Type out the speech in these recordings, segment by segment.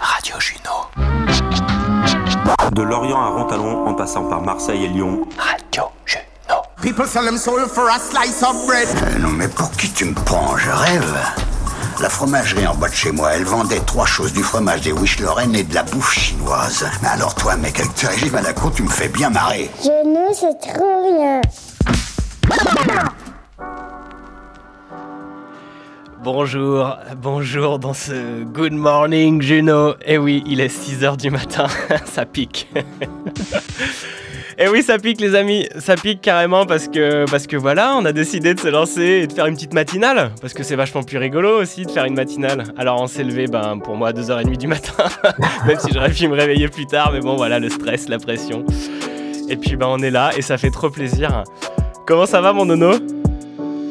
Radio Juno. De Lorient à Rontalon, en passant par Marseille et Lyon. Radio Juno. People sell them soul for a slice of bread. Euh, non mais pour qui tu me prends? Je rêve. La fromagerie en bas de chez moi, elle vendait trois choses, du fromage, des wish Lorraine et de la bouffe chinoise. Mais alors toi, mec, avec tes régimes à la con, tu me fais bien marrer. Je ne sais trop rien. Bonjour, bonjour dans ce Good Morning Juno. Eh oui, il est 6h du matin, ça pique. Eh oui, ça pique les amis, ça pique carrément parce que, parce que voilà, on a décidé de se lancer et de faire une petite matinale. Parce que c'est vachement plus rigolo aussi de faire une matinale. Alors on s'est levé ben, pour moi à 2h30 du matin, même si j'aurais pu me réveiller plus tard, mais bon voilà, le stress, la pression. Et puis ben, on est là et ça fait trop plaisir. Comment ça va mon nono?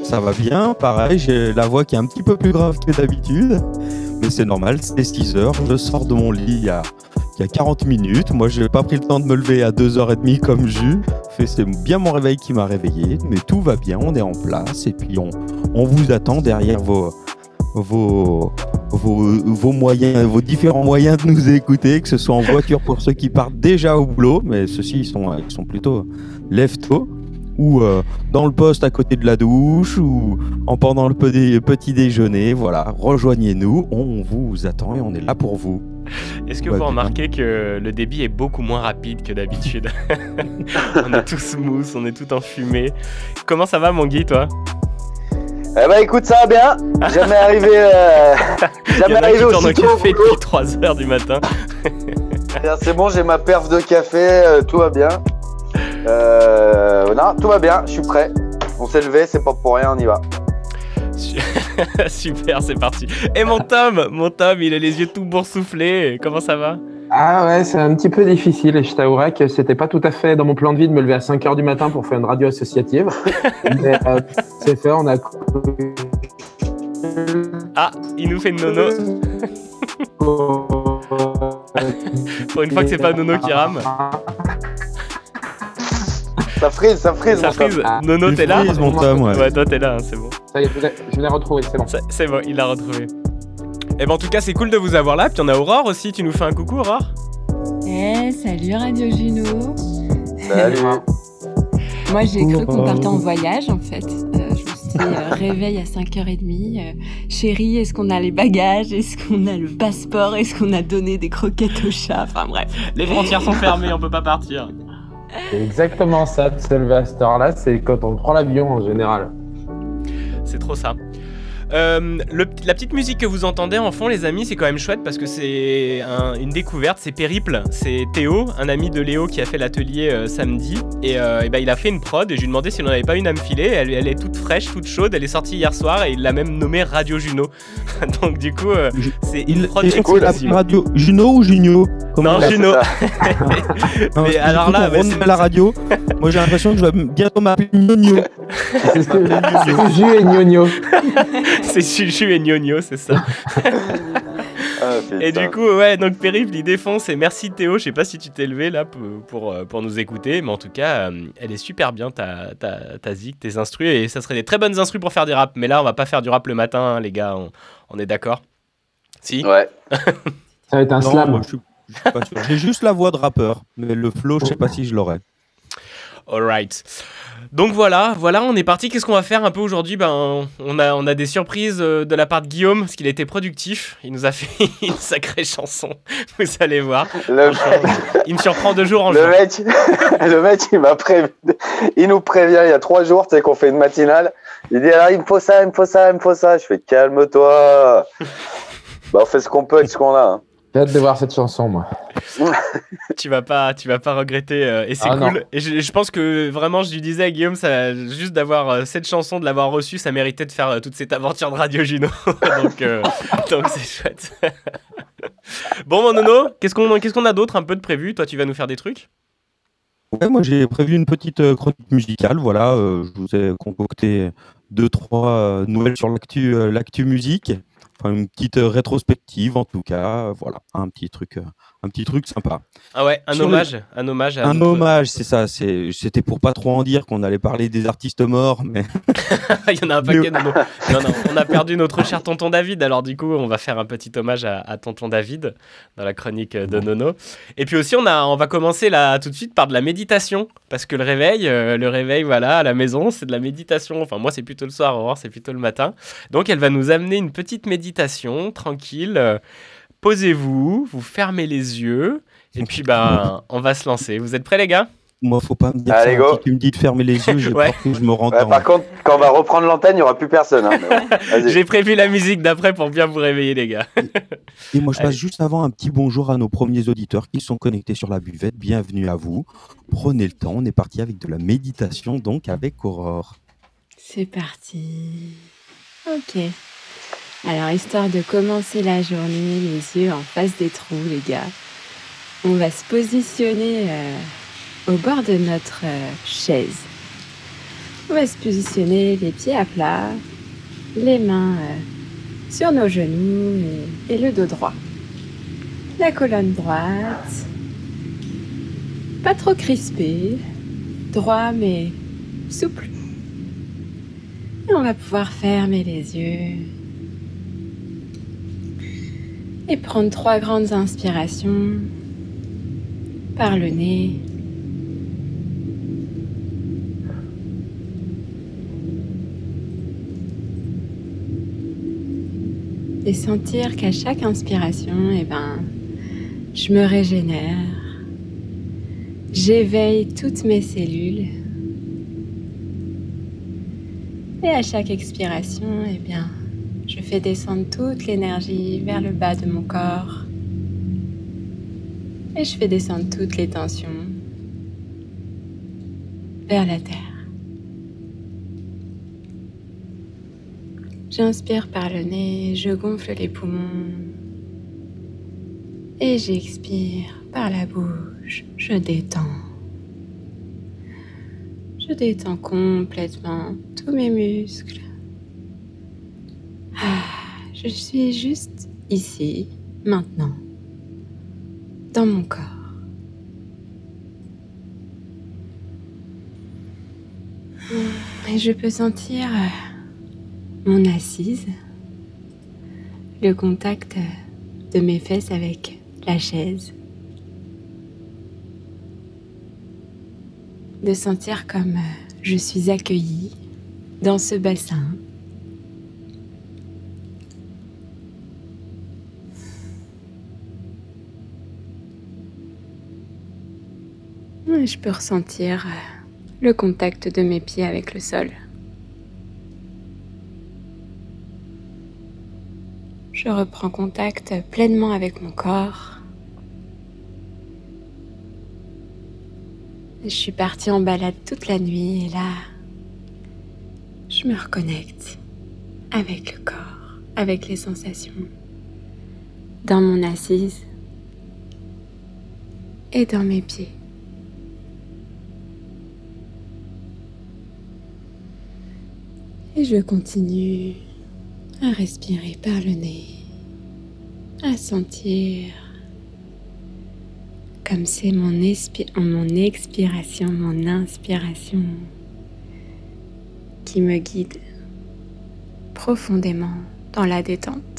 Ça va bien, pareil, j'ai la voix qui est un petit peu plus grave que d'habitude. Mais c'est normal, c'est 6 heures, je sors de mon lit il y a, il y a 40 minutes. Moi, j'ai pas pris le temps de me lever à 2h30 comme Jus. C'est bien mon réveil qui m'a réveillé, mais tout va bien, on est en place. Et puis on, on vous attend derrière vos, vos, vos, vos moyens, vos différents moyens de nous écouter, que ce soit en voiture pour ceux qui partent déjà au boulot, mais ceux-ci ils sont, ils sont plutôt lève-tôt, ou euh, dans le poste à côté de la douche, ou en pendant le petit, déjeuner. Voilà, rejoignez-nous, on vous attend et on est là pour vous. Est-ce que Ouais, vous bien. remarquez que le débit est beaucoup moins rapide que d'habitude? On est tout smooth, on est tout enfumé. Comment ça va mon Guy toi? Eh ben écoute, ça va bien. Jamais arrivé, euh, jamais en arrivé aussi tôt. au café depuis 3h du matin. Bien, C'est bon, j'ai ma perf de café, euh, tout va bien. Euh, non, tout va bien, je suis prêt. On s'est levé, c'est pas pour rien, on y va. Super, c'est parti. Et mon Tom, mon Tom, il a les yeux tout boursouflés. Comment ça va? Ah ouais, c'est un petit peu difficile et je t'avouerai que c'était pas tout à fait dans mon plan de vie de me lever à 5h du matin pour faire une radio associative. Mais euh, c'est fait, on a Ah, il nous fait une nono. Pour une fois que c'est pas Nono qui rame. Ça frise, ça frise, Ça frise. Nono, t'es là mon Tom, ouais. Ouais, toi t'es là, hein, c'est bon. Ça y est, je l'ai- retrouvé, c'est bon. C'est- bon, il l'a retrouvé. Et ben en tout cas, c'est cool de vous avoir là. Puis on a Aurore aussi. Tu nous fais un coucou, Aurore Eh, salut Radio Juno. Salut. Moi, j'ai cru qu'on partait en voyage, en fait. Euh, je me suis dit, euh, réveil à 5h30. euh, chérie, est-ce qu'on a les bagages? Est-ce qu'on a le passeport? Est-ce qu'on a donné des croquettes au chat? Enfin bref. Les frontières sont fermées, on peut pas partir. C'est exactement ça, de se lever à cette heure-là, c'est quand on prend l'avion en général. C'est trop ça. Euh, le- la petite musique que vous entendez en fond, les amis, c'est quand même chouette parce que c'est un- une découverte, c'est Périple. C'est Théo, un ami de Léo qui a fait l'atelier euh, samedi. Et, euh, et ben, il a fait une prod et je lui ai demandé s'il n'en avait pas une à me filer. Elle, elle est toute fraîche, toute chaude, elle est sortie hier soir et il l'a même nommée Radio Juno. Donc du coup, euh, c'est Il une prod et cool. exclusive. radio Juno ou Junio? Non, Juno. Non, Mais alors là, on bah, c'est- la radio. Moi, j'ai l'impression que je vais bientôt m'appeler. C'est ce que c'est Juju et Gnogno. c'est Chuchu et Gnogno, c'est ça. Ah, Et du coup, ouais, donc Périple, il défonce. Et merci Théo, je sais pas si tu t'es levé là pour, pour, euh, pour nous écouter, mais en tout cas, euh, elle est super bien ta, ta, ta zik, tes instrus. Et ça serait des très bonnes instrus pour faire du rap. Mais là, on va pas faire du rap le matin, hein, les gars, on, on est d'accord Si Ouais. Ça va être un Non, slam. moi, je suis- je suis pas sûr. J'ai juste la voix de rappeur, mais le flow, je sais pas si je l'aurai. Alright. Donc voilà, voilà, on est parti. Qu'est-ce qu'on va faire un peu aujourd'hui? Ben, on a, on a des surprises euh, de la part de Guillaume, parce qu'il a été productif. Il nous a fait une sacrée chanson. Vous allez voir. Le Il me surprend de jour en Le jour. mec, le mec, il m'a prévenu. Il nous prévient il y a trois jours, tu sais qu'on fait une matinale. Il dit alors il me faut ça, il me faut ça, il me faut ça. Je fais calme-toi. bah on fait ce qu'on peut avec ce qu'on a. hein. J'ai hâte de voir cette chanson, moi. tu vas pas tu vas pas regretter euh, et c'est Ah, non. cool et je, je pense que vraiment je lui disais à Guillaume ça juste d'avoir euh, cette chanson de l'avoir reçue ça méritait de faire euh, toute cette aventure de Radio Juno donc euh, donc c'est chouette bon mon nono qu'est-ce qu'on qu'est-ce qu'on a d'autre un peu de prévu? Toi tu vas nous faire des trucs? Ouais, moi j'ai prévu une petite euh, chronique musicale. Voilà, euh, je vous ai concocté deux trois euh, nouvelles sur l'actu, euh, l'actu musique. Enfin une petite euh, rétrospective en tout cas. euh, voilà, un petit truc, euh, un petit truc sympa. Ah ouais, un Sur le- hommage, un hommage à Un notre- hommage, c'est ça. c'est- C'était pour pas trop en dire qu'on allait parler des artistes morts, mais Il y en a un paquet. non, non. Non, non, on a perdu notre cher tonton David, alors du coup, on va faire un petit hommage à, à tonton David dans la chronique de Nono. Et puis aussi, on, a, on va commencer là tout de suite par de la méditation, parce que le réveil, euh, le réveil, voilà, à la maison, c'est de la méditation. Enfin, moi, c'est plutôt le soir, Aurore, c'est plutôt le matin. Donc, elle va nous amener une petite méditation, tranquille. euh, Posez-vous, vous fermez les yeux, et puis, ben, on va se lancer. Vous êtes prêts, les gars? Moi, faut pas me dire Allez, ça. go. Si tu me dis de fermer les yeux, j'ai Ouais. peur que je me rende Ouais, par contre, quand on va reprendre l'antenne, il n'y aura plus personne. hein. J'ai prévu la musique d'après pour bien vous réveiller, les gars. Et moi, je passe Allez. juste avant un petit bonjour à nos premiers auditeurs qui sont connectés sur la buvette. Bienvenue à vous. Prenez le temps. On est parti avec de la méditation, donc avec Aurore. C'est parti. Ok. Alors, histoire de commencer la journée, les yeux en face des trous, les gars, on va se positionner euh, au bord de notre euh, chaise. On va se positionner les pieds à plat, les mains euh, sur nos genoux et, et le dos droit. La colonne droite, pas trop crispée, droit mais souple. Et on va pouvoir fermer les yeux et prendre trois grandes inspirations par le nez. Et sentir qu'à chaque inspiration, eh ben, je me régénère. J'éveille toutes mes cellules. Et à chaque expiration, eh bien, je fais descendre toute l'énergie vers le bas de mon corps. Et je fais descendre toutes les tensions vers la terre. J'inspire par le nez, je gonfle les poumons. Et j'expire par la bouche, je détends. Je détends complètement tous mes muscles. Ah, je suis juste ici, maintenant, dans mon corps. Et je peux sentir euh, mon assise, le contact de mes fesses avec la chaise. De sentir comme euh, je suis accueillie dans ce bassin. Je peux ressentir euh, le contact de mes pieds avec le sol. Je reprends contact pleinement avec mon corps. Je suis partie en balade toute la nuit et là, je me reconnecte avec le corps, avec les sensations, dans mon assise et dans mes pieds. Et je continue à respirer par le nez, à sentir comme c'est mon, mon expiration, mon inspiration qui me guide profondément dans la détente.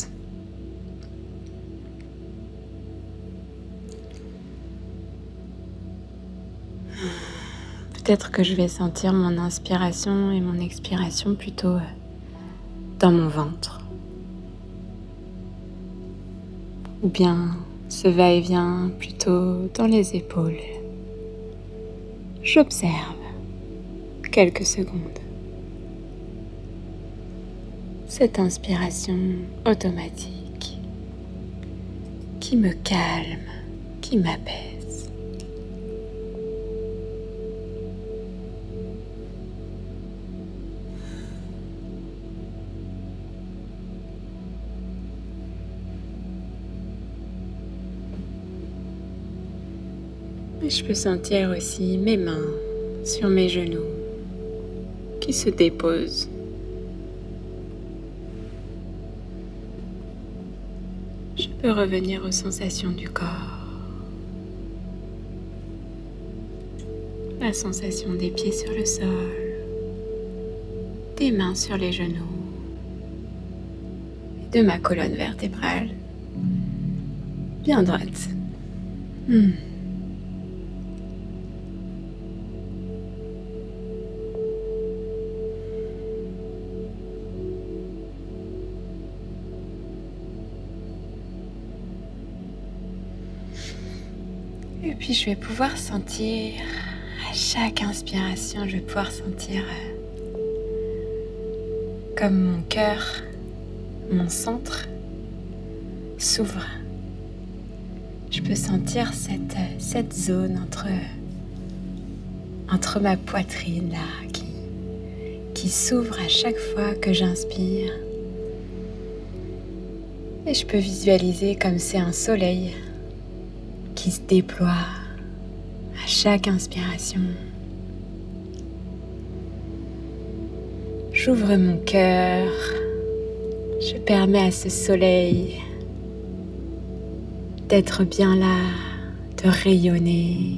Peut-être que je vais sentir mon inspiration et mon expiration plutôt euh, dans mon ventre. Ou bien ce va-et-vient plutôt dans les épaules. J'observe quelques secondes. Cette inspiration automatique qui me calme, qui m'apaise. je peux sentir aussi mes mains sur mes genoux qui se déposent. Je peux revenir aux sensations du corps, la sensation des pieds sur le sol, des mains sur les genoux, de ma colonne vertébrale bien droite. Hmm. Je vais pouvoir sentir, à chaque inspiration, je vais pouvoir sentir euh, comme mon cœur, mon centre s'ouvre. Je peux sentir cette, cette zone entre, entre ma poitrine là qui, qui s'ouvre à chaque fois que j'inspire. Et je peux visualiser comme c'est un soleil qui se déploie chaque inspiration. J'ouvre mon cœur, je permets à ce soleil d'être bien là, de rayonner.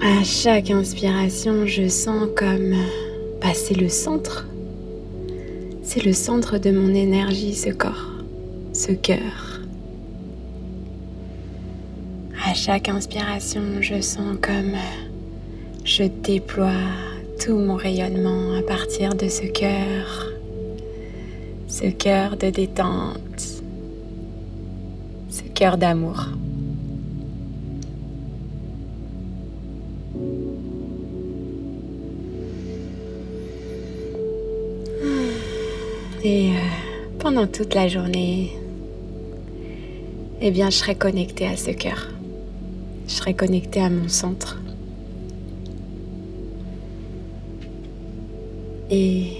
À chaque inspiration, je sens comme passer le centre c'est le centre de mon énergie, ce corps, ce cœur. Chaque inspiration, je sens comme je déploie tout mon rayonnement à partir de ce cœur, ce cœur de détente, ce cœur d'amour. Et euh, pendant toute la journée, eh bien, je serai connectée à ce cœur. Je serai connectée à mon centre. Et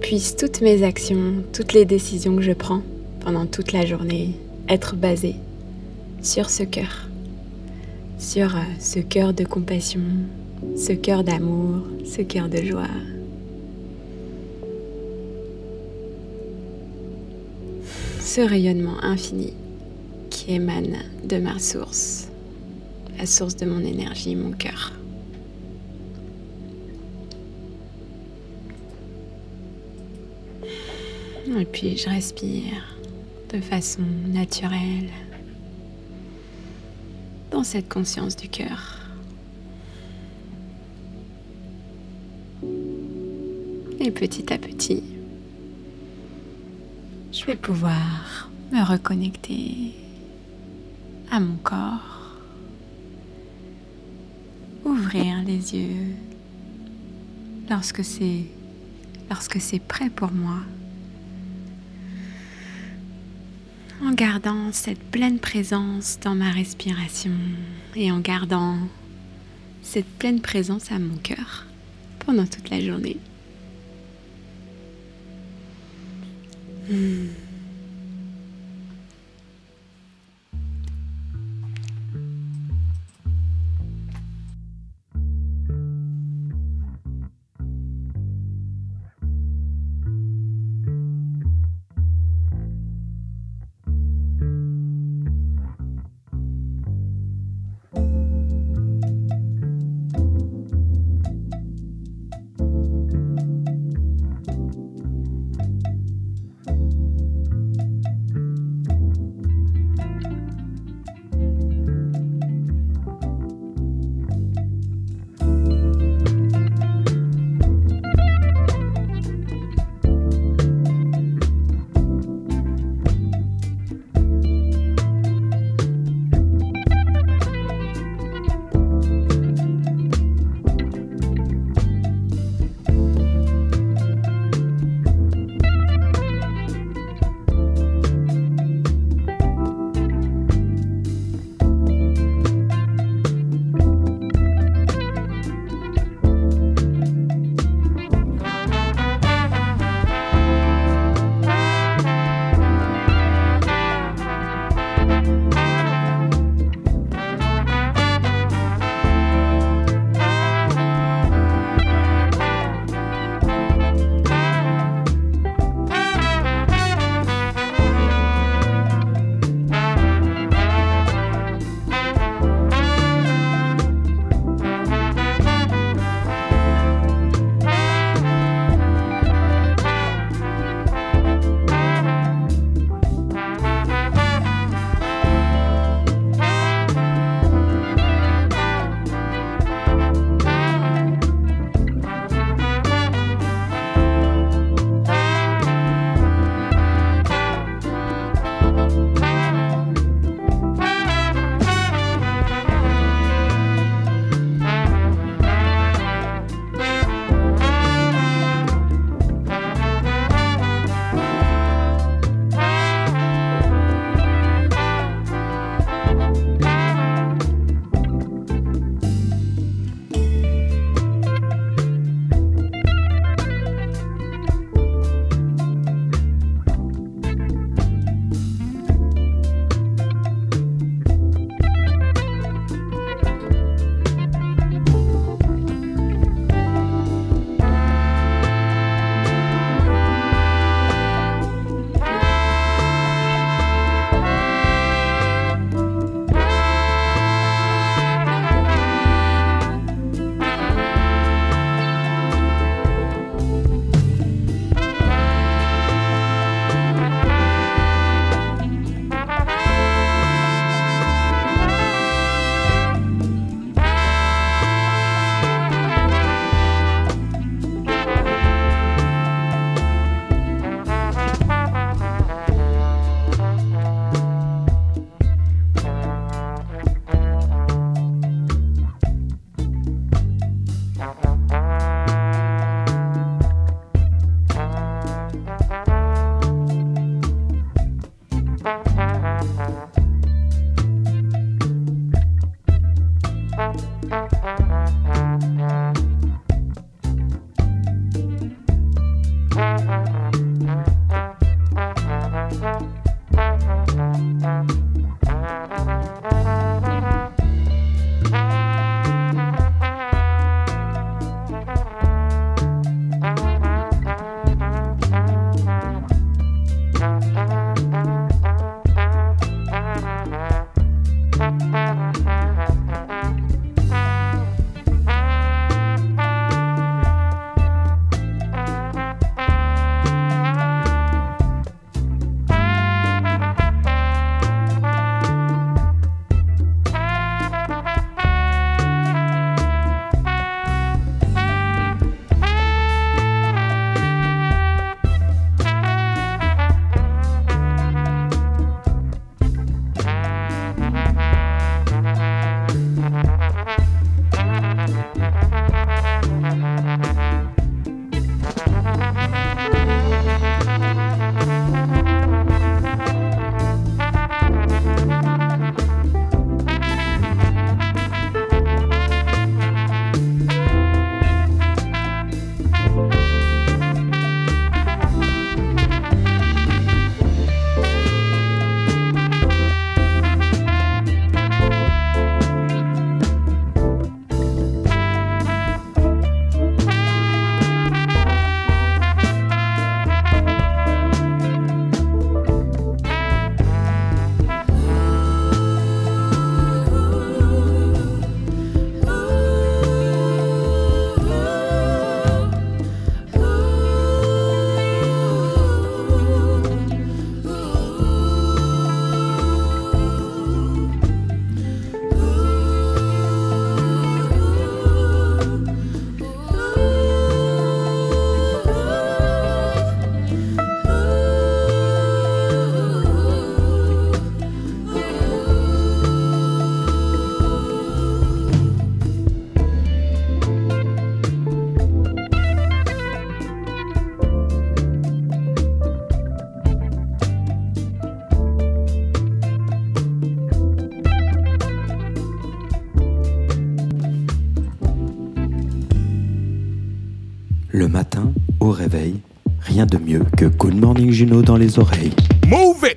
puissent toutes mes actions, toutes les décisions que je prends pendant toute la journée être basées sur ce cœur, sur euh, ce cœur de compassion, ce cœur d'amour, ce cœur de joie, ce rayonnement infini émane de ma source, la source de mon énergie, mon cœur. Et puis je respire de façon naturelle dans cette conscience du cœur. Et petit à petit, je vais pouvoir me reconnecter à mon corps, ouvrir les yeux lorsque c'est lorsque c'est prêt pour moi. En gardant cette pleine présence dans ma respiration et en gardant cette pleine présence à mon cœur pendant toute la journée. Hmm. Mieux que Good Morning Juno dans les oreilles. Move it!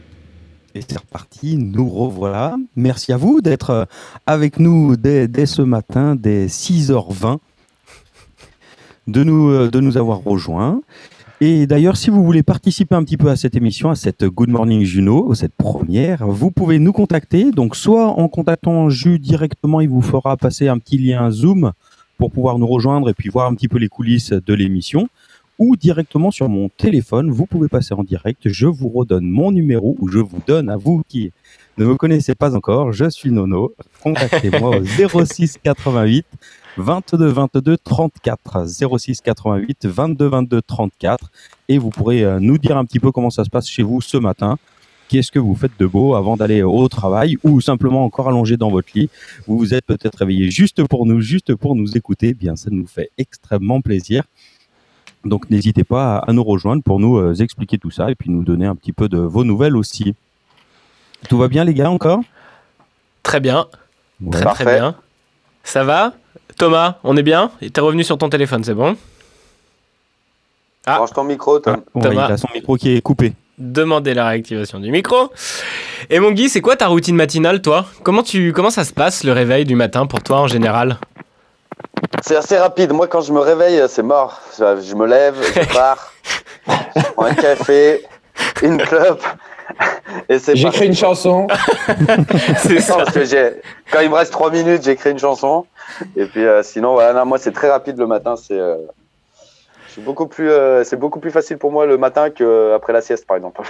Et c'est reparti, nous revoilà. Merci à vous d'être euh, avec nous dès, dès ce matin, dès 6h20, de nous, euh, de nous avoir rejoints. Et d'ailleurs, si vous voulez participer un petit peu à cette émission, à cette Good Morning Juno, cette première, vous pouvez nous contacter. Donc, soit en contactant Jus directement, il vous fera passer un petit lien Zoom pour pouvoir nous rejoindre et puis voir un petit peu les coulisses de l'émission. Ou directement sur mon téléphone, vous pouvez passer en direct. Je vous redonne mon numéro ou je vous donne à vous qui ne me connaissez pas encore. Je suis Nono. Contactez-moi au 06 88 22 22 34 06 88 22 22 34 et vous pourrez euh, nous dire un petit peu comment ça se passe chez vous ce matin. Qu'est-ce que vous faites de beau avant d'aller au travail ou simplement encore allongé dans votre lit? Vous vous êtes peut-être réveillé juste pour nous, juste pour nous écouter. Bien, ça nous fait extrêmement plaisir. Donc n'hésitez pas à nous rejoindre pour nous euh, expliquer tout ça et puis nous donner un petit peu de vos nouvelles aussi. Tout va bien les gars encore? Très bien. Ouais. Très Parfait. très bien. Ça va? Thomas, on est bien? T'es revenu sur ton téléphone, c'est bon? Ah. Range ton micro, Tom. Ah, Thomas. il a son micro qui est coupé. Demandez la réactivation du micro. Et mon Guy, c'est quoi ta routine matinale, toi? Comment, tu, comment ça se passe le réveil du matin pour toi en général? C'est assez rapide. Moi, quand je me réveille, c'est mort. Je me lève, je pars, je prends un café, une clope, et c'est J'écris une chanson. C'est ça. parce que j'ai, quand il me reste trois minutes, j'écris une chanson. Et puis euh, sinon, voilà, non, moi c'est très rapide le matin. C'est, euh, je suis beaucoup plus, euh, c'est beaucoup plus facile pour moi le matin qu'après la sieste, par exemple.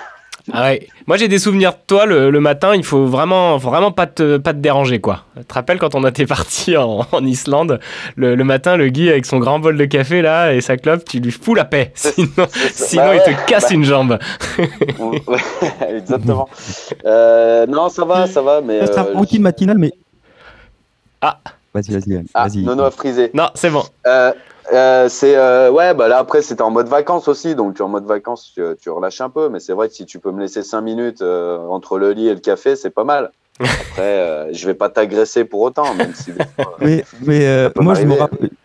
Ah ouais. Moi j'ai des souvenirs de toi le, le matin, il faut vraiment, faut vraiment pas te, pas te déranger quoi. Tu te rappelles quand on était parti en, en Islande, le, le matin, le Guy avec son grand bol de café là et sa clope, tu lui fous la paix. Sinon, sinon Bah il ouais, te casse bah- une jambe. Ouais, Exactement. Euh, non, ça va, ça va, mais. C'est euh, routine matinale, mais. Ah. Vas-y, vas-y, Ah, vas-y. Nono a frisé. Non, c'est bon. Euh, euh, c'est euh, ouais bah là après c'était en mode vacances aussi. Donc tu en mode vacances tu, relâches un peu. Mais c'est vrai que si tu peux me laisser cinq minutes euh, entre le lit et le café c'est pas mal Après, euh, je vais pas t'agresser pour autant, même si. Mais, mais euh, moi, je me,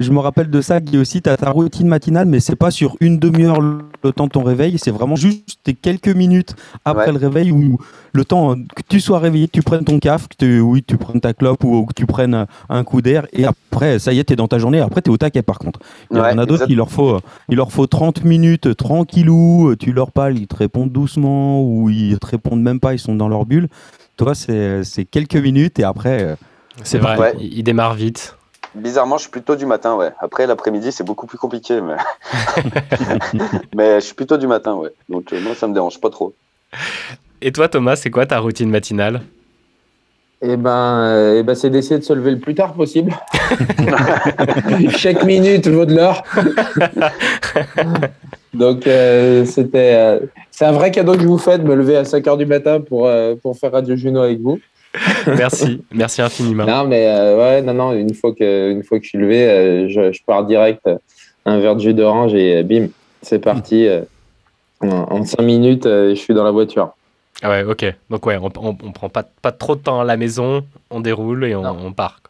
je me rappelle de ça, Guy aussi. Tu as ta routine matinale, mais c'est pas sur une demi-heure le temps de ton réveil. C'est vraiment juste tes quelques minutes après Ouais. le réveil où le temps euh, que tu sois réveillé, que tu prennes ton caf, que tu, oui, tu prennes ta clope ou, que tu prennes un, coup d'air. Et après, ça y est, tu es dans ta journée. Après, tu es au taquet par contre. Il y Ouais, en a d'autres, il leur, faut, il leur faut 30 minutes tranquillou. Tu leur parles, ils te répondent doucement ou ils te répondent même pas, ils sont dans leur bulle. Toi, c'est c'est quelques minutes et après. euh, C'est vrai, Ouais. il, il démarre vite. Bizarrement, je suis plutôt du matin, ouais. Après, l'après-midi, c'est beaucoup plus compliqué, mais... mais je suis plutôt du matin, ouais. Donc, euh, moi, ça me dérange pas trop. Et toi, Thomas, c'est quoi ta routine matinale? Eh ben, euh, eh ben c'est d'essayer de se lever le plus tard possible. Chaque minute vaut de l'or. Donc, euh, c'était, euh, c'est un vrai cadeau que je vous fais de me lever à 5 h du matin pour, euh, pour faire Radio Juno avec vous. Merci, merci infiniment. Non, mais euh, ouais, non, non, une fois que, une fois que je suis levé, euh, je, je pars direct, un verre de jus d'orange et euh, bim, c'est parti. euh, en, en 5 minutes, euh, je suis dans la voiture. Ah ouais, ok. Donc ouais, on, on, on prend pas, pas trop de temps à la maison, on déroule et on, on part.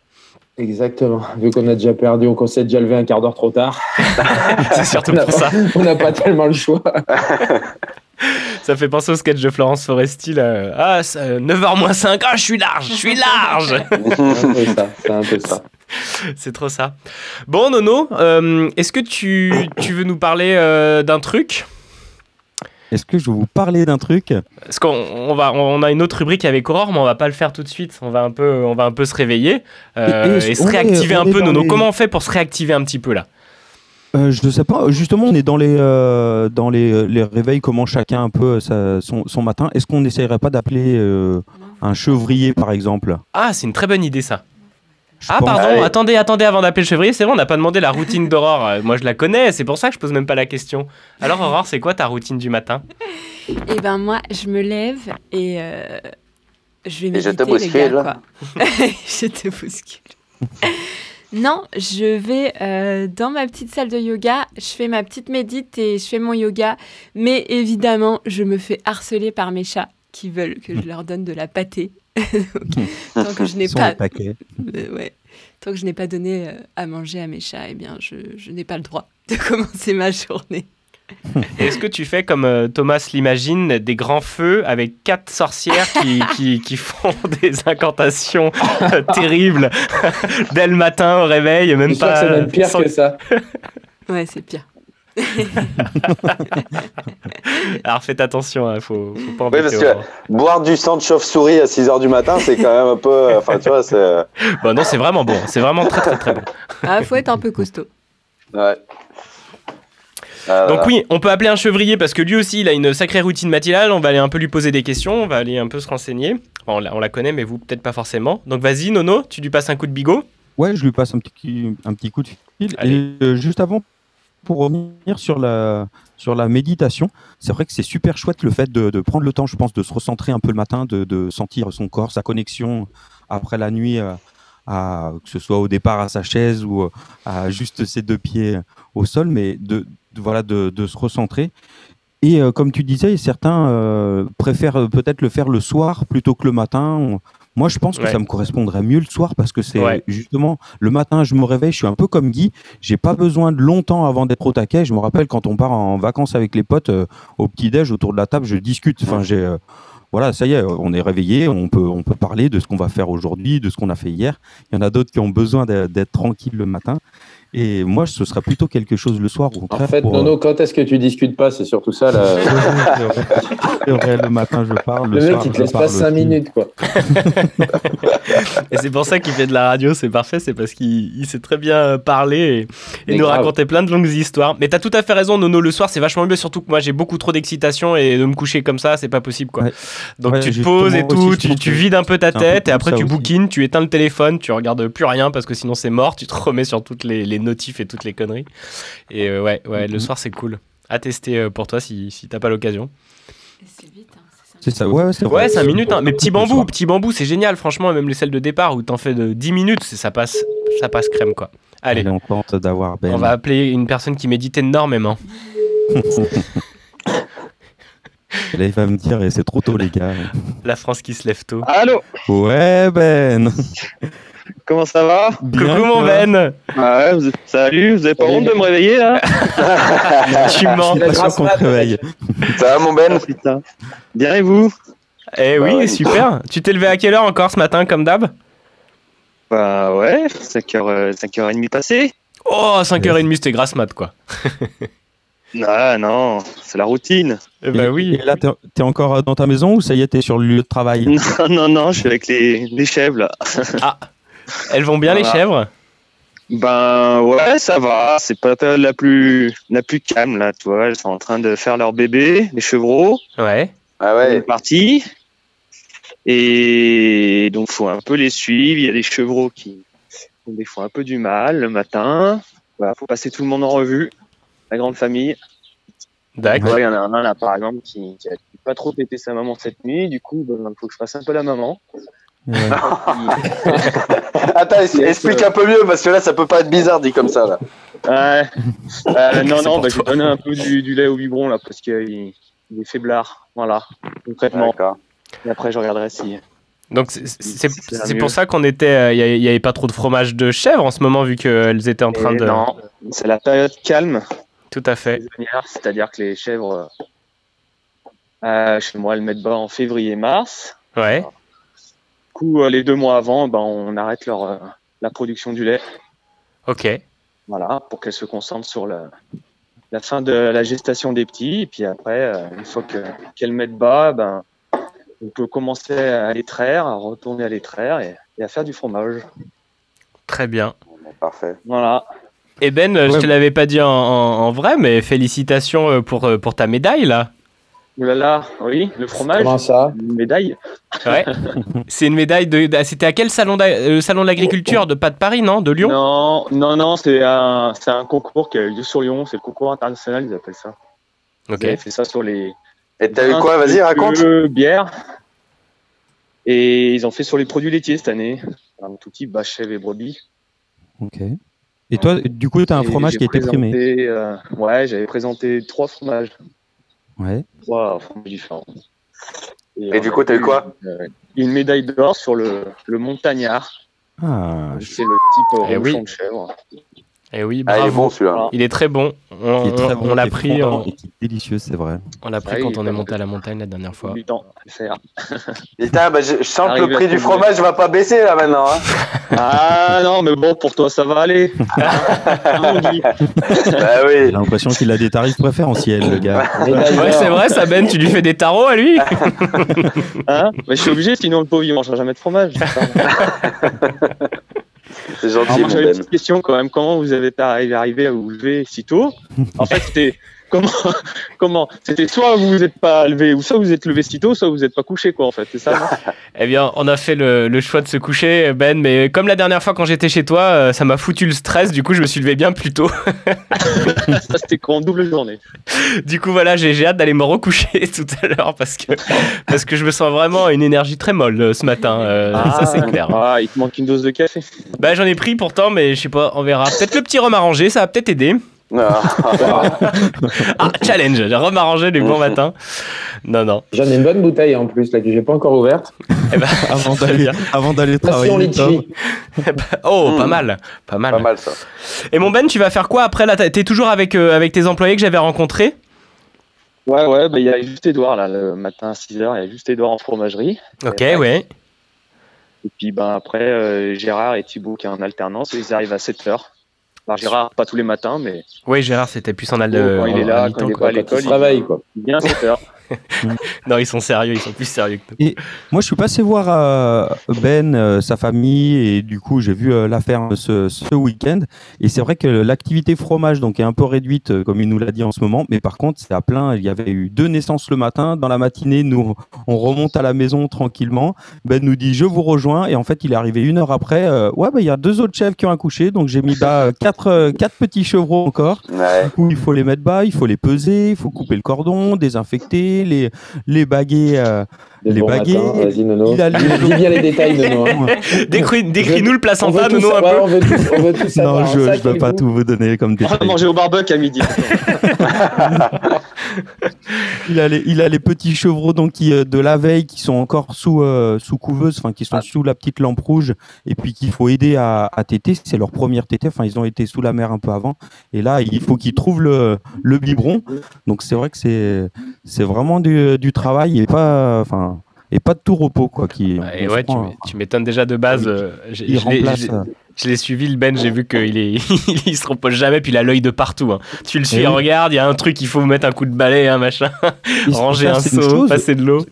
Exactement. Vu qu'on a déjà perdu, qu'on s'est déjà levé un quart d'heure trop tard. C'est surtout on pour ça. On n'a pas tellement le choix. Ça fait penser au sketch de Florence Foresti là. Ah, ça, euh, 9h moins 5, ah, je suis large, je suis large C'est un peu ça. C'est un peu ça. C'est trop ça. Bon, Nono, euh, est-ce que tu, tu veux nous parler euh, d'un truc? Est-ce que je vais vous parler d'un truc? Parce qu'on on va, on a une autre rubrique avec Aurore, mais on va pas le faire tout de suite. On va un peu, on va un peu se réveiller euh, Et- et et, se est- réactiver un peu. Nono, les- comment on fait pour se réactiver un petit peu là? Euh, je ne sais pas. Justement, on est dans les, euh, dans les, les réveils, comment chacun un peu sa- son, son matin. Est-ce qu'on n'essayerait pas d'appeler euh, un chevrier, par exemple? Ah, c'est une très bonne idée ça. Je Ah pense- pardon, Allez. attendez, attendez avant d'appeler le chevrier, c'est vrai, on n'a pas demandé la routine d'Aurore. Euh, Moi je la connais, c'est pour ça que je pose même pas la question. Alors Aurore, c'est quoi ta routine du matin? Eh ben moi, je me lève et euh, je vais Et je méditer, te bouscule. gars, quoi. je te bouscule. Non, je vais euh, dans ma petite salle de yoga, je fais ma petite médite et je fais mon yoga. Mais évidemment, je me fais harceler par mes chats qui veulent que je leur donne de la pâtée. Donc, tant que je n'ai pas... Euh, ouais. Tant que je n'ai pas donné euh, à manger à mes chats, eh bien, je, je n'ai pas le droit de commencer ma journée. Est-ce que tu fais comme euh, Thomas l'imagine, des grands feux avec quatre sorcières qui, qui, qui font des incantations euh, terribles dès le matin au réveil, même pas. c'est même pire sans- que ça. Ouais, c'est pire. Alors faites attention, hein, faut, faut pas Oui, embêter parce que boire du sang de chauve-souris à 6h du matin, c'est quand même un peu. euh, Enfin, tu vois, c'est. Bah non, c'est vraiment bon, c'est vraiment très très très bon. Ah, faut être un peu costaud. Ouais. Ah, Donc voilà. oui, on peut appeler un chevrier parce que lui aussi, il a une sacrée routine matinale. On va aller un peu lui poser des questions, on va aller un peu se renseigner. Enfin, on, la, on la connaît, mais vous peut-être pas forcément. Donc vas-y, Nono, tu lui passes un coup de bigot? Ouais, je lui passe un petit, un petit coup de fil. Allez. Et euh, juste avant, pour revenir sur la, sur la méditation, c'est vrai que c'est super chouette le fait de, de prendre le temps, je pense, de se recentrer un peu le matin, de, de sentir son corps, sa connexion après la nuit, euh, à, que ce soit au départ à sa chaise ou euh, à juste ses deux pieds au sol, mais de- voilà, de, de se recentrer. Et euh, comme tu disais, certains euh, préfèrent euh, peut-être le faire le soir plutôt que le matin. Moi, je pense que Ouais. ça me correspondrait mieux le soir parce que c'est Ouais. justement le matin, je me réveille, je suis un peu comme Guy. J'ai pas besoin de longtemps avant d'être au taquet. Je me rappelle quand on part en vacances avec les potes euh, au petit-déj autour de la table, je discute. Enfin, j'ai. voilà, ça y est, on est réveillé, on peut, on peut parler de ce qu'on va faire aujourd'hui, de ce qu'on a fait hier. Il y en a d'autres qui ont besoin d'être d'être tranquilles le matin. Et moi, ce sera plutôt quelque chose le soir. Au En contraire, fait, pour, euh, Nono, quand est-ce que tu discutes pas C'est surtout ça. Là. C'est vrai, le matin, je parle. Le, Le, mec, soir, il te laisse pas parle 5 aussi. minutes, quoi. Et c'est pour ça qu'il fait de la radio, c'est parfait, c'est parce qu'il il sait très bien parler et, nous grave. raconter plein de longues histoires. Mais t'as tout à fait raison, Nono, le soir c'est vachement mieux, surtout que moi j'ai beaucoup trop d'excitation et de me coucher comme ça, c'est pas possible quoi. Ouais. Donc Ouais, tu te poses et tout, tu, tu vides un peu ta peu tête et après tu bouquines, tu éteins le téléphone, tu regardes plus rien parce que sinon c'est mort, tu te remets sur toutes les, les notifs et toutes les conneries. Et euh, ouais, ouais, le Mhm. soir c'est cool. À tester euh, pour toi si, si t'as pas l'occasion. C'est vite, hein, C'est ça, ouais, c'est vrai. Ouais, 5 minutes, hein. mais petit bambou, petit bambou, c'est génial, franchement, même les selles de départ où t'en fais de 10 minutes, c'est- ça passe, ça passe crème quoi. Allez, d'avoir Ben. on va appeler une personne qui médite énormément. Là, il va me dire, eh, c'est trop tôt, les gars. La France qui se lève tôt. Allô? Ouais, Ben. Comment ça va Bien, Coucou mon Ben Ouais, vous- salut, vous avez pas honte de me réveiller là Tu mens Je suis pas sûr qu'on te réveille. Ça va, mon Ben Putain. Bien et vous Eh oui, Bah ouais. super Tu t'es levé à quelle heure encore ce matin, comme d'hab Bah ouais, 5h, 5h30 passé. Oh, 5h30, c'était grasse mat, quoi. Ah non, c'est la routine. Eh bah oui. Et là, t'es t'es encore dans ta maison ou ça y est, t'es sur le lieu de travail? Non, non, non, je suis avec les, les chèvres là. Ah, elles vont bien les chèvres? Ben ouais, ça va. C'est pas la période la plus, la plus calme là, tu vois. Elles sont en train de faire leur bébé, les chevreaux. Ouais. Ah ouais. parti. Et donc, faut un peu les suivre. Il y a des chevreaux qui ont des fois un peu du mal le matin. Voilà, faut passer tout le monde en revue. La grande famille. D'accord. Il y en a un là, par exemple, qui, qui a pas trop pété sa maman cette nuit. Du coup, il faut que je fasse un peu la maman. Ouais. Attends, explique un peu mieux parce que là, ça peut pas être bizarre dit comme ça. Là. Ouais. Euh, non, non, bah, j'ai toi. donné un peu du, du lait au biberon là parce qu'il il est faiblard. Voilà, concrètement. D'accord. Et après, je regarderai si. Donc c'est- pour ça qu'on était, il y, avait pas trop de fromage de chèvre en ce moment vu qu'elles étaient en train Et de. Non, c'est la période calme. Tout à fait. c'est-à-dire que les chèvres, euh, euh, chez moi, elles mettent bas en février-mars. Ouais. Coup, euh, les deux mois avant, ben, on arrête leur, euh, la production du lait, Ok. voilà, pour qu'elles se concentrent sur la, la fin de la gestation des petits. Et puis après, euh, une fois que- qu'elles mettent bas, ben, on peut commencer à les traire, à retourner à les traire et, et à faire du fromage. Très bien. Parfait. Voilà. Et Ben, euh, je Ouais. te l'avais pas dit en, en- en vrai, mais félicitations pour, pour ta médaille là. Là là, oui, le fromage, Comment ça une médaille. Ouais. C'est une médaille de. de- C'était à quel salon d'a- euh, salon de l'agriculture de pas de Paris, non De Lyon? Non, non, non, c'est un, c'est un concours qui a eu lieu sur Lyon, c'est le concours international, ils appellent ça. Ok. Ils fait ça sur les. Et t'as eu quoi? Vas-y, raconte. bière. Et ils ont fait sur les produits laitiers cette année. Un tout type, vache, chèvre et brebis. Ok. Et toi, du coup, t'as un Et fromage qui a été primé. euh, ouais, j'avais présenté trois fromages, Ouais. trois. Et du coup, t'as eu eu, quoi euh, Une médaille d'or sur le, le montagnard. Ah, C'est le type Eh ronchon oui. de chèvre. Eh oui, Ah, il est bravo. bon celui-là. Il est très bon. On, qui est très on- bon, on l'a pris, délicieux, c'est vrai. on l'a pris Ah, il quand on est monté à la montagne la dernière fois. Putain, bah, je, je sens que le prix du fromage va pas baisser là maintenant. Hein. Ah non, mais bon, pour toi, ça va aller. Bah J'ai l'impression qu'il a des tarifs préférentiels, le gars. Ouais, c'est vrai, ça Ben, tu lui fais des tarots à lui Hein? Mais je suis obligé, sinon le pauvre il mangera jamais de fromage. C'est Alors, gentil, moi mon j'avais une Ben. petite question quand même. Comment vous avez arrivé, arrivé à vous lever si tôt? En fait, c'était comment Comment C'était soit vous vous êtes pas levé, ou soit vous êtes levé si tôt, soit vous êtes pas couché quoi. En fait, c'est ça. non? Eh bien, on a fait le, le choix de se coucher, Ben, mais comme la dernière fois quand j'étais chez toi, euh, ça m'a foutu le stress, du coup, je me suis levé bien plus tôt. ça c'était en double journée. Du coup, voilà, j'ai hâte d'aller me recoucher tout à l'heure parce que, parce que je me sens vraiment une énergie très molle euh, ce matin. euh, ça, c'est clair. Ah, il te manque une dose de café. Bah, j'en ai pris pourtant, mais je sais pas, on verra. Peut-être le petit rhum arrangé, ça va peut-être aider. Non. Ah, challenge, le rhum arrangé du bon matin. Non, non. J'en ai une bonne bouteille en plus, là, que j'ai pas encore ouverte. Eh ben, Avant d'aller, avant d'aller Passion travailler. Tom. litchi. oh, pas Mm. mal, pas mal. Pas mal ça. Et mon Ben, tu vas faire quoi après là? T'es toujours avec, euh, avec tes employés que j'avais rencontrés? Ouais, ouais, bah il y a juste Edouard là le matin à 6h, il y a juste Edouard en fromagerie. Ok, Ouais. ouais. Et puis ben après euh, Gérard et Thibaut qui est en alternance, ils arrivent à 7h. Alors Gérard pas tous les matins, mais Oui, Gérard, c'était plus en al quand il est là, quand il mi-temps, est quoi. pas à l'école, il se réveille, quoi. vient à 7h. Non, ils sont sérieux, ils sont plus sérieux que nous. Moi, je suis passé voir euh, Ben, euh, sa famille, et du coup, j'ai vu euh, la ferme ce, ce week-end. Et c'est vrai que l'activité fromage donc est un peu réduite, euh, comme il nous l'a dit en ce moment. Mais par contre, c'est à plein. Il y avait eu deux naissances le matin. Dans la matinée, nous, on remonte à la maison tranquillement. Ben nous dit, je vous rejoins. Et en fait, il est arrivé une heure après. euh, ouais, bah, il y a deux autres chèvres qui ont accouché. Donc, j'ai mis bas euh, quatre, euh, quatre petits chevreaux encore. Ouais. Du coup, il faut les mettre bas, il faut les peser, il faut couper le cordon, désinfecter, les, les baguer. euh, Les. Vas-y, Nono. il a le- Dis bien les détails, Nono. hein. Décris- Décris-nous le placenta, Nono, un savoir, peu. on veut tout- on veut tout non, je ne peux pas vous. tout vous donner comme On va manger au barbecue à midi. il, a les, il a les petits chevreaux donc, qui, euh, de la veille qui sont encore sous, euh, sous couveuse, enfin qui sont sous la petite lampe rouge et puis qu'il faut aider à, à téter. C'est leur première tétée. Enfin, ils ont été sous la mer un peu avant. Et là, il faut qu'ils trouvent le, le biberon. Donc c'est vrai que c'est c'est vraiment du, du travail et pas, enfin, et pas de tout repos. Quoi, qui, Et ouais, se tu prend- m'é- tu m'étonnes déjà de base. euh, j'ai- il je l'ai- remplace, je l'ai- euh, je l'ai suivi, le Ben, j'ai vu qu'il est, il se repose jamais, puis il a l'œil de partout. hein. Tu le suis, Eh oui. regarde, il y a un truc, il faut mettre un coup de balai, un machin, Et ranger ça, un seau, chose. passer de l'eau.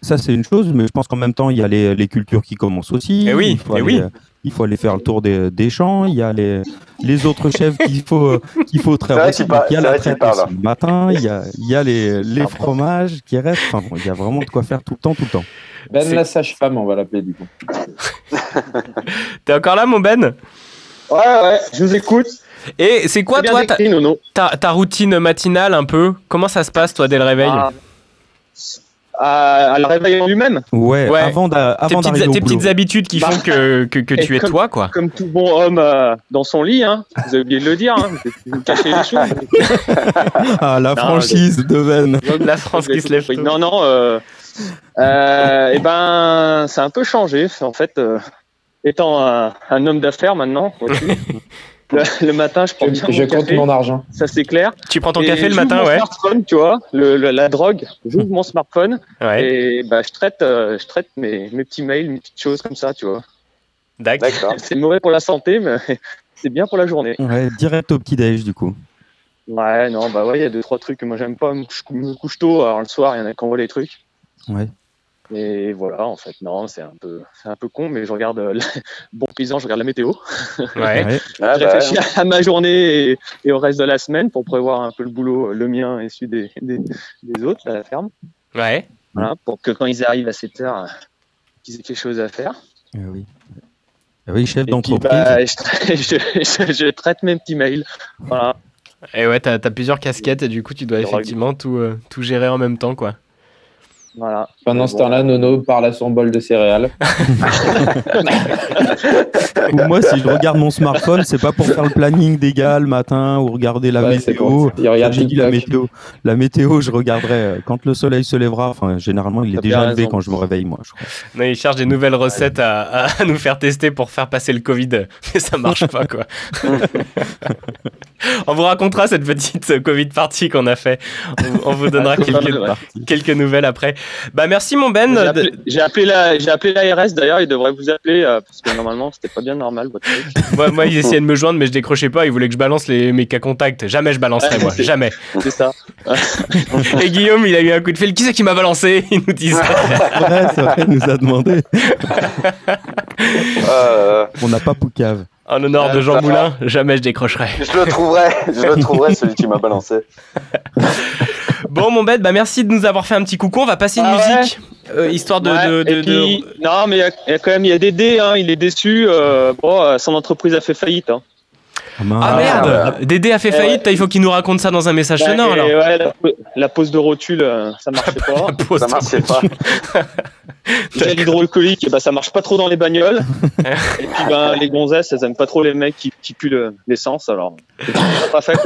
Ça, c'est une chose, mais je pense qu'en même temps, il y a les, les cultures qui commencent aussi. Eh oui, il faut, eh aller, oui. Il faut aller faire le tour des, des champs. Il y a les, les autres chefs qu'il faut, euh, qu'il faut Donc, il y a la traite le matin. Il y a, il y a les, les fromages qui restent. Enfin, bon, il y a vraiment de quoi faire tout le temps, tout le temps. Ben la sage-femme, on va l'appeler du coup. T'es encore là, mon Ben? Ouais, ouais, je vous écoute. Et c'est quoi, toi, ta, décrit, ta, ta routine matinale un peu? Comment ça se passe, toi, dès le réveil? Ah. À, à le réveil en lui-même. Ouais, Ouais. avant Tes, avant petites, tes petites habitudes qui Bah. font que, que, que Et tu es comme- toi, quoi. Comme tout bon homme euh, dans son lit, hein. vous avez oublié de le dire, hein. vous vous cachez les choses. Ah, la Non, franchise de Ben. La France qui se lève tôt. Non, non, euh, euh, eh ben, ça a un peu changé. En fait, euh, étant un, un homme d'affaires maintenant, le, le matin, je prends bien Je mon compte café, mon argent. ça c'est clair. Tu prends ton Et café le matin, mon ouais. smartphone, tu vois, le, le- la drogue, j'ouvre mon smartphone Ouais, et bah, je traite, euh, je traite mes, mes petits mails, mes petites choses comme ça, tu vois. d'accord. D'accord. C'est mauvais pour la santé, mais c'est bien pour la journée. Ouais, direct au petit-déj, du coup. Ouais, non, bah ouais, il y a deux, trois trucs que moi j'aime pas. Je me couche tôt, alors le soir, il y en a qui envoient les trucs. Ouais. Et voilà, en fait, non, c'est un peu, c'est un peu con, mais je regarde, euh, bon paysan, je regarde la météo. Ouais. Ouais. Ah, je bah, réfléchis à ma journée et, et au reste de la semaine pour prévoir un peu le boulot, le mien et celui des, des, des autres à la ferme. Ouais. Voilà, pour que quand ils arrivent à 7 heures, qu'ils aient quelque chose à faire. Eh oui. Eh oui, chef d'entreprise. bah, je, tra- je, je- je traite mes petits mails. Voilà. Et ouais, t'as as plusieurs casquettes et du coup, tu dois effectivement tout, euh, tout gérer en même temps, quoi. Voilà. Pendant ce temps-là, Nono parle à son bol de céréales. Ou moi, si je regarde mon smartphone, c'est pas pour faire le planning des gars le matin ou regarder la Ouais, météo. Il regarde J'ai dit la météo. La météo, je regarderai euh, quand le soleil se lèvera. Enfin, généralement, il est déjà levé raison. quand je me réveille, moi. Je crois. Non, ils cherchent des nouvelles recettes à, à nous faire tester pour faire passer le Covid, mais ça marche pas, quoi. on vous racontera cette petite euh, Covid party qu'on a fait. On, vous- on vous donnera Ah, quelques nouvelles après. Bah, merci, mon Ben. J'ai appelé, j'ai appelé la, j'ai appelé l'ARS d'ailleurs, ils devraient vous appeler euh, parce que normalement c'était pas bien normal votre truc. Moi, moi, ils essayaient de me joindre, mais je décrochais pas. Ils voulaient que je balance les, mes cas contacts. Jamais je balancerai, moi. Jamais. C'est ça. Et Guillaume, il a eu un coup de fil. Qui c'est qui m'a balancé? Il nous disait. Ouais, c'est vrai, il nous a demandé. Euh, On n'a pas Poucave. En honneur de Jean Moulin, jamais je décrocherai. je le trouverai, je le trouverai celui qui m'a balancé. Bon, mon bête, bah merci de nous avoir fait un petit coucou. On va passer une Ah ouais. musique, euh, histoire de. Ouais, de- de- et puis, Non, mais il y a- il y, a quand même il y a Dédé, hein, il est déçu. euh, bon, euh, son entreprise a fait faillite. Hein. Ah, mince. Ah merde Dédé a fait Eh faillite, il faut qu'il nous raconte ça dans un message Ouais, sonore alors. ouais, la, la pose de rotule, euh, ça marchait pas. Pause. Ça marchait pas. Déjà l'hydroalcoolique, ben, ça marche pas trop dans les bagnoles. et puis ben, les gonzesses, elles aiment pas trop les mecs qui, qui puent le- l'essence. Alors, pas fait.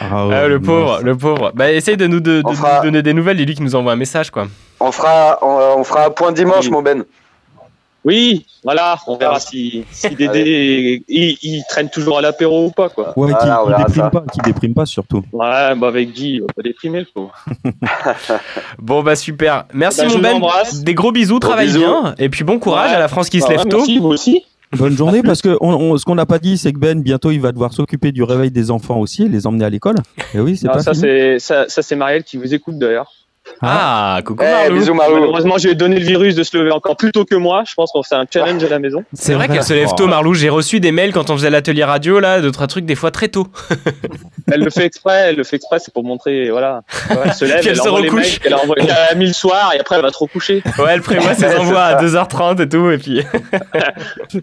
Ah, ouais, Ah, le pauvre, le pauvre. Bah essaye de nous, de, de On nous fera- donner des nouvelles, dis-lui qu'il nous envoie un message quoi. On fera, on, on fera un point dimanche, Oui. mon Ben. Oui, voilà, on verra si, si Dédé il, il traîne toujours à l'apéro ou pas. Quoi. Ouais, qui, Voilà, on qui déprime pas, qui déprime pas surtout. Ouais, bah avec Guy, il va pas déprimer le pauvre. Bon bah super. Merci Bah, mon Ben. Des gros bisous, travaille bisous. bien. Et puis bon courage Ouais. à la France qui se Bah, lève ouais, tôt. Merci, vous aussi. Bonne journée, parce que on, on- ce qu'on n'a pas dit, c'est que Ben, bientôt, il va devoir s'occuper du réveil des enfants aussi, et les emmener à l'école. Et oui, c'est Ah, pas ça, c'est ça, ça, c'est Marielle qui vous écoute d'ailleurs. Ah, coucou Eh, Marlou. bisous, Marlou. Malheureusement, j'ai donné le virus de se lever encore plus tôt que moi. Je pense qu'on fait un challenge à la maison. C'est vrai qu'elle se lève tôt, Marlou. J'ai reçu des mails quand on faisait l'atelier radio, là, d'autres trucs, des fois très tôt. Elle le fait exprès, elle le fait exprès, c'est pour montrer, voilà. Elle se lève, elle elle, se envoie les recouche. mails qu'elle a, envoyé- qu'elle a mis le soir et après elle va se recoucher. Ouais, elle prévoit ses envois à 2h30 et tout, et puis.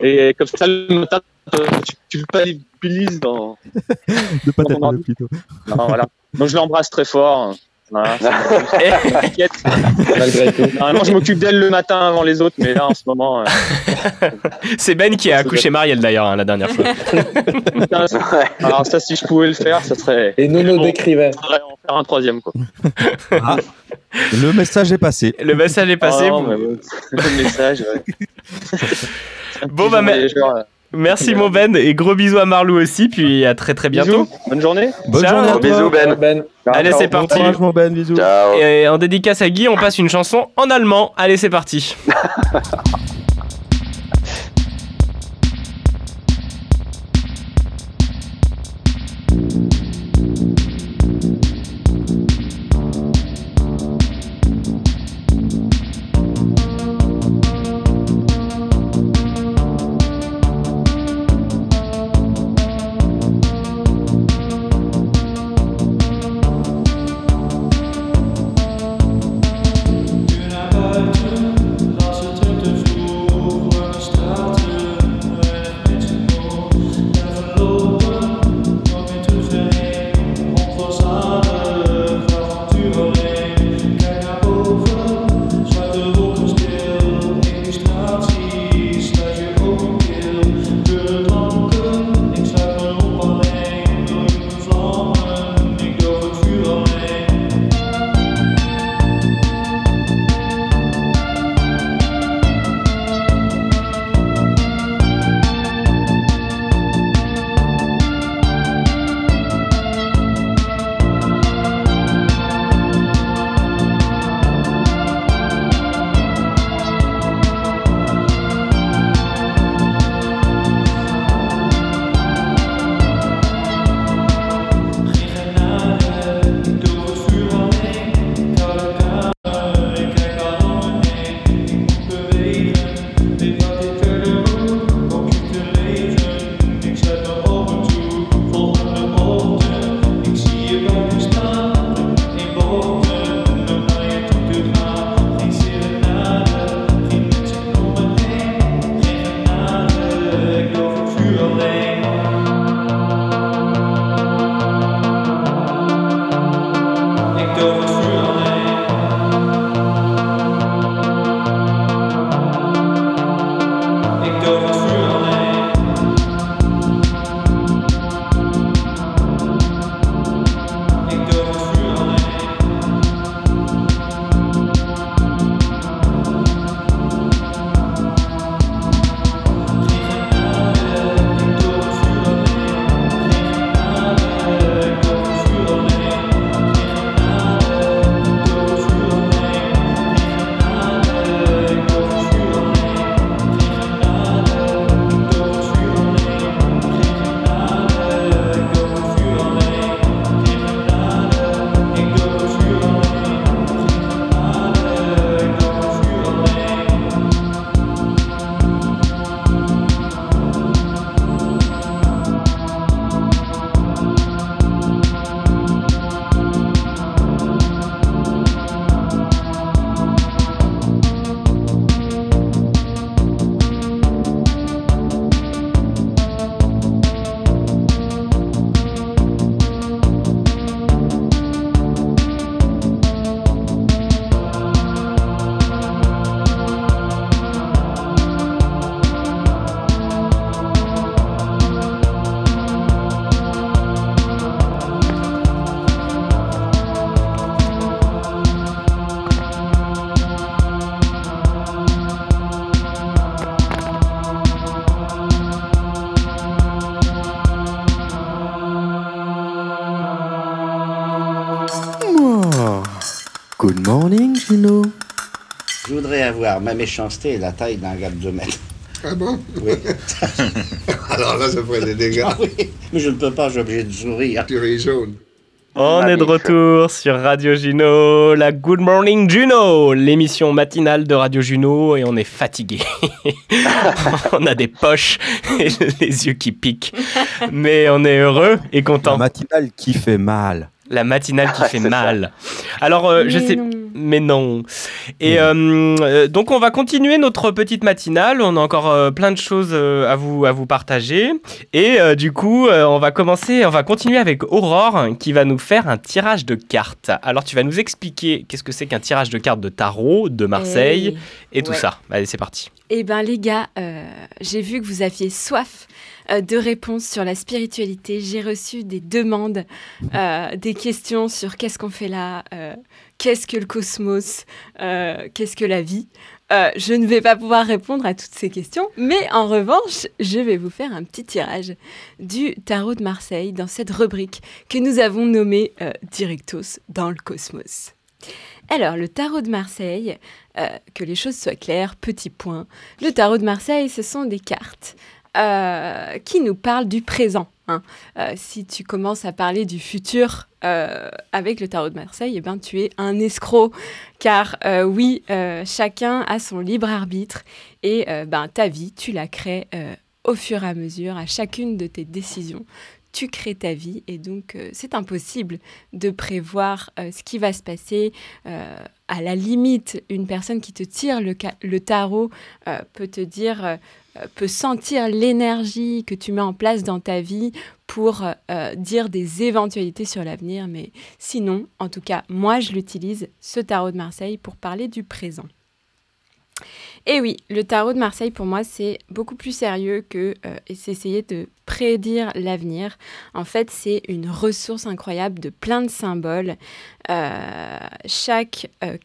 Et comme ça, le matin, tu, tu le culpabilises dans. De pas t'appeler plutôt. Non, voilà. Donc je l'embrasse très fort. Voilà, Eh, T'inquiète. Malgré tout. Normalement, je m'occupe d'elle le matin avant les autres, mais là, en ce moment. euh, C'est Ben qui a accouché Marielle d'ailleurs, hein, la dernière fois. putain, ça- alors, ça, si je pouvais le faire, ça serait. Et Nono Bon. décrivait. faudrait en faire un troisième, quoi. Ah, Le message est passé. Le message est passé. Ah non, vous- mais ouais, le message, ouais. Bon, bah, mais- Merci mon Ben et gros bisous à Marlou aussi. Puis à très très bientôt. Bisous. Bonne journée. Bonne Ciao. journée à toi. Bisous, Ben. Ben. Allez, c'est Bon parti. courage, mon Ben, bisous. Ciao. Et en dédicace à Guy, on passe une chanson en allemand. Allez, c'est parti. avoir ma méchanceté et la taille d'un gars de 2 mètres. Ah bon? Oui. Alors là, ça ferait des dégâts. Ah oui, mais je ne peux pas, j'ai obligé de sourire. Tu ris jaune. On est de retour sur Radio Juno, la Good Morning Juno, l'émission matinale de Radio Juno et on est fatigué. on a des poches et les yeux qui piquent. Mais on est heureux et content. La matinale qui fait mal. La matinale qui Ah, fait ça. mal. Alors, euh, je sais. non. Mais non. Et euh, euh, donc, on va continuer notre petite matinale. On a encore euh, plein de choses euh, à, vous, à vous partager. Et euh, du coup, euh, on va commencer, on va continuer avec Aurore qui va nous faire un tirage de cartes. Alors, tu vas nous expliquer qu'est-ce que c'est qu'un tirage de cartes de tarot de Marseille et, tout ouais. ça. Allez, c'est parti. Eh ben les gars, euh, j'ai vu que vous aviez soif euh, de réponses sur la spiritualité. J'ai reçu des demandes, euh, des questions sur qu'est-ce qu'on fait là, euh, qu'est-ce que le cosmos, qu'est-ce que la vie. Je ne vais pas pouvoir répondre à toutes ces questions, mais en revanche, je vais vous faire un petit tirage du tarot de Marseille dans cette rubrique que nous avons nommée Directos dans le cosmos. Alors, le tarot de Marseille, que les choses soient claires, petit point. Le tarot de Marseille, ce sont des cartes euh, qui nous parlent du présent. hein. Euh, si tu commences à parler du futur euh, avec le tarot de Marseille, eh ben, tu es un escroc. Car oui, chacun a son libre arbitre et ben, ta vie, tu la crées au fur et à mesure, à chacune de tes décisions tu crées ta vie et donc c'est impossible de prévoir ce qui va se passer. À la limite, une personne qui te tire le, tarot peut te dire, peut sentir l'énergie que tu mets en place dans ta vie pour euh, dire des éventualités sur l'avenir. Mais sinon, en tout cas, moi, je l'utilise, ce tarot de Marseille, pour parler du présent. Et oui, le tarot de Marseille, pour moi, c'est beaucoup plus sérieux que euh, essayer de prédire l'avenir. En fait, c'est une ressource incroyable de plein de symboles. Euh, chaque euh,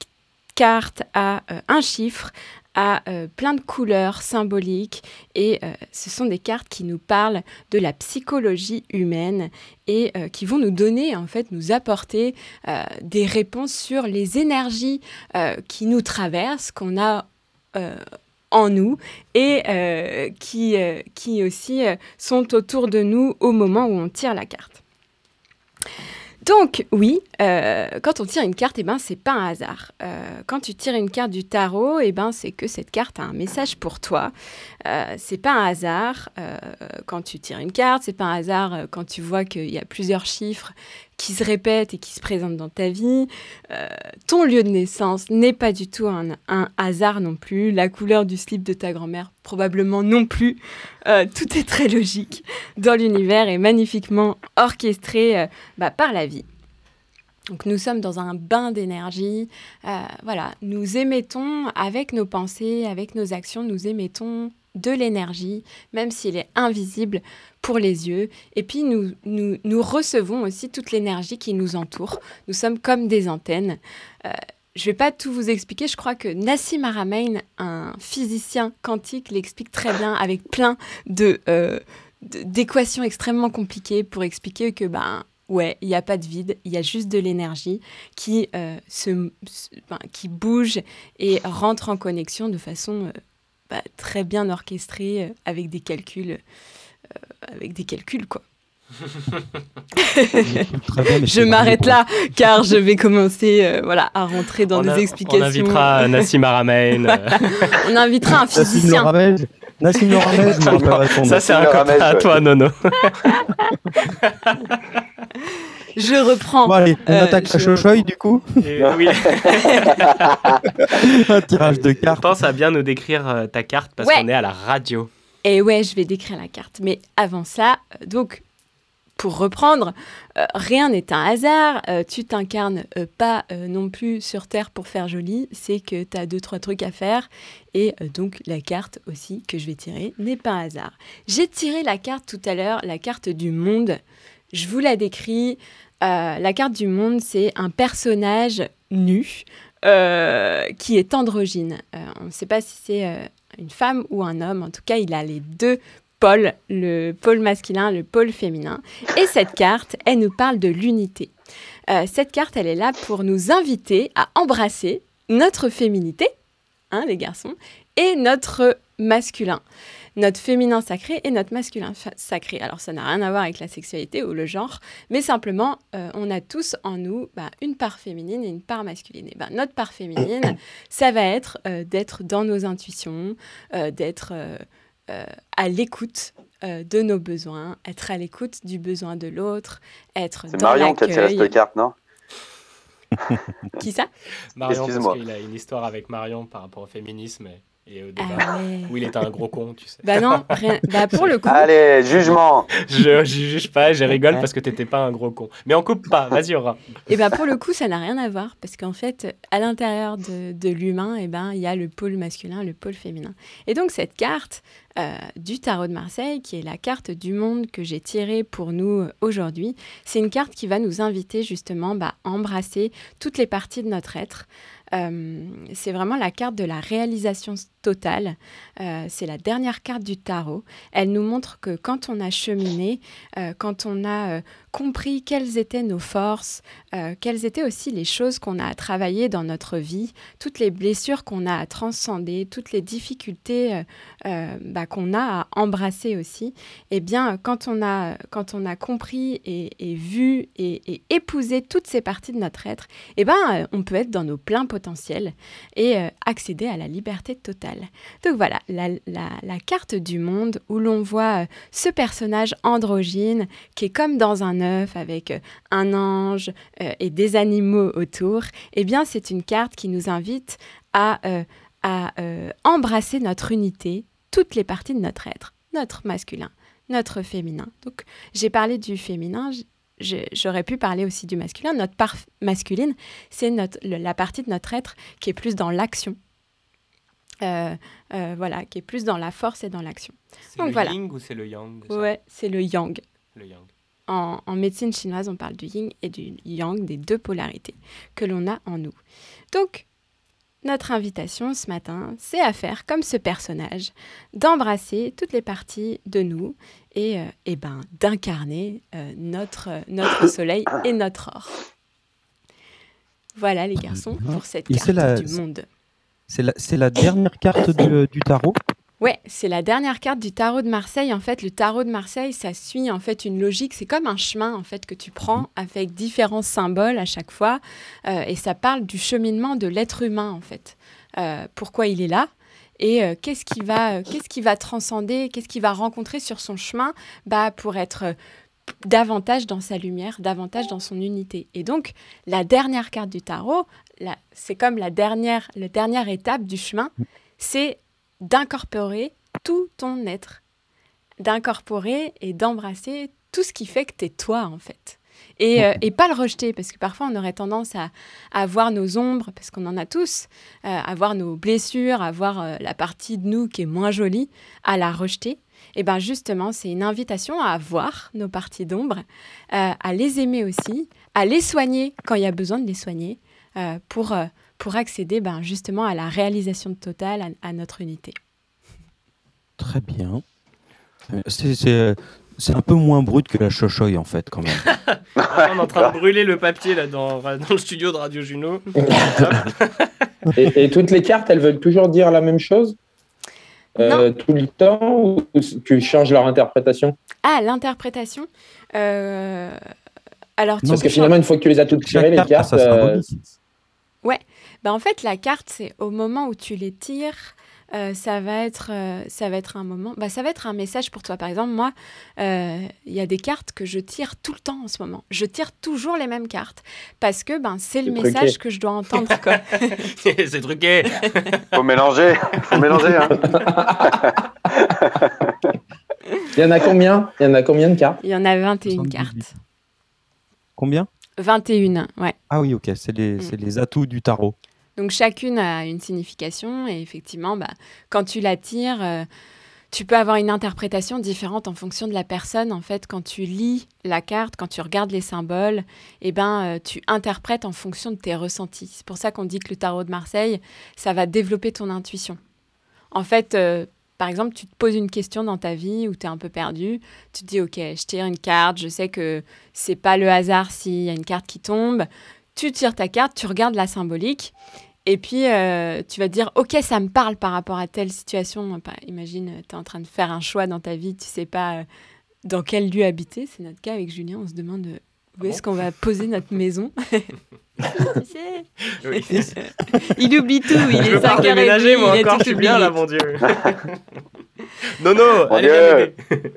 carte a euh, un chiffre, a euh, plein de couleurs symboliques et euh, ce sont des cartes qui nous parlent de la psychologie humaine et euh, qui vont nous donner, en fait, nous apporter des réponses sur les énergies qui nous traversent, qu'on a en nous et qui, aussi sont autour de nous au moment où on tire la carte. Donc oui, euh, quand on tire une carte, eh ben, c'est pas un hasard. Euh, quand tu tires une carte du tarot, eh ben, c'est que cette carte a un message pour toi. Euh, c'est pas un hasard quand tu tires une carte, c'est pas un hasard quand tu vois qu'il y a plusieurs chiffres qui se répètent et qui se présentent dans ta vie. Euh, ton lieu de naissance n'est pas du tout un, hasard non plus. La couleur du slip de ta grand-mère, probablement non plus. Euh, tout est très logique dans l'univers et magnifiquement orchestré euh, bah, par la vie. Donc nous sommes dans un bain d'énergie. Voilà, nous émettons avec nos pensées, avec nos actions, nous émettons de l'énergie, même s'il est invisible pour les yeux. Et puis nous, nous, recevons aussi toute l'énergie qui nous entoure. Nous sommes comme des antennes. Euh, je ne vais pas tout vous expliquer. Je crois que Nassim Haramein, un physicien quantique, l'explique très bien avec plein de, euh, de- d'équations extrêmement compliquées pour expliquer que ben ouais, il n'y a pas de vide, il y a juste de l'énergie qui euh, se, ben, qui bouge et rentre en connexion de façon bah, très bien orchestrée euh, avec des calculs, euh, avec des calculs quoi. Très bien, mais je m'arrête là car je vais commencer euh, voilà, à rentrer dans on, des a- explications. on invitera Nassim Haramein. euh. On invitera un physicien. Nassim nom. Ça, c'est un copain à toi. Nono. Je reprends. Bon, allez, on Euh, attaque la je- chochoï du coup. Et oui. Un tirage de cartes. Pense à bien nous décrire euh, ta carte parce Ouais. qu'on est à la radio. Et ouais, je vais décrire la carte. Mais avant ça, euh, donc, pour reprendre, euh, rien n'est un hasard. Euh, tu t'incarnes euh, pas euh, non plus sur Terre pour faire joli. C'est que tu as deux, trois trucs à faire. Et euh, donc, la carte aussi que je vais tirer n'est pas un hasard. J'ai tiré la carte tout à l'heure, la carte du monde. Je vous la décris. Euh, la carte du monde, c'est un personnage nu euh, qui est androgyne. Euh, on ne sait pas si c'est une femme ou un homme. En tout cas, il a les deux pôles, le pôle masculin, le pôle féminin. Et cette carte, elle nous parle de l'unité. Cette carte, elle est là pour nous inviter à embrasser notre féminité, hein, les garçons, et notre masculin. Notre féminin sacré et notre masculin sacré. Alors, ça n'a rien à voir avec la sexualité ou le genre, mais simplement, euh, on a tous en nous bah, une part féminine et une part masculine. Et ben, notre part féminine, ça va être euh, d'être dans nos intuitions, euh, d'être euh, euh, à l'écoute de nos besoins, être à l'écoute du besoin de l'autre, être C'est dans Marion qui a tiré cette carte, non? Qui ça? Marion, parce Excuse-moi. qu'il a une histoire avec Marion par rapport au féminisme. et Et au débat, Ah ouais. où il était un gros con, tu sais. Bah non, rien- bah pour le coup. Allez, jugement. je, je juge pas, je rigole parce que t'étais pas un gros con. Mais on coupe pas, vas-y Aura. Et ben pour le coup, ça n'a rien à voir parce qu'en fait, à l'intérieur de, de l'humain, et ben il y a le pôle masculin, le pôle féminin. Et donc cette carte euh, du tarot de Marseille, qui est la carte du monde que j'ai tirée pour nous euh, aujourd'hui, c'est une carte qui va nous inviter justement bah, à embrasser toutes les parties de notre être. Euh, c'est vraiment la carte de la réalisation totale. Euh, c'est la dernière carte du tarot. Elle nous montre que quand on a cheminé, euh, quand on a euh, compris quelles étaient nos forces, quelles étaient aussi les choses qu'on a à travailler dans notre vie, toutes les blessures qu'on a à transcender, toutes les difficultés bah, qu'on a à embrasser aussi, eh bien, quand on a, quand on a compris et, vu et, épousé toutes ces parties de notre être, eh ben, on peut être dans nos pleins potentiels et accéder à la liberté totale. Donc voilà, la, carte du monde où l'on voit euh, ce personnage androgyne qui est comme dans un œuf avec euh, un ange euh, et des animaux autour, eh bien c'est une carte qui nous invite à, à embrasser notre unité, toutes les parties de notre être, notre masculin, notre féminin. Donc j'ai parlé du féminin, j'aurais pu parler aussi du masculin. Notre part masculine, c'est la partie de notre être qui est plus dans l'action. Euh, euh, voilà, qui est plus dans la force et dans l'action. C'est Donc le voilà. yin ou c'est le yang Ouais, c'est le yang. Le yang. En, en médecine chinoise, on parle du yin et du yang, des deux polarités que l'on a en nous. Donc, notre invitation ce matin, c'est à faire comme ce personnage, d'embrasser toutes les parties de nous et, euh, eh ben, d'incarner euh, notre, notre soleil et notre or. Voilà les garçons pour cette Et carte la- du monde. C'est la, dernière carte du, du tarot Ouais, c'est la dernière carte du tarot de Marseille. En fait, le tarot de Marseille, ça suit en fait une logique. C'est comme un chemin en fait que tu prends avec différents symboles à chaque fois, Euh, et ça parle du cheminement de l'être humain en fait. Euh, pourquoi il est là et euh, qu'est-ce qui va, euh, qu'est-ce qui va transcender, qu'est-ce qu'il va rencontrer sur son chemin, bah pour être euh, davantage dans sa lumière, davantage dans son unité. Et donc, la dernière carte du tarot, c'est comme la dernière, la dernière étape du chemin, c'est d'incorporer tout ton être, d'incorporer et d'embrasser tout ce qui fait que tu es toi, en fait. Et, euh, et pas le rejeter, parce que parfois on aurait tendance à, à voir nos ombres, parce qu'on en a tous, euh, à voir nos blessures, à voir euh, la partie de nous qui est moins jolie, à la rejeter. Et bien justement, c'est une invitation à voir nos parties d'ombre, à les aimer aussi, à les soigner quand il y a besoin de les soigner, pour, euh, pour accéder ben, justement à la réalisation totale, à, à notre unité. Très bien. Euh, C'est, c'est, c'est un peu moins brut que la chochoï en fait quand même. on est en train de brûler le papier là dans, dans le studio de Radio Juno. Et, et toutes les cartes, elles veulent toujours dire la même chose? Euh, tout le temps ou tu changes leur interprétation? Ah, l'interprétation. euh, Alors, tu Parce que finalement, une fois que tu les as toutes tirées, les cartes, sa euh. Ouais, bah en fait la carte c'est au moment où tu les tires, euh, ça va être euh, ça va être un moment, bah ça va être un message pour toi. Par exemple moi, euh, il y a des cartes que je tire tout le temps en ce moment. Je tire toujours les mêmes cartes parce que ben c'est le message truqué. que je dois entendre quoi. c'est truqué. Faut mélanger, faut mélanger. Hein. il y en a combien? Il y en a combien de cartes? Il y en a 21 cartes. Combien? 21, ouais. Ah oui, ok, c'est les, c'est les atouts du tarot. Donc chacune a une signification et effectivement, bah, quand tu la tires, euh, tu peux avoir une interprétation différente en fonction de la personne. En fait, quand tu lis la carte, quand tu regardes les symboles, eh ben, euh, tu interprètes en fonction de tes ressentis. C'est pour ça qu'on dit que le tarot de Marseille, ça va développer ton intuition. En fait, euh, par exemple, tu te poses une question dans ta vie où tu es un peu perdu, tu te dis, OK, je tire une carte, je sais que c'est pas le hasard s'il y a une carte qui tombe. Tu tires ta carte, tu regardes la symbolique, et puis euh, tu vas te dire, OK, ça me parle par rapport à telle situation. Imagine, tu es en train de faire un choix dans ta vie, tu sais pas euh, dans quel lieu habiter. C'est notre cas avec Julien, on se demande où est-ce qu'on va poser notre maison? tu sais Oui. Il oublie tout, il Je est veux pas 5 h déménager, moi encore, je suis bien là, mon Dieu. non, non, Mon allez Dieu.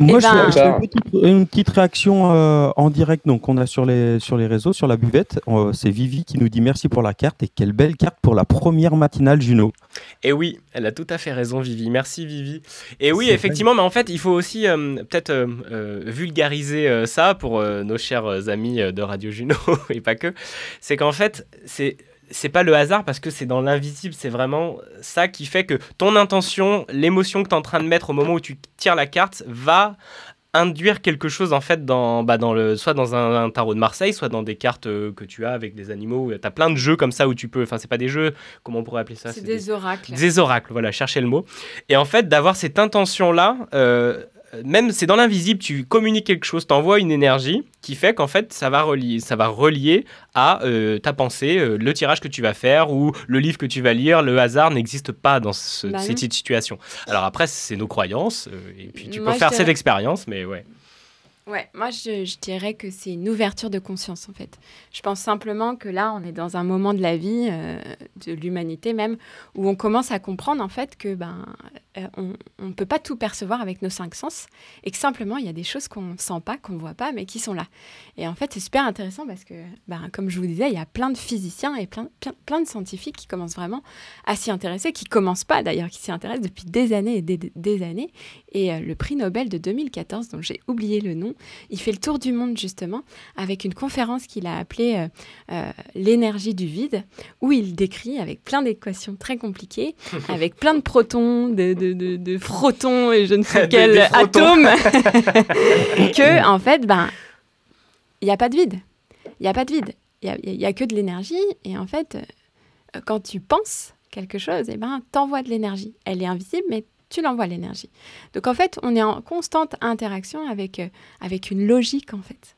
Moi, Eh ben- je- j'ai une petite, une petite réaction euh, en direct donc on a sur les, sur les réseaux, sur la buvette. Euh, c'est Vivi qui nous dit merci pour la carte et quelle belle carte pour la première matinale Juno. Et oui, elle a tout à fait raison, Vivi. Merci, Vivi. Et oui, effectivement, mais en fait, il faut aussi euh, peut-être euh, euh, vulgariser euh, ça pour euh, nos chers amis euh, de Radio Juno et pas que. C'est qu'en fait, c'est. C'est pas le hasard parce que c'est dans l'invisible, c'est vraiment ça qui fait que ton intention, l'émotion que tu es en train de mettre au moment où tu tires la carte va induire quelque chose en fait dans, bah, dans le, soit dans un, un tarot de Marseille, soit dans des cartes euh, que tu as avec des animaux. Tu as plein de jeux comme ça où tu peux. Enfin, c'est pas des jeux, comment on pourrait appeler ça? C'est des oracles. des oracles, voilà, cherchez le mot. Et en fait, d'avoir cette intention-là, euh, même c'est dans l'invisible, tu communiques quelque chose, t'envoies une énergie qui fait qu'en fait, ça va relier, ça va relier à euh, ta pensée, euh, le tirage que tu vas faire ou le livre que tu vas lire. Le hasard n'existe pas dans ce- Bah cette situation. Alors après, c'est nos croyances, euh, et puis tu Moi, peux faire cette expérience, mais ouais. Ouais, moi je, je dirais que c'est une ouverture de conscience en fait. Je pense simplement que là, on est dans un moment de la vie, euh, de l'humanité même, où on commence à comprendre en fait que ben euh, on ne peut pas tout percevoir avec nos cinq sens et que simplement il y a des choses qu'on sent pas, qu'on voit pas, mais qui sont là. Et en fait, c'est super intéressant parce que, ben, comme je vous disais, il y a plein de physiciens et plein, plein, plein de scientifiques qui commencent vraiment à s'y intéresser, qui commencent pas d'ailleurs, qui s'y intéressent depuis des années et des, des années. Et euh, le prix Nobel de 2014, dont j'ai oublié le nom, il fait le tour du monde justement avec une conférence qu'il a appelée euh, euh, L'énergie du vide, où il décrit avec plein d'équations très compliquées, avec plein de protons, de, de, de, et je ne sais quel atome, que en fait, ben, il n'y a pas de vide. Il n'y a pas de vide. Il n'y a, que de l'énergie. Et en fait, euh, quand tu penses quelque chose, eh ben, t'envoies de l'énergie. Elle est invisible, mais tu l'envoies l'énergie. Donc en fait, on est en constante interaction avec, euh, avec une logique en fait.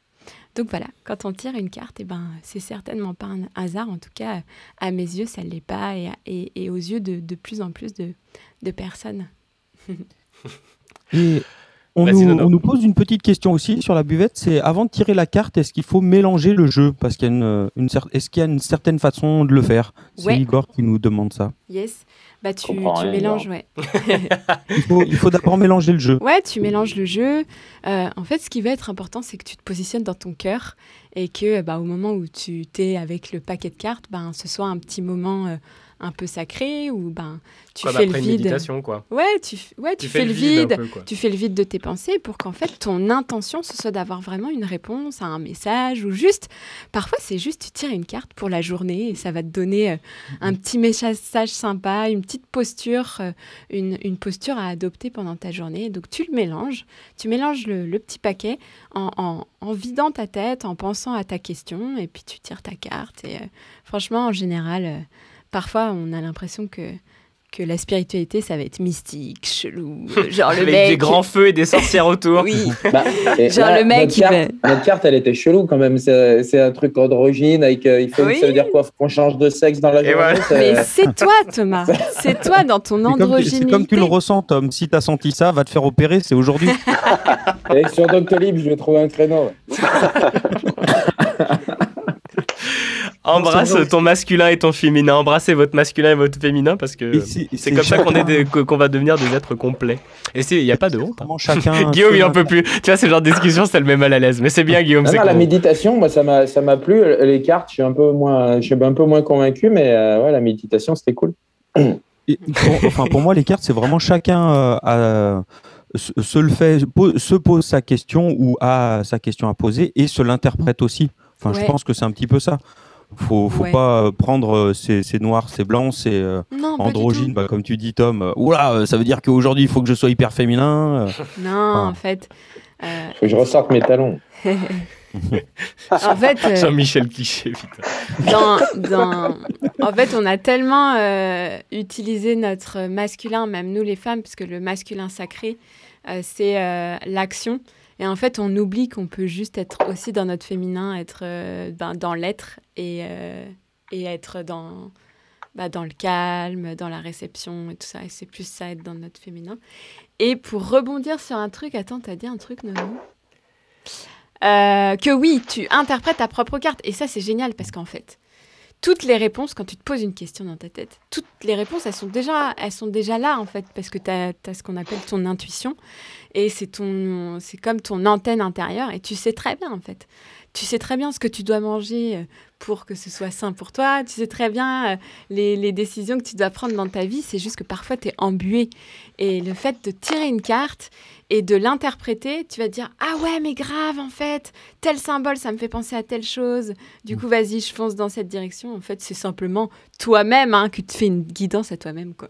Donc voilà, quand on tire une carte, eh ben, c'est certainement pas un hasard. En tout cas, à mes yeux, ça ne l'est pas. Et, et- et aux yeux de, de plus en plus de, de personnes. On nous, Nono. on nous pose une petite question aussi sur la buvette, c'est avant de tirer la carte, est-ce qu'il faut mélanger le jeu? Parce qu'il y a une, une cer- est-ce qu'il y a une certaine façon de le faire? C'est Ouais. Igor qui nous demande ça. Yes. Bah, tu, mélanges, ouais. Il faut, il faut d'abord mélanger le jeu. Ouais, tu mélanges le jeu. Euh, en fait, ce qui va être important, c'est que tu te positionnes dans ton cœur et que bah, au moment où tu t'es avec le paquet de cartes, ben, ce soit un petit moment euh, un peu sacré où ben, tu Comme fais après le une vide. méditation, quoi. Ouais, tu, ouais, tu, fais, le vide. peu, tu fais le vide de tes pensées pour qu'en fait ton intention ce soit d'avoir vraiment une réponse à un message ou juste parfois c'est juste tu tires une carte pour la journée et ça va te donner euh, un petit message sympa, une petite posture, euh, une, une posture à adopter pendant ta journée. Donc tu le mélanges, tu mélanges le, le petit paquet en, en- en vidant ta tête, en pensant à ta question et puis tu tires ta carte. Et euh, franchement en général, parfois on a l'impression que que la spiritualité, ça va être mystique, chelou, genre le Avec mec... des grands feux et des sorcières autour. Oui. Bah, Genre là, le mec, notre il carte, va- notre carte, elle était chelou quand même. C'est c'est un truc androgyne avec. euh, il faut, Oui. Ça veut dire quoi? Qu'on change de sexe dans la journée ça- Mais c'est toi, Thomas. C'est toi dans ton C'est comme, androgynité. comme tu le ressens, Tom. Si t'as senti ça, va te faire opérer, c'est aujourd'hui. Et sur Doctolib, je vais trouver un créneau. Embrasse ton masculin et ton féminin. Embrassez votre masculin et votre féminin parce que c'est- comme ça qu'on qu'on va devenir des êtres complets. Et il n'y a pas de honte. hein. chacun- Guillaume, il en peut plus. Tu vois, ce genre de discussion, ça le met mal à l'aise. Mais c'est bien, Guillaume. Non, non, la méditation, moi, ça m'a, ça m'a plu. Les cartes, je suis un peu moins, je suis un peu moins convaincu, mais euh, ouais, la méditation, c'était cool. Et pour, enfin, pour moi, les cartes, c'est vraiment chacun euh, a- se, se le fait, po- se pose sa question ou a sa question à poser et se l'interprète aussi. Enfin, Ouais. je pense que c'est un petit peu ça. Faut, faut Ouais. pas euh, prendre euh, c'est c'est noir, c'est blanc, c'est euh, Non, pas du androgyne, tout. bah, comme tu dis, Tom. Euh, Oula, ça veut dire qu'aujourd'hui, il faut que je sois hyper féminin. Non, Ah. en fait. euh, Faut que je ressorte mes talons. en fait, euh, Jean-Michel Cliché, putain. dans, dans- en fait, on a tellement euh, utilisé notre masculin, même nous les femmes, parce que le masculin sacré, euh, c'est euh, l'action. Et en fait, on oublie qu'on peut juste être aussi dans notre féminin, être euh, ben, dans l'être et, euh, être dans, bah, dans le calme, dans la réception et tout ça. Et c'est plus ça, être dans notre féminin. Et pour rebondir sur un truc, attends, t'as dit un truc, Nono? Euh, que oui, tu interprètes ta propre carte. Et ça, c'est génial parce qu'en fait, toutes les réponses, quand tu te poses une question dans ta tête, toutes les réponses, elles sont déjà, elles sont déjà là, en fait, parce que tu as, ce qu'on appelle ton intuition. Et c'est ton, c'est comme ton antenne intérieure, et tu sais très bien, en fait. Tu sais très bien ce que tu dois manger euh, pour que ce soit sain pour toi. Tu sais très bien euh, les, les, décisions que tu dois prendre dans ta vie. C'est juste que parfois, tu es embué. Et le fait de tirer une carte et de l'interpréter, tu vas te dire Ah ouais, mais grave, en fait, tel symbole, ça me fait penser à telle chose. Du coup, vas-y, je fonce dans cette direction. En fait, c'est simplement toi-même hein, que tu fais une guidance à toi-même. quoi.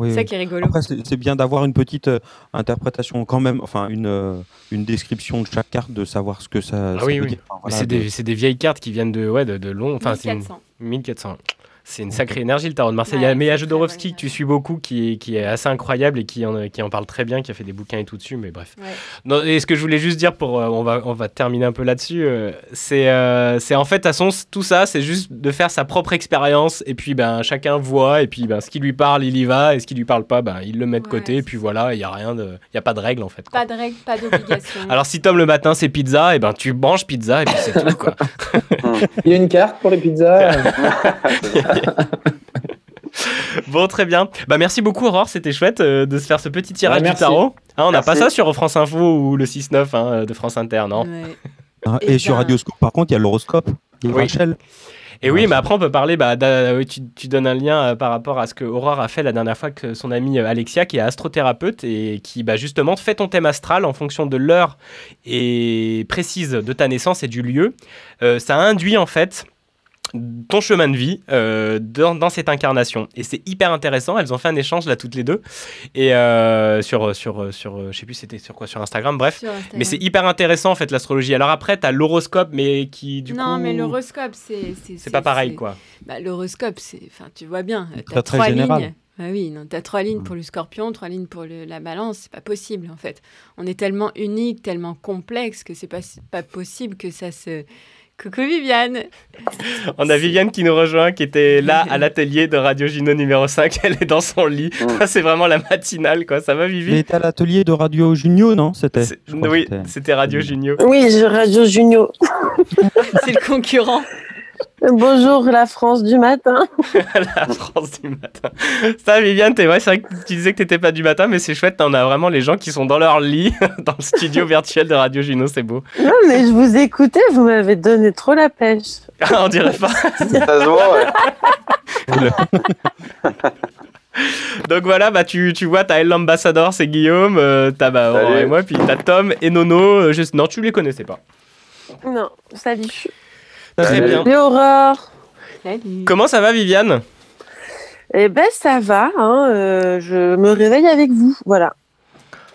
C'est ça qui est rigolo. Après, c'est bien d'avoir une petite euh, interprétation quand même, enfin une, euh, une description de chaque carte, de savoir ce que ça, ah ça oui, veut oui. dire. Enfin, voilà, c'est de- des, des vieilles cartes qui viennent de, ouais, de, de long. Enfin, c'est une- 1400. 1400. C'est une sacrée énergie le tarot de Marseille. Ouais, Il y a Mea c'est Jodorowsky que tu suis beaucoup, qui, est- qui est assez incroyable et qui en, qui en parle très bien, qui a fait des bouquins et tout dessus, mais bref. Ouais. Non, et ce que je voulais juste dire, pour, euh, on, va, on va terminer un peu là-dessus, euh, c'est euh, c'est en fait, à son, tout ça, c'est juste de faire sa propre expérience, et puis ben, chacun voit, et puis ben, ce qui lui parle, il y va, et ce qui lui parle pas, ben, il le met de Ouais, côté, et puis voilà, il n'y a rien de. Il y a pas de règle en fait. quoi. Pas de règles, pas d'obligation. Alors si Tom le matin c'est pizza, et ben tu manges pizza, et puis c'est tout quoi. Il y a une carte pour les pizzas. Bon, très bien. Bah, merci beaucoup, Aurore. C'était chouette euh, de se faire ce petit tirage Ouais, du tarot. Hein, on n'a pas ça sur France Info ou le 6-9 hein, de France Inter, non Ouais. Ah, Eh et sur ben- Radioscope, par contre, il y a l'horoscope. de Oui. Rachel. Et oui, mais après, on peut parler. Bah, oui, tu, tu donnes un lien euh, par rapport à ce que Aurore a fait la dernière fois que son amie euh, Alexia, qui est astrothérapeute et qui, bah, justement, fait ton thème astral en fonction de l'heure et précise de ta naissance et du lieu. Euh, ça induit, en fait, ton chemin de vie euh, dans, dans cette incarnation. Et c'est hyper intéressant. Elles ont fait un échange là toutes les deux. Et euh, sur, sur, sur, je sais plus c'était sur quoi, sur Instagram, bref. Sur Instagram. Mais c'est hyper intéressant en fait l'astrologie. Alors après, tu as l'horoscope, mais qui du non, coup. mais l'horoscope, c'est. C'est pas pareil quoi. Bah, l'horoscope, c'est. Enfin, tu vois bien. Tu Très, as très trois général. lignes. Ah oui, non, tu as trois lignes pour le scorpion, trois lignes pour le- la balance. C'est pas possible, en fait. On est tellement unique, tellement complexe que c'est pas, pas possible que ça se. Coucou Viviane On a Viviane qui nous rejoint, qui était là à l'atelier de Radio Gino numéro 5. Elle est dans son lit. Mm. c'est vraiment la matinale quoi. Ça va Il Vivi était à l'atelier de Radio Junio, non? C'était. Oui, c'était- Radio Junio. Oui, Radio Junio. C'est le concurrent. Bonjour la France du matin. la France du matin. Ça, Viviane, t'es vrai, c'est vrai que tu disais que t'étais pas du matin, mais c'est chouette. On a vraiment les gens qui sont dans leur lit, dans le studio virtuel de Radio Gino, c'est beau. Non, mais je vous écoutais, vous m'avez donné trop la pêche. On dirait pas. Ça se voit, ouais. Donc voilà, bah tu, tu vois, t'as Elle l'ambassadeur, c'est Guillaume, euh, t'as bah, Aurore et moi, puis t'as Tom et Nono. euh, juste... Non, tu les connaissais pas. Non, salut. Très bien. Et Aurore Salut. Comment ça va, Viviane? Eh ben ça va, hein, euh, je me réveille avec vous, voilà.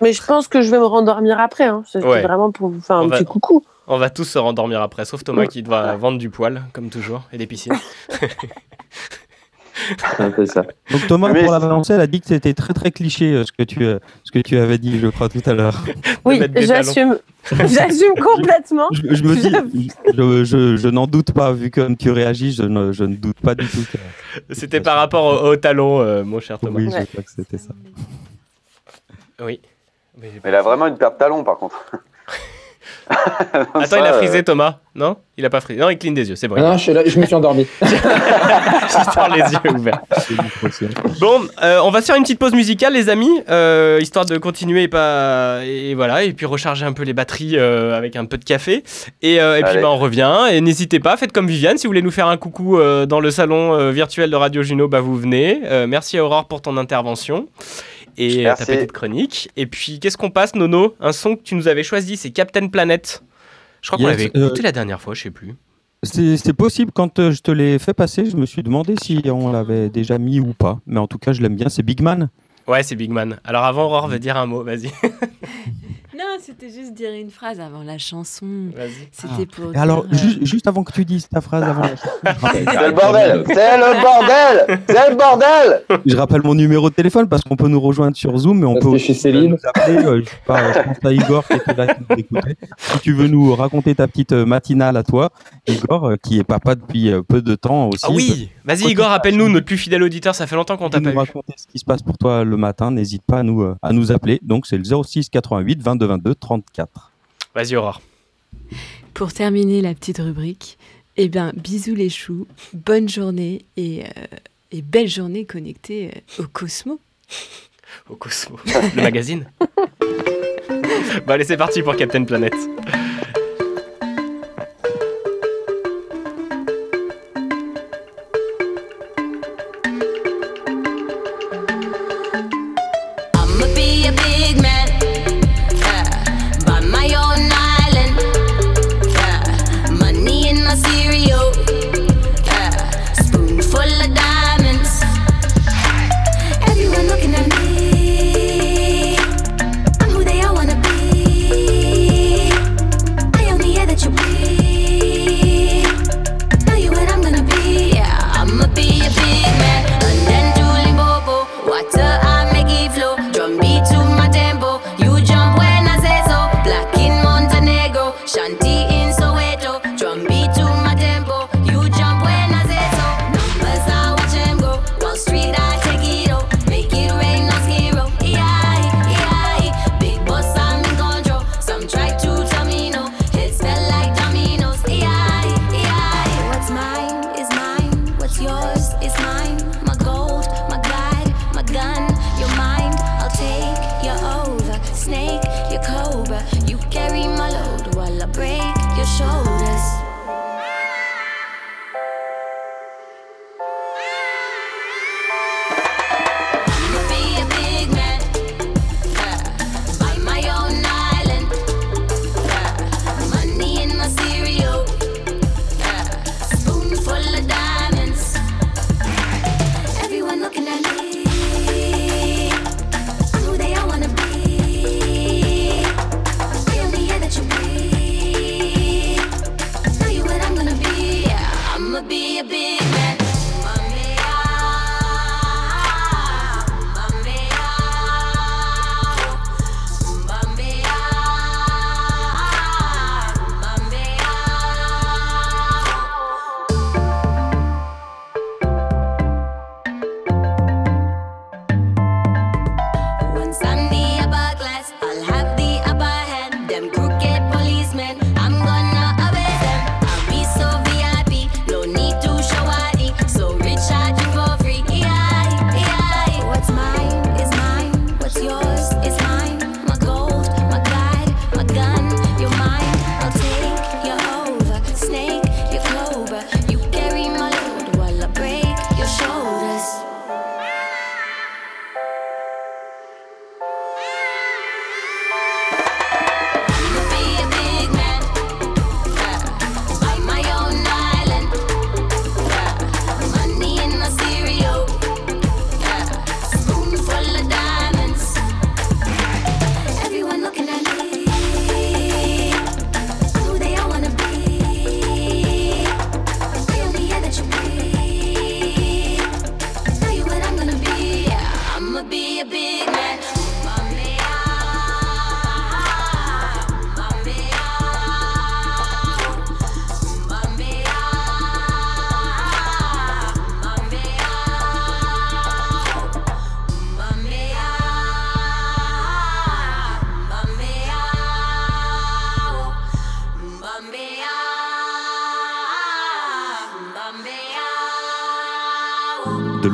Mais je pense que je vais me rendormir après, hein. Ouais. vraiment pour vous faire On un va- petit coucou. On va tous se rendormir après, sauf Thomas qui doit vendre du poil, comme toujours, et des piscines. C'est un peu ça. Donc Thomas, Mais pour la balancer, elle a dit que c'était très très cliché euh, ce que tu, euh, ce que tu avais dit, je crois, tout à l'heure. Oui, j'assume. J'assume complètement. Je, je me dis, je, je, je n'en doute pas, vu comme tu réagis, je ne, je ne doute pas du tout. C'était par rapport au, au talon, euh, mon cher Thomas. Oui, Ouais. je crois que c'était ça. Oui. Mais il a vraiment une paire de talons, par contre. Attends, Ça, il a euh, frisé Thomas Non Il a pas frisé. Non, il cligne des yeux, c'est bon. Non, je, suis là, je me suis endormi. Histoire les yeux ouverts. Bon, euh, on va se faire une petite pause musicale, les amis, euh, histoire de continuer et pas et voilà, et puis recharger un peu les batteries euh, avec un peu de café. Et, euh, et puis bah, on revient. Et n'hésitez pas, faites comme Viviane, si vous voulez nous faire un coucou euh, dans le salon euh, virtuel de Radio Juno, bah vous venez. Euh, merci à Aurore pour ton intervention et euh, ta Merci. petite chronique. Et puis qu'est-ce qu'on passe, Nono? Un son que tu nous avais choisi, c'est Captain Planet. Je crois qu'on l'avait euh, écouté la dernière fois, je sais plus. C'est c'est possible, quand euh, je te l'ai fait passer, je me suis demandé si on l'avait déjà mis ou pas. Mais en tout cas, je l'aime bien, c'est Big Man. Ouais, c'est Big Man. Alors avant, Aurore veut dire un mot, vas-y. Non, c'était juste dire une phrase avant la chanson. Vas-y. C'était pour. Et alors, dire, euh, ju- juste avant que tu dises ta phrase, avant la chanson, C'est le bordel C'est le bordel C'est le bordel je rappelle mon numéro de téléphone parce qu'on peut nous rejoindre sur Zoom, mais on Parce peut que aussi je suis Céline. nous appeler. euh, je, sais pas, je pense à Igor qui était là qui nous écoutait. Si tu veux nous raconter ta petite euh, matinale à toi, Igor, euh, qui est papa depuis euh, peu de temps aussi. Ah oui, vas-y Igor, appelle-nous, notre plus fidèle auditeur, ça fait longtemps qu'on Tu t'a pas nous raconter ce qui se passe pour toi le matin, n'hésite pas à nous, euh, à nous appeler. Donc c'est le 06 88 22 22 34. Vas-y Aurore. Pour terminer la petite rubrique, Eh bien, bisous les choux, bonne journée et, euh, et belle journée connectée euh, au Cosmo. Au Cosmo, le magazine. bon, allez, c'est parti pour Captain Planet.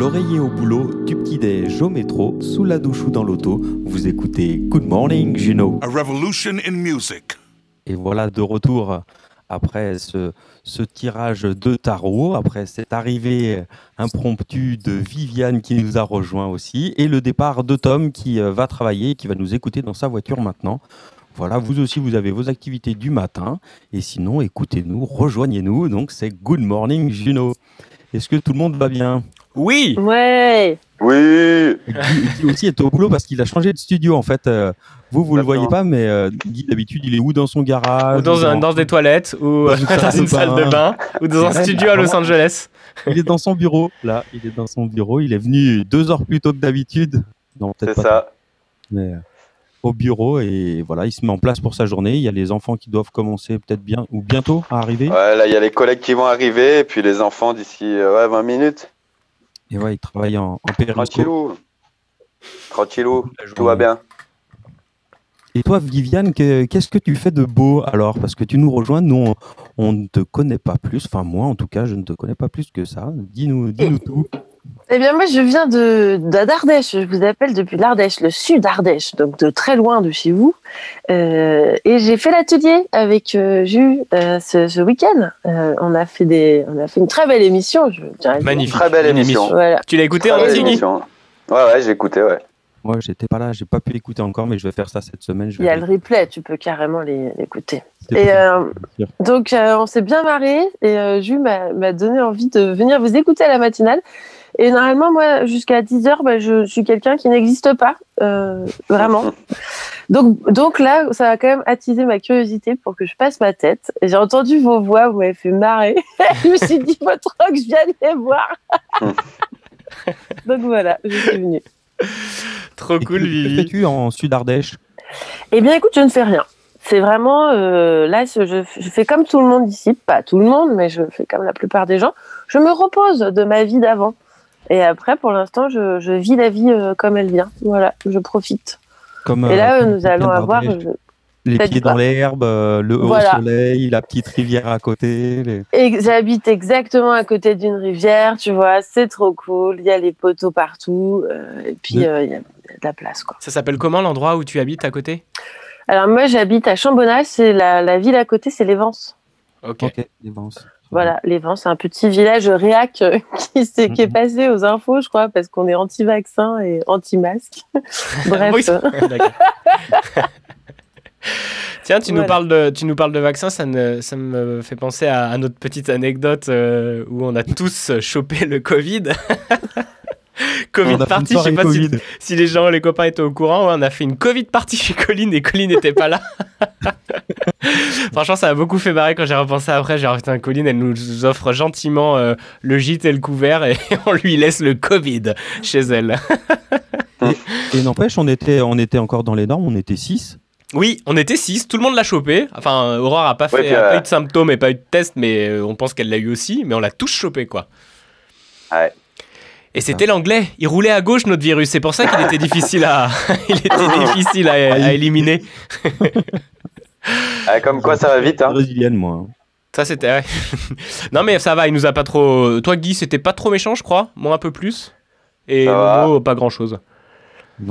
L'oreiller au boulot, du petit déj au métro, sous la douche ou dans l'auto, vous écoutez Good Morning Juno. A revolution in music. Et voilà de retour après ce, ce tirage de tarot, après cette arrivée impromptue de Viviane qui nous a rejoint aussi, et le départ de Tom qui euh, va travailler et qui va nous écouter dans sa voiture maintenant. Voilà, vous aussi, vous avez vos activités du matin. Et sinon, écoutez-nous, rejoignez-nous. Donc, c'est Good Morning Juno. Est-ce que tout le monde va bien? Oui Ouais Oui Guy aussi est au boulot parce qu'il a changé de studio en fait. Euh, vous, vous le voyez pas, mais euh, Guy d'habitude il est où dans son garage Ou dans, un, dans des toilettes, ou Dans une dans salle une de salle de bain. ou dans un studio à Los. Angeles. Il est dans son bureau, là, il est dans son bureau. Il est venu deux heures plus tôt que d'habitude. Non, peut-être C'est pas. ça. Mais euh, au bureau et voilà, il se met en place pour sa journée. Il y a les enfants qui doivent commencer peut-être bien ou bientôt à arriver. Ouais, là, il y a les collègues qui vont arriver, et puis les enfants d'ici euh, ouais, 20 minutes. Et ouais, il travaille en, en. Tranquillou. Tranquillou, tout va bien. Et toi, Viviane, que- qu'est-ce que tu fais de beau alors? Parce que tu nous rejoins, nous, on, on ne te connaît pas plus. Enfin, moi, en tout cas, je ne te connais pas plus que ça. Dis-nous dis tout. Eh bien, moi, je viens de d'Ardèche. Je vous appelle depuis l'Ardèche, le sud Ardèche, donc de très loin de chez vous. Euh, et j'ai fait l'atelier avec euh, Jus euh, ce, ce week-end. Euh, on a fait des, on a fait une très belle émission. Je dirais. Magnifique. Très belle émission. Voilà. Tu l'as écouté émission. Ouais, ouais, j'ai écouté, ouais. Moi, j'étais pas là, j'ai pas pu écouter encore, mais je vais faire ça cette semaine. Je Il y a le replay, tu peux carrément l'écouter. Et euh, donc, euh, on s'est bien marré et euh, Jus m'a m'a donné envie de venir vous écouter à la matinale. Et normalement, moi, jusqu'à 10h, bah, je suis quelqu'un qui n'existe pas, euh, vraiment. Donc, donc là, ça a quand même attisé ma curiosité pour que je passe ma tête. Et j'ai entendu vos voix, vous m'avez fait marrer. je me suis dit, votre rock, je viens les voir. donc voilà, je suis venue. Trop cool, Que Vivi. fais-tu en Sud-Ardèche Eh bien, écoute, je ne fais rien. C'est vraiment euh, là, je, je fais comme tout le monde ici, pas tout le monde, mais je fais comme la plupart des gens. Je me repose de ma vie d'avant. Et après, pour l'instant, je, je vis la vie euh, comme elle vient. Voilà, je profite. Comme, Et euh, là, euh, comme nous allons avoir euh, Les pieds dans l'herbe, euh, le haut soleil, la petite rivière à côté. les- Et j'habite exactement à côté d'une rivière, tu vois, c'est trop cool. Il y a les poteaux partout, euh, et puis De- euh, il y a de la place, quoi. Ça s'appelle comment l'endroit où tu habites à côté? Alors moi, j'habite à Chambonnas, c'est la, la ville à côté, c'est les. Ok. Ok, les Vences. Voilà, les Vences, c'est un petit village réac euh, qui, est passé aux infos, je crois, parce qu'on est anti-vaccin et anti-masque. Bref. Tiens, tu, nous parles de, tu nous parles de vaccins, ça, ne- ça me fait penser à, à notre petite anecdote euh, où on a tous chopé le Covid. Covid party, je sais pas si, les gens, les copains étaient au courant. Ouais, on a fait une Covid party chez Colline et Colline n'était pas là. Franchement, ça m'a beaucoup fait marrer quand j'ai repensé après. J'ai putain, Colline, elle nous offre gentiment euh, le gîte et le couvert et on lui laisse le Covid chez elle. Et n'empêche, on était, on était encore dans les normes, on était 6. Oui, on était 6, tout le monde l'a chopé. Enfin, Aurore a pas, fait, Ouais, puis, a pas euh, eu de symptômes et pas eu de test, mais euh, on pense qu'elle l'a eu aussi. Mais on l'a tous chopé, quoi. Ouais. Et c'était l'anglais. Il roulait à gauche, notre virus. C'est pour ça qu'il était difficile à, il était difficile à, à éliminer. Ah, comme quoi, ça va vite, hein. Brésilienne, moi. Ça, c'était. ouais. non, mais ça va, il nous a pas trop. Toi, Guy, c'était pas trop méchant, je crois. Moi, un peu plus. Et. Momo, pas grand chose.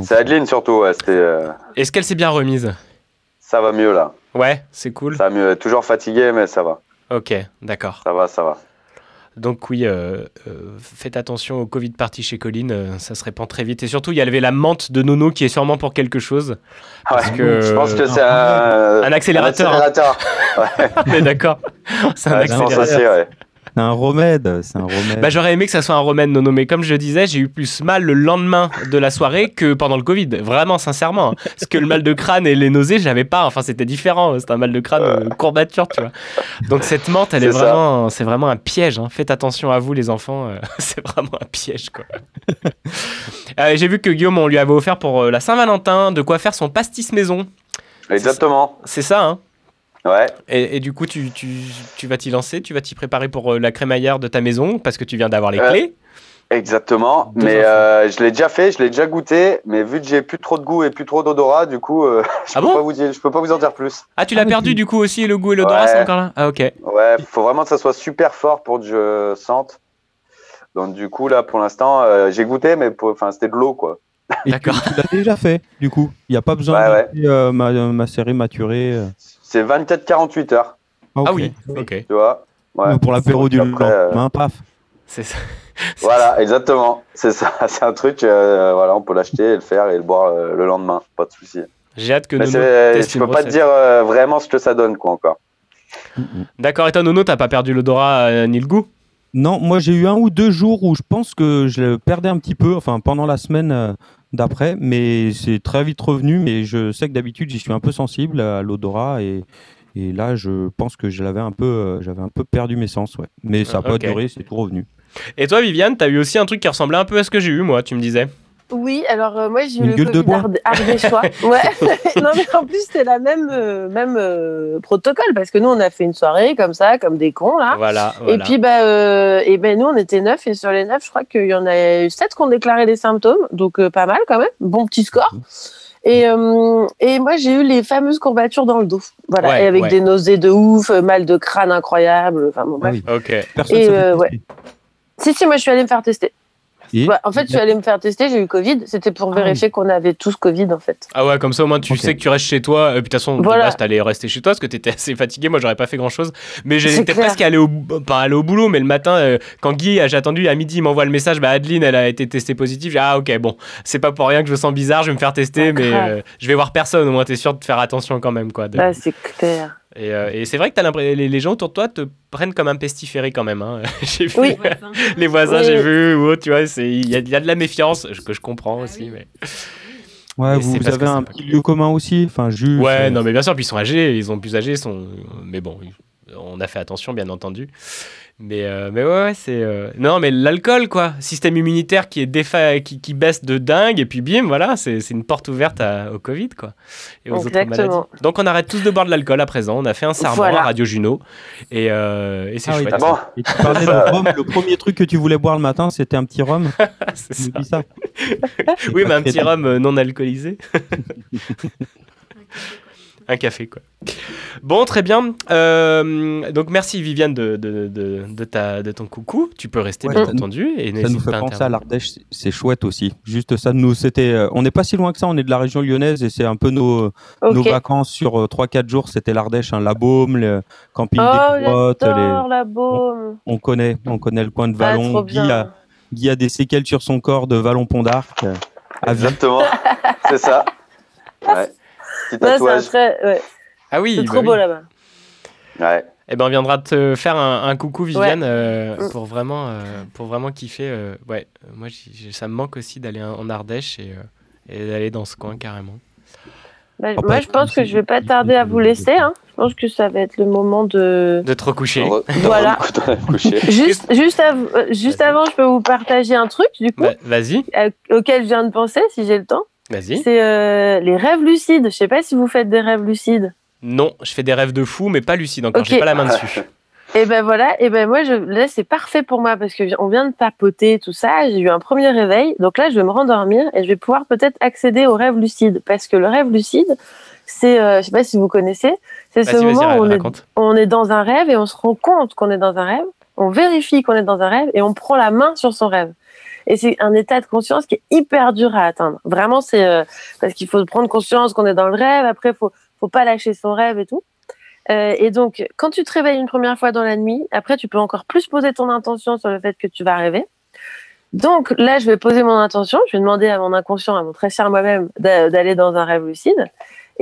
C'est Adeline surtout, ouais, c'était. euh, Est-ce qu'elle s'est bien remise? Ça va mieux là. Ouais, c'est cool. Ça va mieux. Toujours fatigué, mais ça va. Ok, d'accord. Ça va, ça va. Donc oui, euh, euh, faites attention au Covid party chez Colline, euh, ça se répand très vite. Et surtout, il y avait la menthe de Nono qui est sûrement pour quelque chose. Parce Ouais, que- Je pense que c'est un. Un accélérateur, hein. Un accélérateur. On est d'accord. C'est un accélérateur. ouais. C'est un remède, c'est un remède. Bah, j'aurais aimé que ça soit un remède Nono, mais comme je disais, j'ai eu plus mal le lendemain de la soirée que pendant le Covid. Vraiment, sincèrement. Parce que le mal de crâne et les nausées, j'avais pas. Enfin, c'était différent. C'était un mal de crâne euh, courbature, tu vois. Donc cette menthe, elle est, vraiment, c'est vraiment un piège. hein. Faites attention à vous, les enfants. euh, c'est vraiment un piège, quoi. Euh, j'ai vu que Guillaume, on lui avait offert pour la Saint-Valentin de quoi faire son pastis maison. Exactement. C'est ça, hein Ouais. et, et du coup, tu, tu, tu vas t'y lancer, tu vas t'y préparer pour euh, la crémaillère de ta maison parce que tu viens d'avoir les Euh, clés. Exactement. Deux mais euh, je l'ai déjà fait, je l'ai déjà goûté, mais vu que j'ai plus trop de goût et plus trop d'odorat, du coup, euh, je, Ah peux bon pas vous dire, je peux pas vous en dire plus. Ah, tu l'as perdu du coup aussi, le goût et l'odorat, Ouais. c'est encore là Ah, ok. Ouais, faut vraiment que ça soit super fort pour que je sente. Donc du coup, là, pour l'instant, euh, j'ai goûté, mais c'était de l'eau, quoi. Et tu, l'as déjà fait, du coup. Il n'y a pas besoin Ouais, de ouais. euh, ma, macérer, maturer. euh. C'est 24-48 heures. Ah oui, ok. tu vois. Ouais. Pour l'apéro du Après, euh, lendemain, paf. C'est ça. Voilà, exactement. C'est ça. C'est un truc, euh, voilà, on peut l'acheter et le faire et le boire euh, le lendemain, pas de souci. J'ai hâte que Mais Nono teste je une peux pas te dire euh, vraiment ce que ça donne, quoi, encore. D'accord, et toi, Nono, t'as pas perdu l'odorat euh, ni le goût? Non, moi j'ai eu un ou deux jours où je pense que je le perdais un petit peu, enfin pendant la semaine euh, d'après, mais c'est très vite revenu. Mais je sais que d'habitude j'y suis un peu sensible à l'odorat et, et là je pense que je l'avais un peu, euh, j'avais un peu perdu mes sens, ouais. Mais ça n'a pas duré, c'est tout revenu. Et toi, Viviane, t'as eu aussi un truc qui ressemblait un peu à ce que j'ai eu, moi, tu me disais? Oui, alors euh, moi j'ai eu Une le gueule de Covid bois. ard- ardéchois. ouais. non mais en plus c'était la même euh, même euh, protocole parce que nous on a fait une soirée comme ça, comme des cons là. Voilà, Et puis bah euh, et ben nous on était neuf et sur les neuf je crois qu'il y en a eu sept qui ont déclaré des symptômes donc euh, pas mal quand même, bon petit score. Et, euh, et moi, j'ai eu les fameuses courbatures dans le dos. Voilà, Ouais, et avec ouais. des nausées de ouf, mal de crâne incroyable. Enfin, bon, bref. Ok. Et euh, ouais. Si, si, moi, je suis allée me faire tester. Et Ouais, en fait, je suis allée me faire tester, j'ai eu Covid. C'était pour Ah vérifier qu'on avait tous Covid, en fait. Ah ouais, comme ça au moins tu sais que tu restes chez toi. Et puis de toute façon, de Voilà. base, t'allais rester chez toi parce que t'étais assez fatigué. Moi, j'aurais pas fait grand chose. Mais j'étais presque allé au, pas aller au boulot. Mais le matin, euh, quand Guy, j'ai attendu à midi, il m'envoie le message. Bah, Adeline, elle a été testée positive. J'ai dit, ah, ok, bon, c'est pas pour rien que je me sens bizarre. Je vais me faire tester, mais euh, je vais voir personne. Au moins, t'es sûr de faire attention quand même, quoi. de- Bah, c'est clair. Et, euh, et c'est vrai que t'as l'impression les, les gens autour de toi te prennent comme un pestiféré quand même. hein. j'ai vu Oui. les voisins, Oui. j'ai vu ou autre, tu vois. c'est- Il y, a- il y a de la méfiance que je comprends aussi. Mais... Ouais, Mais vous, avez un petit lieu commun aussi. Enfin, juste. Ouais, euh, non, mais bien sûr, puis ils sont âgés, ils ont plus âgés, ils sont... mais bon, on a fait attention, bien entendu. Mais, euh, mais ouais, ouais, c'est. euh, Non, mais l'alcool, quoi. Système immunitaire qui, est défa... qui, qui baisse de dingue, et puis bim, voilà, c'est c'est une porte ouverte à- au Covid, quoi. Et aux autres maladies. Donc on arrête tous de boire de l'alcool à présent. On a fait un serment Voilà. à Radio Juno, et, euh, et c'est Ah oui, chouette. d'accord. Et tu parlais de rhum, le premier truc que tu voulais boire le matin, c'était un petit rhum. c'est dis ça. oui, mais un petit rhum non alcoolisé. un café, quoi. Bon, très bien. Euh, donc, merci Viviane de, de, de, de ta, de ton coucou. Tu peux rester, Ouais, bien nous- entendu. Et Ça nous fait pas penser à l'Ardèche, c'est- chouette aussi. Juste ça, nous, c'était, euh, on n'est pas si loin que ça, on est de la région lyonnaise et c'est un peu nos, nos vacances sur euh, 3-4 jours. C'était l'Ardèche, hein, la Baume, le camping Oh, des grottes. j'adore les- la baume. On connaît, on connaît le coin de Ah, Vallon. trop Guy, a, Guy a des séquelles sur son corps de Vallon Pont d'Arc. euh. Exactement. c'est ça. Ouais. Petit un. Ouais. Ah oui, C'est bah trop oui. beau là-bas. Ouais. Eh ben, on viendra te faire un, un coucou, Viviane, Ouais. euh, Mm. pour vraiment, euh, pour vraiment kiffer. euh, ouais, moi, ça me manque aussi d'aller en Ardèche et, euh, et d'aller dans ce coin carrément. Bah, Oh, moi, je pense que je vais pas tarder à vous laisser. Hein. Je pense que ça va être le moment de. De te recoucher. Voilà. Juste, juste, av- juste avant, je peux vous partager un truc, du coup, Bah, Vas-y, auquel je viens de penser, si j'ai le temps. Vas-y. C'est euh, les rêves lucides. Je sais pas si vous faites des rêves lucides. Non, je fais des rêves de fou, mais pas lucide encore. Ok. J'ai pas la main dessus. Et ben voilà, et ben moi, je, là, c'est parfait pour moi parce que on vient de papoter, tout ça. J'ai eu un premier réveil. Donc là, je vais me rendormir et je vais pouvoir peut-être accéder au rêve lucide. Parce que le rêve lucide, c'est, euh, je sais pas si vous connaissez, c'est ce moment où on est, raconte. on est dans un rêve et on se rend compte qu'on est dans un rêve. On vérifie qu'on est dans un rêve et on prend la main sur son rêve. Et c'est un état de conscience qui est hyper dur à atteindre. Vraiment, c'est euh, parce qu'il faut prendre conscience qu'on est dans le rêve. Après, faut, faut pas lâcher son rêve et tout. Euh, et donc, quand tu te réveilles une première fois dans la nuit, après, tu peux encore plus poser ton intention sur le fait que tu vas rêver. Donc là, je vais poser mon intention. Je vais demander à mon inconscient, à mon très cher moi-même, d'a- d'aller dans un rêve lucide.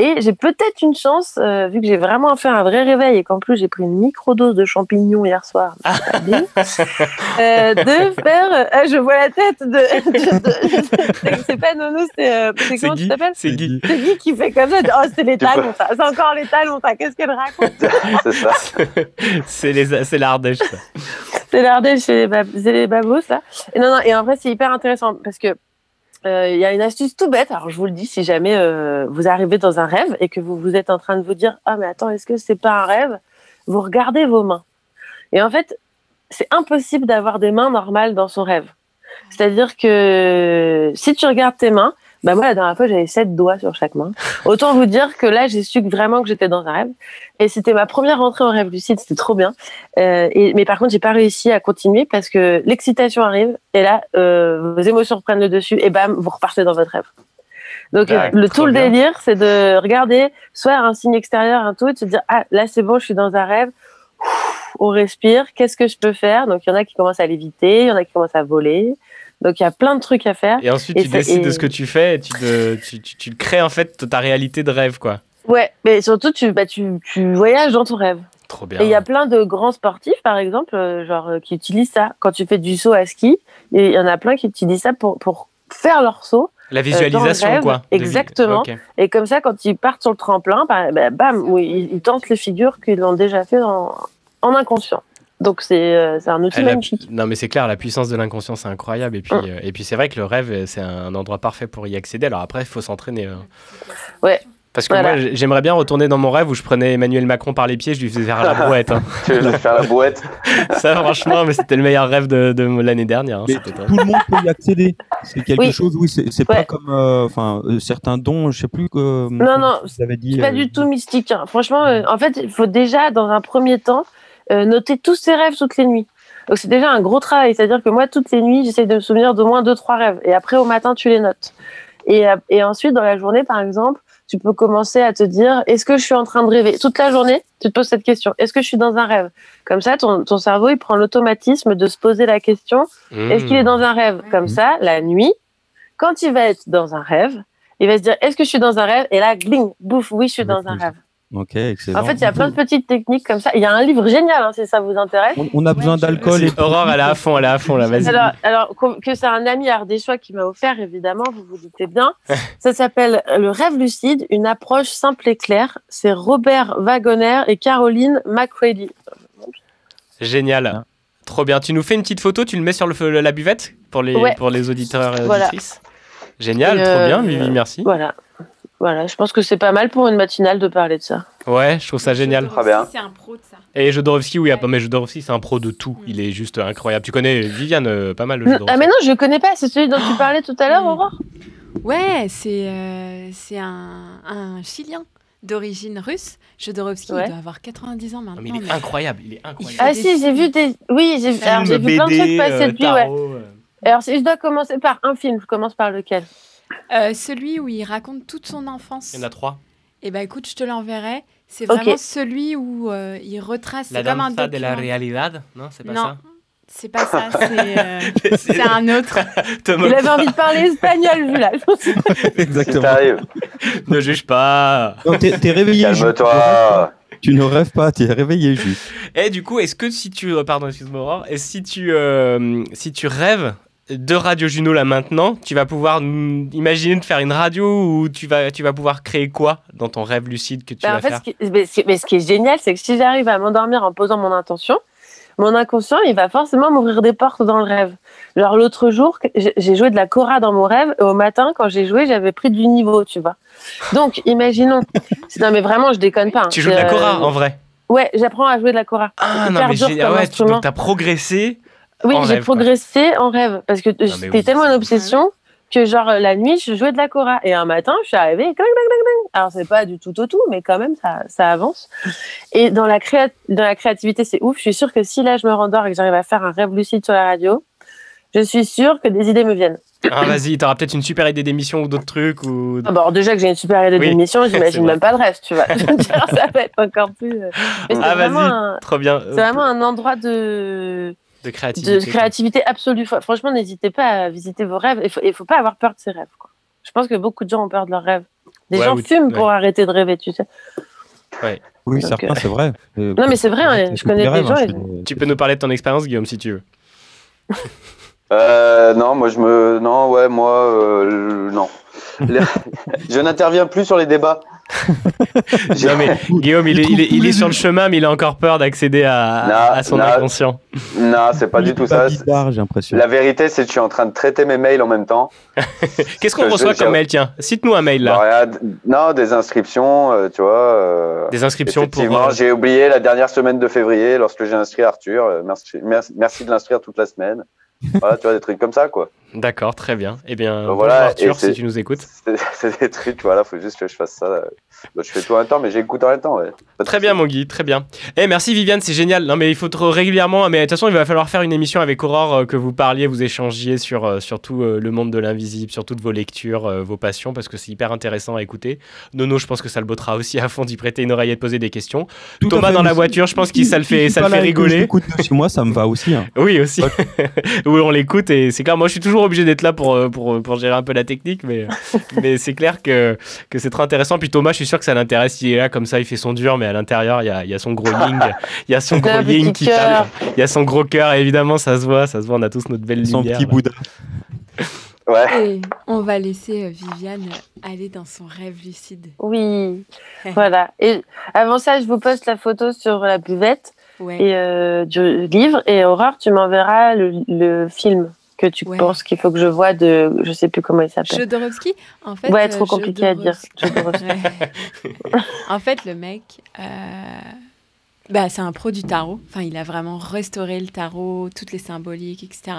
Et j'ai peut-être une chance, euh, vu que j'ai vraiment fait un vrai réveil et qu'en plus j'ai pris une microdose de champignons hier soir, bien, euh, de faire. euh, ah, je vois la tête de. de- de- c'est pas Nono, c'est. euh, comment tu Guy. t'appelles C'est Guy. C'est Guy qui fait comme ça. Oh, c'est les Tu talons, ça. C'est encore les talons, ça. Qu'est-ce qu'elle raconte C'est ça. c'est les, c'est l'Ardèche. ça. C'est l'Ardèche, c'est les, bab- les babos, ça. Et non, non, et en vrai, c'est hyper intéressant parce que euh, il y a une astuce tout bête. Alors, je vous le dis, si jamais euh, vous arrivez dans un rêve et que vous, vous êtes en train de vous dire Ah, mais attends, est-ce que c'est pas un rêve? Vous regardez vos mains. Et en fait, c'est impossible d'avoir des mains normales dans son rêve. C'est-à-dire que si tu regardes tes mains, bah moi la dernière fois j'avais sept doigts sur chaque main. Autant vous dire que là j'ai su vraiment que j'étais dans un rêve. Et c'était ma première entrée en rêve lucide, c'était trop bien. Euh, et, mais par contre j'ai pas réussi à continuer parce que l'excitation arrive et là euh, vos émotions prennent le dessus et bam vous repartez dans votre rêve. Donc D'accord, le tout le bien. délire c'est de regarder soit un signe extérieur un tout et de se dire ah là c'est bon je suis dans un rêve. Ouf, On respire, qu'est-ce que je peux faire? Donc il y en a qui commencent à léviter, il y en a qui commencent à voler. Donc il y a plein de trucs à faire. Et ensuite, Et tu ça- décides de et- ce que tu fais et tu, te- tu, tu, tu crées en fait ta réalité de rêve, quoi. Ouais, mais surtout tu, bah, tu, tu voyages dans ton rêve. Trop Et bien. il y a plein de grands sportifs, par exemple, euh, genre euh, qui utilisent ça quand tu fais du saut à ski. Et il y en a plein qui utilisent ça pour, pour faire leur saut. La euh, le visualisation, rêve. quoi. Exactement. Et comme ça, quand ils partent sur le tremplin, bah, bah, bam, ils, ils tentent les figures qu'ils ont déjà fait en, en inconscient. Donc c'est euh, c'est un outil magnifique. Non, mais c'est clair, la puissance de l'inconscient, c'est incroyable. Et puis, Mm. euh, et puis c'est vrai que le rêve, euh, c'est un endroit parfait pour y accéder. Alors après, il faut s'entraîner. hein. Ouais. Parce que Voilà. moi, j'aimerais bien retourner dans mon rêve où je prenais Emmanuel Macron par les pieds, je lui faisais faire la brouette. hein. Tu veux faire la bouette Ça, franchement, mais c'était le meilleur rêve de, de l'année dernière. hein, Mais tout le monde peut y accéder. C'est quelque Oui. chose, oui, c'est pas comme euh, enfin euh, certains dons, je sais plus que. Non, non. C'est pas euh, du tout mystique. hein. Franchement, euh, en fait, il faut déjà, dans un premier temps, euh, noter tous ses rêves toutes les nuits. Donc c'est déjà un gros travail. C'est-à-dire que moi, toutes les nuits, j'essaie de me souvenir d'au moins deux, trois rêves. Et après, au matin, tu les notes. Et, euh, et ensuite, dans la journée, par exemple, tu peux commencer à te dire, est-ce que je suis en train de rêver? Toute la journée, tu te poses cette question. Est-ce que je suis dans un rêve? Comme ça, ton, ton cerveau, il prend l'automatisme de se poser la question, Mmh. est-ce qu'il est dans un rêve? Comme ça, la nuit, quand il va être dans un rêve, il va se dire, est-ce que je suis dans un rêve? Et là, gling, bouf, oui, je suis dans un rêve. Ok, excellent. En fait, il y a plein de petites techniques comme ça. Il y a un livre génial, hein, si ça vous intéresse. On, on a besoin d'alcool et. C'est Aurore, elle est à fond, elle est à fond là, vas-y. Alors, que c'est un ami ardéchois qui m'a offert, évidemment, vous vous doutez bien. Ça s'appelle Le rêve lucide, une approche simple et claire. C'est Robert Wagoner et Caroline McCready. Génial. Trop bien. Tu nous fais une petite photo, tu le mets sur le, la buvette pour les, Ouais. pour les auditeurs et Voilà. auditrices Génial, Et, trop euh, bien, Vivi, merci. Voilà. Voilà, je pense que c'est pas mal pour une matinale de parler de ça. Ouais, je trouve ça génial. Très bien. C'est un pro de ça. Et Jodorowsky, oui, ah, mais Jodorowsky, c'est un pro de tout. Il est juste incroyable. Tu connais Viviane euh, pas mal, le Ah, Jodorowsky. mais non, je connais pas. C'est celui dont tu parlais tout à l'heure, Aurore? Ouais, c'est euh, c'est un, un Chilien d'origine russe. Jodorowsky, Ouais. il doit avoir 90 ans maintenant. mais il est mais- incroyable, il est incroyable. Ah si, j'ai vu des... Oui, j'ai vu plein de trucs passer euh, de lui, ouais. euh. Alors, si je dois commencer par un film, je commence par lequel? Euh, celui où il raconte toute son enfance. Il y en a trois. Eh ben écoute, je te l'enverrai. C'est vraiment celui où euh, il retrace. La c'est comme un de la realidad Non, c'est pas non, ça c'est pas ça. C'est euh, un autre. Il avait envie de parler espagnol, vu là. Exactement. T'arrives. Ne juge pas. Non, t'es réveillé. Calme-toi. Tu ne rêves pas, tu es réveillé juste. Et du coup, est-ce que si tu. Pardon, excuse-moi, si tu, euh, si tu rêves de Radio Juno là maintenant, tu vas pouvoir imaginer de faire une radio où tu vas, tu vas pouvoir créer quoi dans ton rêve lucide que tu Bah, vas en fait, faire ce qui, mais ce qui- mais ce qui est génial, c'est que si j'arrive à m'endormir en posant mon intention, mon inconscient, il va forcément m'ouvrir des portes dans le rêve. Genre l'autre jour, j'ai joué de la cora dans mon rêve, et au matin, quand j'ai joué, j'avais pris du niveau, tu vois. Donc, imaginons. non, mais vraiment, je déconne pas. hein. Tu joues de la euh, cora en vrai Ouais, j'apprends à jouer de la cora. Ah non, mais dur ah ouais, tu, t'as progressé. Oui, j'ai rêve, quoi. progressé en rêve parce que c'était oui, tellement une obsession que genre la nuit je jouais de la cora et un matin je suis arrivée clang, clang, clang, alors c'est pas du tout au tout mais quand même ça, ça avance. Et dans la créa- dans la créativité c'est ouf. Je suis sûre que si là je me rendors et que j'arrive à faire un rêve lucide sur la radio je suis sûre que des idées me viennent. Ah, vas-y, t'auras peut-être une super idée d'émission ou d'autres trucs. Ou... Ah bah, alors déjà que j'ai une super idée Oui, d'émission j'imagine même pas le reste tu vois. Ça va être encore plus euh, mais Ah, vas-y, un- trop bien. c'est vraiment un endroit de De créativité. de créativité absolue. Fr- Franchement, n'hésitez pas à visiter vos rêves. Il faut, il faut pas avoir peur de ses rêves. Quoi. Je pense que beaucoup de gens ont peur de leurs rêves. Des Ouais, gens fument ouais. pour arrêter de rêver, tu sais. Ouais. Oui, Donc, certains, euh, c'est vrai. Euh, Non, mais c'est vrai, hein, je connais des gens. rêves, hein, je- Tu peux nous parler de ton expérience, Guillaume, si tu veux. Euh, non, moi je me. Non, ouais, moi. euh, non. Je n'interviens plus sur les débats. Non, mais Guillaume, il est, il est- il est sur le chemin, mais il a encore peur d'accéder à, Non, à son non. inconscient. Non, c'est pas du tout ça. bizarre, j'ai l'impression. La vérité, c'est que je suis en train de traiter mes mails en même temps. Qu'est-ce qu'on reçoit comme mail Tiens, cite-nous un mail là. non, des inscriptions, euh, tu vois. euh, Des inscriptions pour, Effectivement, euh, j'ai oublié la dernière semaine de février lorsque j'ai inscrit Arthur. euh, merci, merci, merci de l'inscrire toute la semaine. Voilà, tu vois, des trucs comme ça, quoi. D'accord, très bien. Eh bien, voilà, Arthur, si tu nous écoutes. C'est des trucs, voilà, faut juste que je fasse ça. Bah, je fais tout en même temps, mais j'écoute en même temps, ouais. Très bien, mon Guy, très bien. Eh, merci Viviane, c'est génial. Non, mais il faut régulièrement. Mais de toute façon, il va falloir faire une émission avec Aurore, euh, que vous parliez, vous échangiez sur, euh, sur tout euh, le monde de l'invisible, sur toutes vos lectures, euh, vos passions, parce que c'est hyper intéressant à écouter. Nono, je pense que ça le bottera aussi à fond d'y prêter une oreille et de poser des questions. Tout Thomas, fait, dans la voiture, je pense que ça le fait, ça le fait rigoler. Écoute, chez moi, ça me va aussi. hein. Oui, aussi. Où on l'écoute et c'est clair. Moi, je suis toujours obligé d'être là pour, pour, pour gérer un peu la technique, mais, mais c'est clair que, que c'est très intéressant. Puis Thomas, je suis sûr que ça l'intéresse. Il est là comme ça, il fait son dur, mais à l'intérieur, il y a, il y a son gros ying. Il y a son gros petit ying qui cœur. parle. Il y a son gros cœur, évidemment, ça se voit. Ça se voit, on a tous notre belle Son lumière. petit là. Bouddha. Ouais. Et on va laisser euh, Viviane aller dans son rêve lucide. Oui, voilà. Et avant ça, je vous poste la photo sur la buvette Ouais. et, euh, du livre. Et Aurore, tu m'enverras le, le film que tu Ouais. penses qu'il faut que je vois de. Je sais plus comment il s'appelle. Jodorowsky, en fait. Ouais, euh, trop compliqué à dire. En fait, le mec, euh, bah, c'est un pro du tarot. Enfin, il a vraiment restauré le tarot, toutes les symboliques, etc.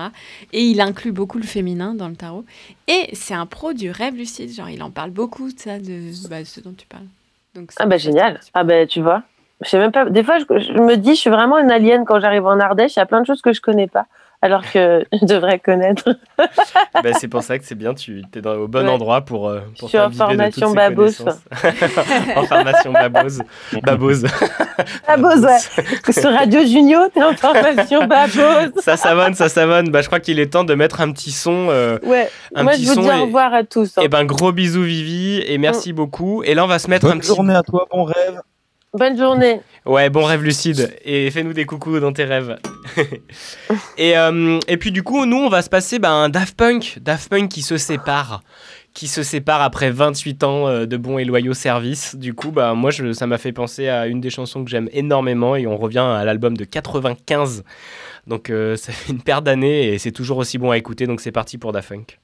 Et il inclut beaucoup le féminin dans le tarot. Et c'est un pro du rêve lucide. Genre, il en parle beaucoup de ça, de bah, ce dont tu parles. Donc, Ah bah génial. Ah bah tu vois. Je sais même pas. Des fois, je, je me dis, je suis vraiment une alien quand j'arrive en Ardèche. Il y a plein de choses que je connais pas, alors que je devrais connaître. Bah, c'est pour ça que c'est bien, tu es dans, au bon Ouais. endroit pour, euh, Je pour suis en t'imbiber de formation toutes ces babos. connaissances. en formation babose. Babose. Babos, ouais. Sur Radio Junio, t'es en formation Babos. ça savonne, ça savonne. Bah, je crois qu'il est temps de mettre un petit son. euh, Ouais. un Moi, petit je vous son dis et- au revoir à tous. hein. Eh ben, gros bisous, Vivi, et merci beaucoup. Et là, on va se mettre Bonne un petit. journée à toi, bon rêve. Bonne journée. Ouais, bon rêve lucide. Et fais-nous des coucous dans tes rêves. et, euh, et puis, du coup, nous, on va se passer un Daft Punk. Daft Punk qui se sépare. Qui se sépare après 28 ans euh, de bons et loyaux services. Du coup, bah, moi, je, ça m'a fait penser à une des chansons que j'aime énormément. Et on revient à l'album de 95. Donc, euh, ça fait une paire d'années et c'est toujours aussi bon à écouter. Donc, c'est parti pour Daft Punk.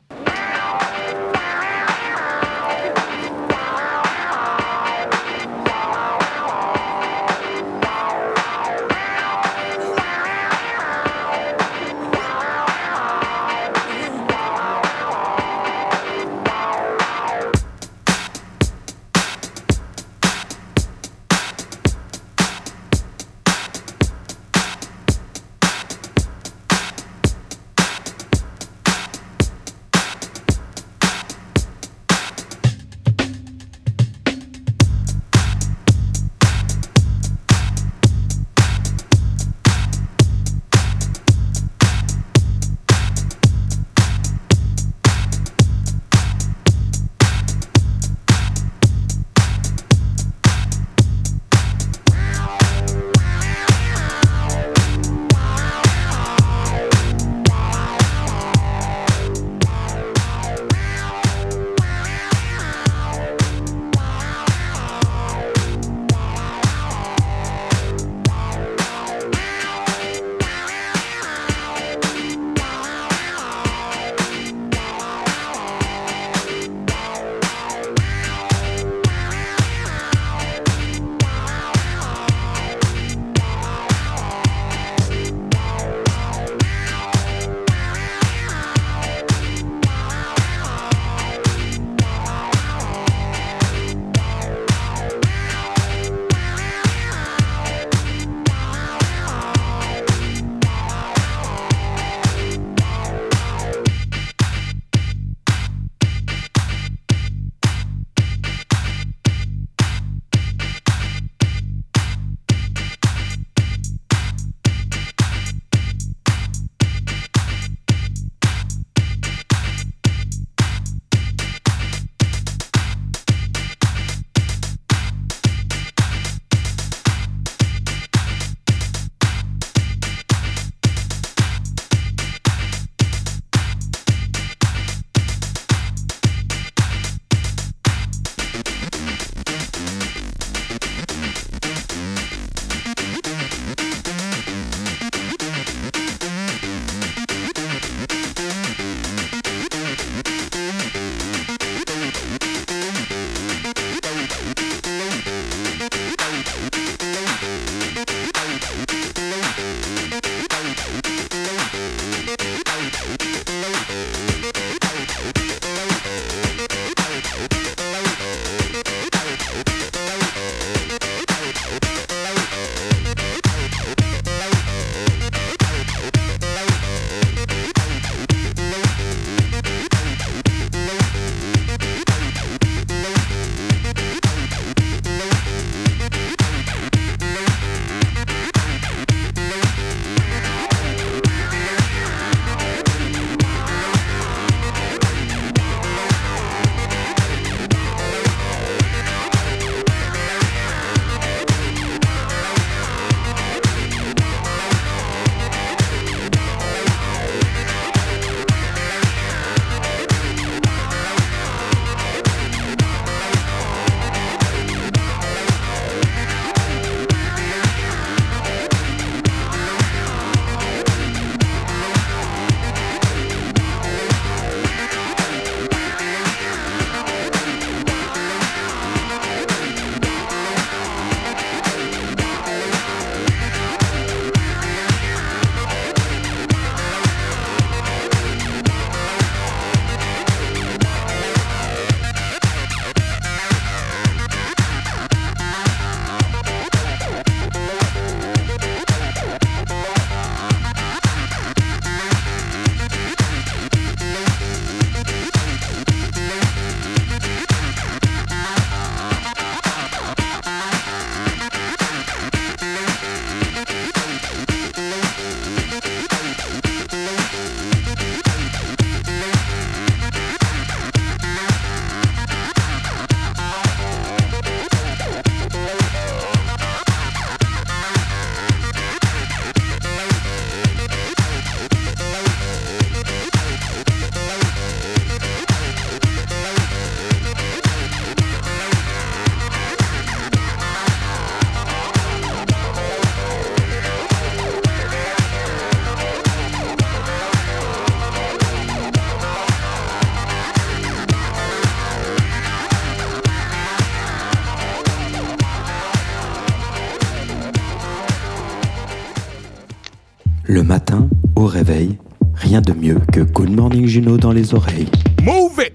Oreilles. Move it!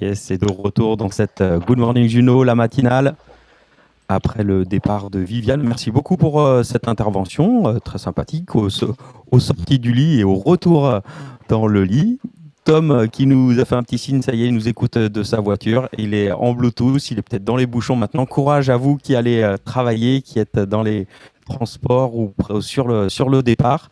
Yes, c'est de retour dans cette euh, Good Morning Juno, la matinale. Après le départ de Viviane, merci beaucoup pour euh, cette intervention euh, très sympathique au, aux sorties du lit et au retour euh, dans le lit. Tom qui nous a fait un petit signe, ça y est, il nous écoute de sa voiture. Il est en Bluetooth, il est peut-être dans les bouchons maintenant. Courage à vous qui allez travailler, qui êtes dans les transports ou pr- sur le, sur le départ.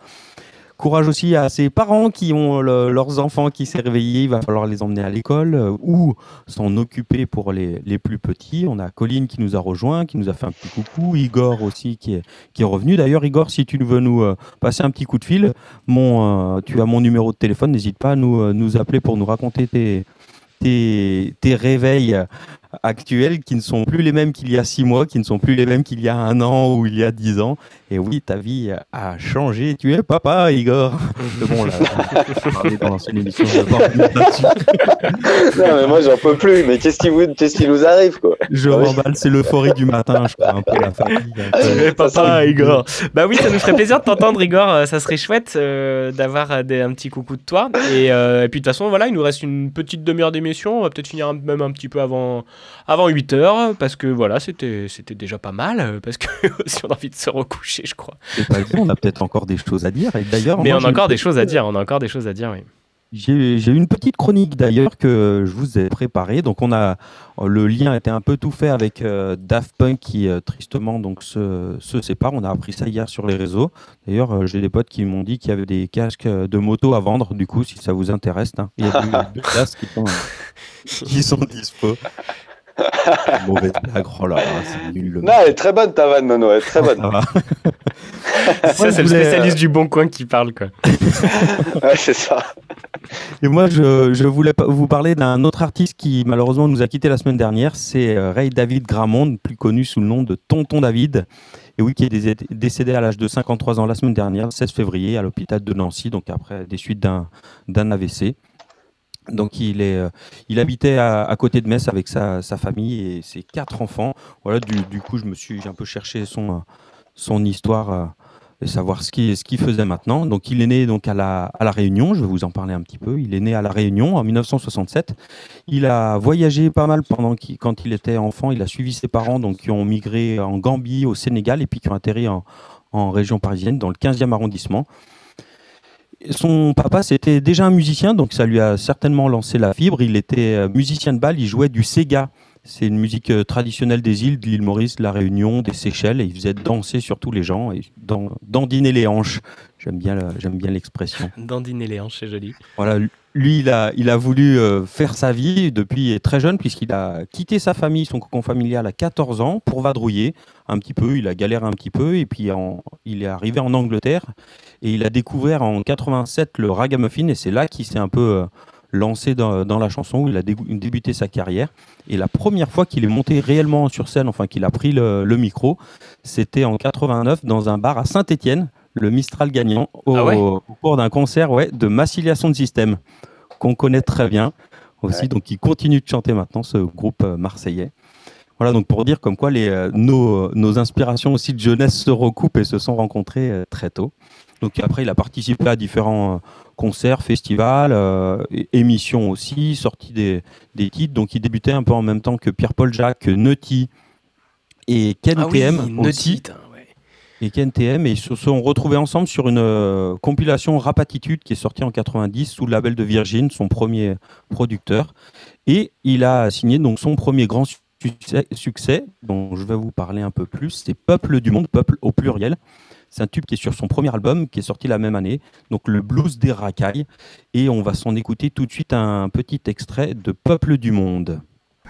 Courage aussi à ces parents qui ont le- leurs enfants qui s'est réveillé. Il va falloir les emmener à l'école euh, ou s'en occuper pour les, les plus petits. On a Colline qui nous a rejoint, qui nous a fait un petit coucou. Igor aussi qui est, qui est revenu. D'ailleurs, Igor, si tu veux nous euh, passer un petit coup de fil, euh, tu as mon numéro de téléphone. N'hésite pas à nous, euh, nous appeler pour nous raconter tes, tes, tes réveils euh, actuels qui ne sont plus les mêmes qu'il y a six mois, qui ne sont plus les mêmes qu'il y a un an ou il y a dix ans. Et oui, ta vie a changé. Tu es papa, Igor. Mais bon, là, dans l'ancienne émission. non, mais moi, j'en peux plus. Mais qu'est-ce qui, vous... qu'est-ce qui nous arrive, quoi? Je remballe, c'est l'euphorie du matin, je crois, un peu la fatigue. peu- papa, Igor. Bah oui, ça nous ferait plaisir de t'entendre, Igor. Euh, Ça serait chouette euh, d'avoir euh, des- un petit coucou de toi. Et, euh, et puis de toute façon, voilà, il nous reste une petite demi-heure d'émission. On va peut-être finir un- même un petit peu avant, avant 8 heures. Parce que voilà, c'était c'était déjà pas mal. Parce que si on a envie de se recoucher, je crois. Pas on a peut-être encore des choses à dire. Et d'ailleurs, Mais moi, on a encore des choses à dire. On a encore des choses à dire, oui. J'ai une petite chronique d'ailleurs que je vous ai préparée. Donc on a le lien était un peu tout fait avec euh, Daft Punk qui euh, tristement donc se, se sépare. On a appris ça hier sur les réseaux. D'ailleurs euh, j'ai des potes qui m'ont dit qu'il y avait des casques euh, de moto à vendre. Du coup si ça vous intéresse, hein. il y a deux casques qui sont, qui sont dispo. Mauvaise blague. Oh là là, c'est nul. le Non, elle est très bonne, ta vanne, Nono. Elle est très bonne. Ça c'est le spécialiste euh, du bon coin qui parle, quoi. ouais, c'est ça. Et moi, je, je voulais vous parler d'un autre artiste qui malheureusement nous a quitté la semaine dernière. C'est euh, Ray David Gramond, plus connu sous le nom de Tonton David. Et oui, qui est décédé à l'âge de 53 ans la semaine dernière, le 16 février, à l'hôpital de Nancy, donc après des suites d'un d'un AVC. Donc il, est, euh, il habitait à, côté de Metz avec sa, famille et ses quatre enfants. Voilà, du, coup, je me suis j'ai un peu cherché son, son histoire euh, et savoir ce qu'il ce qu'il faisait maintenant. Donc il est né donc à la, à la Réunion, je vais vous en parler un petit peu. Il est né à la Réunion en 1967. Il a voyagé pas mal pendant quand il était enfant. Il a suivi ses parents donc qui ont migré en Gambie, au Sénégal et puis qui ont atterri en, en région parisienne dans le 15e arrondissement. Son papa, c'était déjà un musicien, donc ça lui a certainement lancé la fibre. Il était euh, musicien de bal, il jouait du Sega. C'est une musique euh, traditionnelle des îles, de l'île Maurice, de la Réunion, des Seychelles, et il faisait danser surtout les gens et dan- dandiner les hanches. J'aime bien, j'aime bien l'expression. Dandiner les hanches, c'est joli. Voilà, lui, il a, il a voulu euh, faire sa vie depuis très jeune, puisqu'il a quitté sa famille, son cocon familial à 14 ans, pour vadrouiller un petit peu. Il a galéré un petit peu, et puis il est arrivé en Angleterre, et il a découvert en 87 le ragamuffin, et c'est là qu'il s'est un peu euh, lancé dans, la chanson, où il a dé- débuté sa carrière. Et la première fois qu'il est monté réellement sur scène, enfin qu'il a pris le, le micro, c'était en 89 dans un bar à Saint-Étienne, le Mistral gagnant, au, Ah ouais au cours d'un concert ouais, de Massilia Sound System, qu'on connaît très bien aussi. Donc il continue de chanter maintenant, ce groupe euh, marseillais. Voilà, donc pour dire comme quoi les, euh, nos, nos inspirations aussi de jeunesse se recoupent et se sont rencontrées euh, très tôt. Donc après, il a participé à différents euh, concerts, festivals, euh, émissions aussi, sorti des, des titres. Donc il débutait un peu en même temps que Pierre-Paul Jacques, Nutty et Ken Ah oui, aussi. Et Ken TM, et ils se sont retrouvés ensemble sur une euh, compilation Rapatitude qui est sortie en 90 sous le label de Virgin, son premier producteur. Et il a signé donc son premier grand succès, dont je vais vous parler un peu plus, c'est Peuple du Monde, Peuple au pluriel. C'est un tube qui est sur son premier album qui est sorti la même année, donc le blues des racailles. Et on va s'en écouter tout de suite un petit extrait de Peuple du Monde.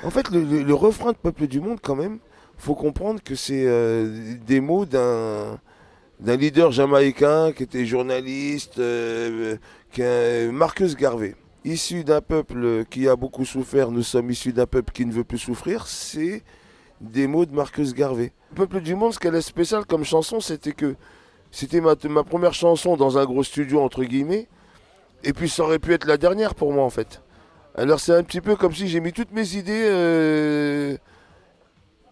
En fait, le- le refrain de Peuple du Monde, quand même, faut comprendre que c'est euh, des mots d'un leader jamaïcain qui était journaliste, euh, qui est Marcus Garvey. Issu d'un peuple qui a beaucoup souffert, nous sommes issus d'un peuple qui ne veut plus souffrir, c'est des mots de Marcus Garvey. Peuple du Monde, ce qu'elle est spécial comme chanson, c'était que c'était ma, ma première chanson dans un gros studio, entre guillemets, et puis ça aurait pu être la dernière pour moi, en fait. Alors c'est un petit peu comme si j'ai mis toutes mes idées, euh,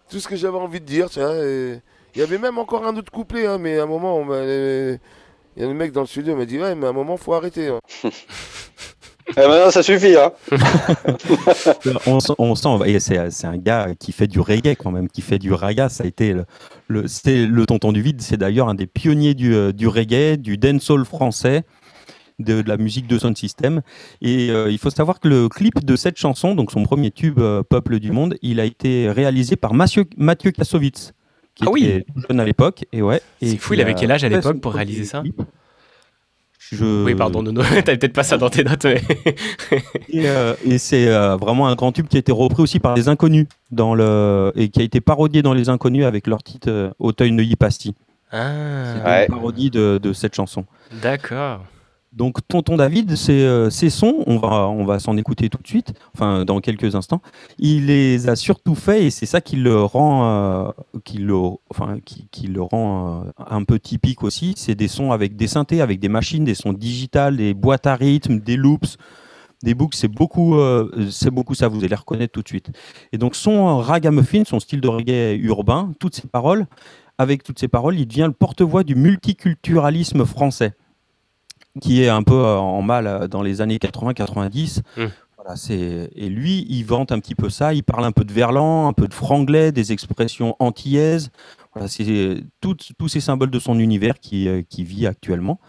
tout ce que j'avais envie de dire, tiens, et Il y avait même encore un autre couplet, hein, mais à un moment, il y a le mec dans le studio qui m'a dit Ouais, mais à un moment, faut arrêter. hein. Eh, maintenant, ça suffit, hein. on, sent- on sent, et c'est c'est un gars qui fait du reggae quand même, qui fait du raga. Ça a été le, le, c'était le tonton du vide, c'est d'ailleurs un des pionniers du, euh, du reggae, du dancehall français, de, de la musique de sound system. Et euh, il faut savoir que le clip de cette chanson, donc son premier tube euh, Peuple du monde, il a été réalisé par Mathieu, Mathieu Kassovitz, qui Ah oui. était jeune à l'époque. Et ouais. et C'est fou, il avait quel âge à l'époque pour réaliser ça clip. Je- Oui, pardon, Nono, t'avais peut-être pas ça dans tes notes. mais- Et, euh, et c'est euh, vraiment un grand tube qui a été repris aussi par les Inconnus dans le et qui a été parodié dans les Inconnus avec leur titre Auteuil Neuilly Pasti. Ah, C'est une parodie de, de cette chanson. d'accord. Donc Tonton David, c'est euh, ces sons, on va s'en écouter tout de suite, enfin dans quelques instants. Il les a surtout fait et c'est ça qui le rend euh, qui le rend euh, un peu typique aussi. C'est des sons avec des synthés, avec des machines, des sons digitales, des boîtes à rythme, des loops des books, c'est beaucoup, euh, beaucoup ça, vous allez les reconnaître tout de suite. Et donc son ragamuffin, son style de reggae urbain, toutes ces paroles, avec toutes ces paroles, il devient le porte-voix du multiculturalisme français, qui est un peu euh, en mal euh, dans les années 80-90. Voilà, c'est et lui, il vante un petit peu ça. Il parle un peu de verlan, un peu de franglais, des expressions antillaises. Voilà, c'est tous ces symboles de son univers qui, euh, qui vit actuellement.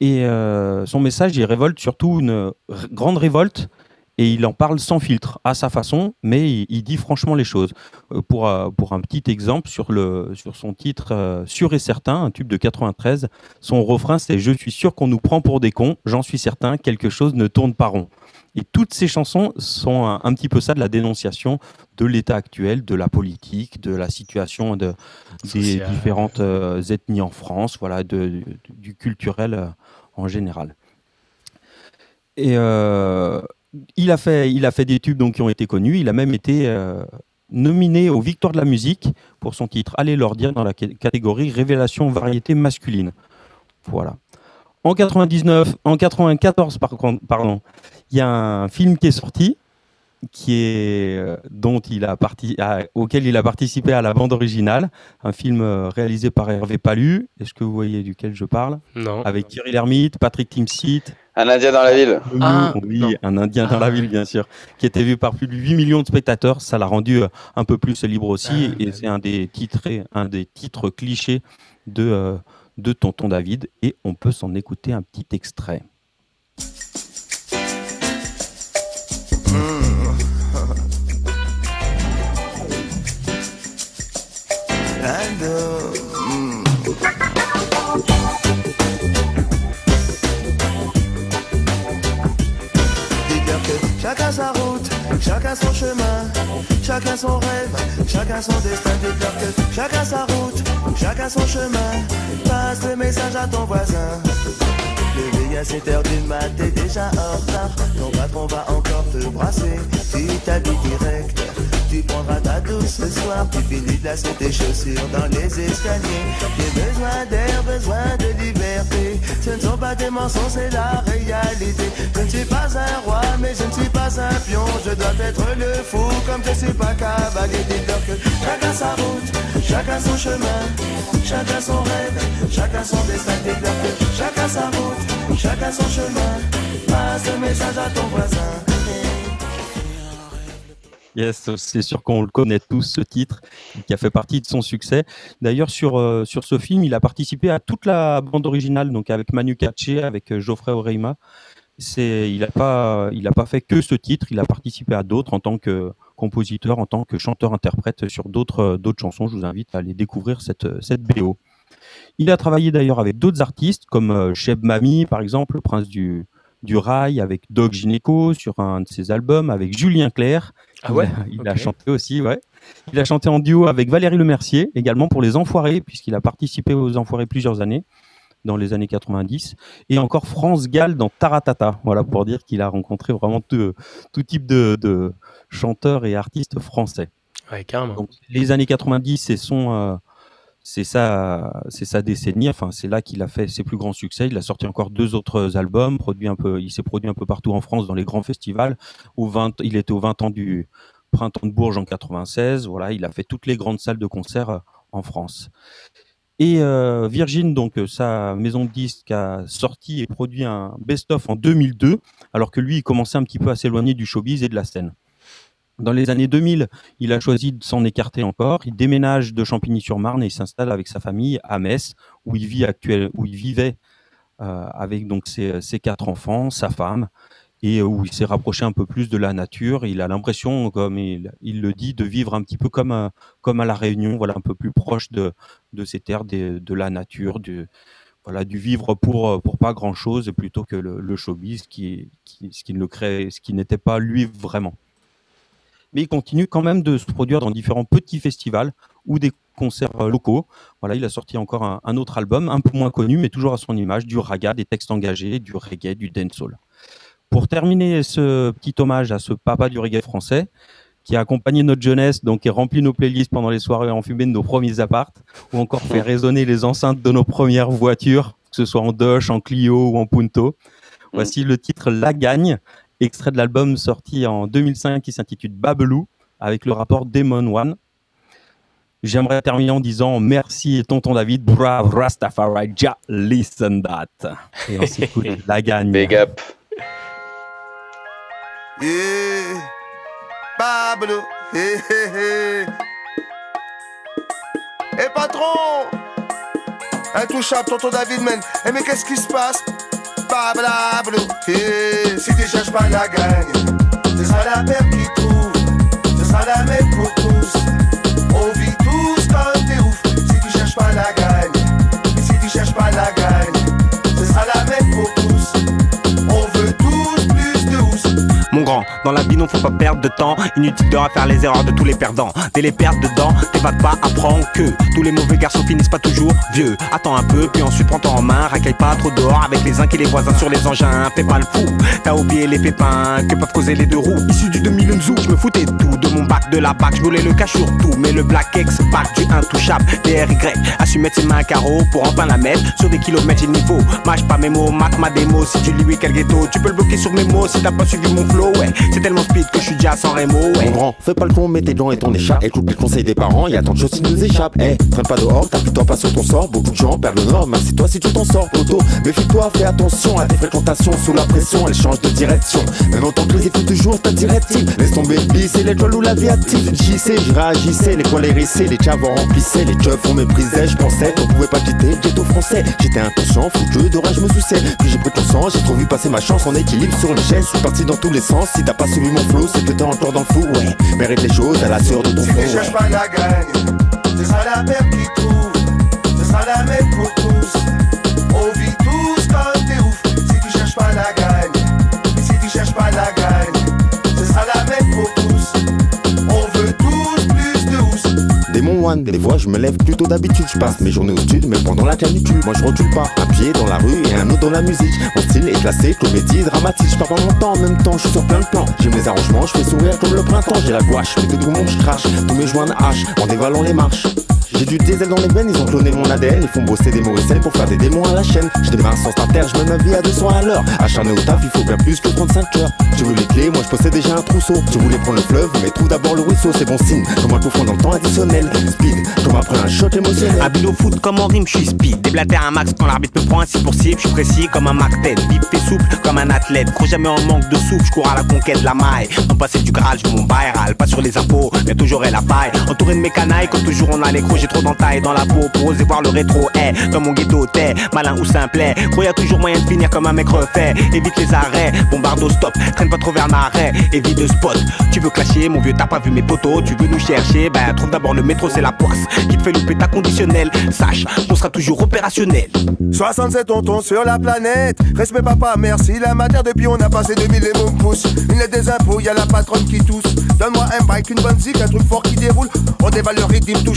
Et euh, son message, il révolte surtout une grande révolte et il en parle sans filtre, à sa façon, mais il, il dit franchement les choses. Euh, pour, euh, pour un petit exemple, sur, le, sur son titre euh, Sûr et certain, un tube de 93, son refrain c'est Je suis sûr qu'on nous prend pour des cons, j'en suis certain, quelque chose ne tourne pas rond. Et toutes ces chansons sont un, un petit peu ça de la dénonciation de l'état actuel, de la politique, de la situation de, des différentes euh, ethnies en France, voilà, de, du- du culturel en général. Et il, a fait, il a fait des tubes donc, qui ont été connus. Il a même été euh, nominé aux Victoires de la musique pour son titre Allez leur dire dans la ca- catégorie Révélation variété masculine. Voilà. En 99, en 94 par contre, pardon, il y a un film qui est sorti qui est euh, dont il a parti, à- auquel il a participé à la bande originale, un film euh, réalisé par Hervé Palu. Est-ce que vous voyez duquel je parle? Non. Avec Thierry Lhermitte, Patrick Timsit. Un Indien dans la ville. Ah, oui, un Indien dans la ville, bien sûr, qui était vu par plus de 8 millions de spectateurs. Ça l'a rendu euh, un peu plus libre aussi, Ah, et c'est un des titres, un des titres clichés de euh, de Tonton David, et on peut s'en écouter un petit extrait. And, chacun sa route, chacun son chemin, chacun son rêve, chacun son destin. Que chacun sa route, chacun son chemin. Passe le message à ton voisin. Levé à 7 heures du mat, t'es déjà en retard. Ton patron va encore te brasser. Tu t'habilles direct. Tu prendras ta douce ce soir. Tu finis de lasser tes chaussures dans les escaliers. J'ai besoin d'air, besoin de liberté. Ce ne sont pas des mensonges, c'est la réalité. Je ne suis pas un roi, mais je ne suis pas un pion. Je dois être le fou, comme je suis pas cavalier. Dis-leur que chacun sa route, chacun son chemin, chacun son rêve, chacun son destin. Dis-leur que chacun sa route, chacun son chemin. Passe le message à ton voisin. Yes, c'est sûr qu'on le connaît tous ce titre, qui a fait partie de son succès. D'ailleurs, sur, euh, sur ce film, il a participé à toute la bande originale, donc avec Manu Katché, avec euh, Geoffrey Oreima. Il n'a pas, pas fait que ce titre, il a participé à d'autres en tant que compositeur, en tant que chanteur-interprète sur d'autres, euh, chansons. Je vous invite à aller découvrir cette, cette BO. Il a travaillé d'ailleurs avec d'autres artistes comme Cheb Mami, par exemple, le prince du, du rail, avec Doc Gineco sur un de ses albums, avec Julien Clerc. Ah ouais Il, a, chanté aussi, ouais. Il a chanté en duo avec Valérie Lemercier, également pour Les Enfoirés, puisqu'il a participé aux Enfoirés plusieurs années, dans les années 90. Et encore France Gall dans Taratata. Voilà, pour dire qu'il a rencontré vraiment tout, tout type de, de chanteurs et artistes français. Ouais, carrément. Donc, les années 90, c'est son, euh, c'est sa, décennie. Enfin, c'est là qu'il a fait ses plus grands succès. Il a sorti encore deux autres albums, il s'est produit un peu partout en France dans les grands festivals. Au 20, il était au 20 ans du Printemps de Bourges en 96. Voilà, il a fait toutes les grandes salles de concert euh, en France. Et euh, Virgin, donc euh, sa maison de disques, a sorti et produit un best-of en 2002, alors que lui, il commençait un petit peu à s'éloigner du showbiz et de la scène. Dans les années 2000, il a choisi de s'en écarter encore. Il déménage de Champigny-sur-Marne et il s'installe avec sa famille à Metz, où il, vit actuel, où il vivait euh, avec donc ses, ses quatre enfants, sa femme, et où il s'est rapproché un peu plus de la nature. Il a l'impression, comme il, le dit, de vivre un petit peu comme, à- comme à La Réunion, voilà, un peu plus proche de, de ces terres, des- de la nature, du, voilà, du vivre pour, pour pas grand-chose, plutôt que le, le showbiz, qui, qui, ce qui ne le crée, ce qui n'était pas lui vraiment. Mais il continue quand même de se produire dans différents petits festivals ou des concerts euh, locaux. Voilà, il a sorti encore un, un autre album, un peu moins connu, mais toujours à son image, du raga, des textes engagés, du reggae, du dancehall. Pour terminer ce petit hommage à ce papa du reggae français, qui a accompagné notre jeunesse, donc qui a rempli nos playlists pendant les soirées enfumées de nos premiers apparts, ou encore fait résonner les enceintes de nos premières voitures, que ce soit en Dodge, en Clio ou en Punto. Voici le titre La Gagne, extrait de l'album sorti en 2005 qui s'intitule Babelou, avec le rapport Demon One. J'aimerais terminer en disant merci tonton David, brave Rastafari, ja, listen that. Et on s'écoute La Gagne. Big up. Yeah. Pablo. Hey, hey, hey. Eh patron Intouchable, tonton David, man. Eh mais qu'est-ce qui se passe? Pablo. Hey. Si tu cherches pas la gagne, ce sera la perte qui trouve. Tu cherches pas la gagne, si tu cherches pas Mon grand, dans la vie non faut pas perdre de temps. Inutile de refaire les erreurs de tous les perdants. Dès les perdre dedans, t'évades pas, apprends que Tous les mauvais garçons finissent pas toujours vieux. Attends un peu, puis ensuite prends-toi en main. Racaille pas trop dehors avec les uns et les voisins sur les engins. Fais pas le fou, t'as oublié les pépins Que peuvent causer les deux roues. Issu du 2000 Zou, je me foutais tout. De mon bac, de la bac, je voulais le cash sur tout. Mais le Black X, bac du intouchable DRY, a su mettre ses mains à carreau Pour enfin la mettre sur des kilomètres j'ai le niveau Mâche pas mes mots, marque ma démo. Si tu lui quel ghetto, tu peux le bloquer sur mes mots. Si t'as pas suivi mon flow, C'est tellement speed que je suis déjà sans rémo, ouais Mon grand, fais pas le con, mets tes dents et ton écharpe. Écoute les conseils des parents, y a tant de choses qui nous échappent. Eh, traîne pas dehors, t'as temps pas sur ton sort. Beaucoup de gens perdent le nord, merci toi si tu t'en sors. Auto, méfie-toi, fais attention à tes fréquentations sous la pression, elles changent de direction. Même en tant que écoute toujours ta directive. Laisse tomber le c'est l'étoile ou la vie active. Sais, je réagissais, les poils hérissés, les chavons remplissaient, les keufs on méprisait, je pensais qu'on pouvait pas quitter ghetto français. J'étais inconscient, foutu de rage, je me souciais. Puis j'ai pris ton sang, j'ai trop vu passer ma chance en équilibre sur le geste. Je suis parti dans tous les si t'as pas suivi mon flow, c'est que t'es encore dans le flou, ouais. Mérite les choses à la sœur de ton Si frère. tu cherches pas la gagne, ce sera la perte qui trouve. Ce sera la même pour tous. Démon One, des fois je me lève plutôt d'habitude, je passe mes journées au stud, mais pendant la canicule, moi je recule pas, un pied dans la rue et un autre dans la musique. Mon style est classé comédie dramatique, je pars pas mon temps en même temps, je suis sur plein de plans. J'aime les arrangements, je fais sourire comme le printemps, j'ai la gouache, mais de tout monde je crache, tous mes joints de hache, en dévalant les marches. J'ai du diesel dans les veines, ils ont cloné mon ADN, ils font bosser des Moricelles pour faire des démons à la chaîne. J'ai des mains sans starter, je mets ma vie à 200 à l'heure. Acharné au taf, il faut bien plus que 35 heures. Tu veux les clés, moi je possède déjà un trousseau. Tu voulais prendre le fleuve, mais trouve d'abord le ruisseau, c'est bon signe. Comme un dans le temps additionnel. Speed, comme après un choc émotionnel. Habile au foot comme en rime, je suis speed. Déblater un max quand l'arbitre me prend ainsi pour cible. Je suis précis comme un tête, vif et souple comme un athlète. Crois jamais en manque de souffle, je cours à la conquête de la maille. En passé du Graal, je mon bail, pas sur les impôts, mais toujours la paille. Entouré de mes canailles, comme toujours on a les crocs, j'ai trop d'entailles dans la peau pour oser voir le rétro. Eh, dans mon ghetto, t'es malin ou simplet. Gros, y a toujours moyen de finir comme un mec refait. Évite les arrêts, bombarde au stop, traîne pas trop vers l'arrêt, évite de spot. Tu veux clasher, mon vieux, t'as pas vu mes potos, tu veux nous chercher, ben trouve d'abord le c'est la poisse qui te fait louper ta conditionnelle. Sache qu'on sera toujours opérationnel. 67 tontons sur la planète. Respect papa, merci la matière. Depuis on a passé 2000 et mon pouce. Une lettre des impôts, y a la patronne qui tousse. Donne-moi un bike, une bonne zik, un truc fort qui déroule. On dévale le rythme tout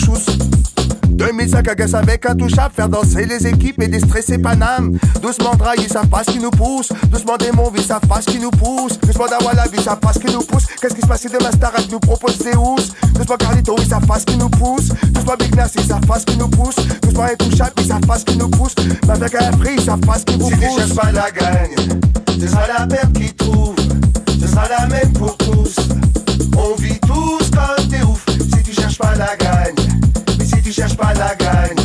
chousse. 2005 agace avec un touchable, faire danser les équipes et déstresser Paname. Doucement draille, ils savent pas ce qui nous pousse. Doucement démon, ils savent pas ce qui nous pousse. Doucement Dawala, ils savent pas ce qui nous pousse. Qu'est-ce qui se passe si demain Starak nous propose Zeus Doucement Carlito, ils savent pas ce qui nous pousse. Doucement Big Nas, ils savent pas ce qui nous pousse. Doucement Intouchable, ils savent pas ce qui nous pousse. Mais avec un prix, ils savent pas ce qui vous pousse. Si tu cherches pas la gagne, ce sera la perte qui trouve. Ce sera la même pour tous. On vit tous comme des ouf. Si tu cherches pas la gagne, pas la gagne.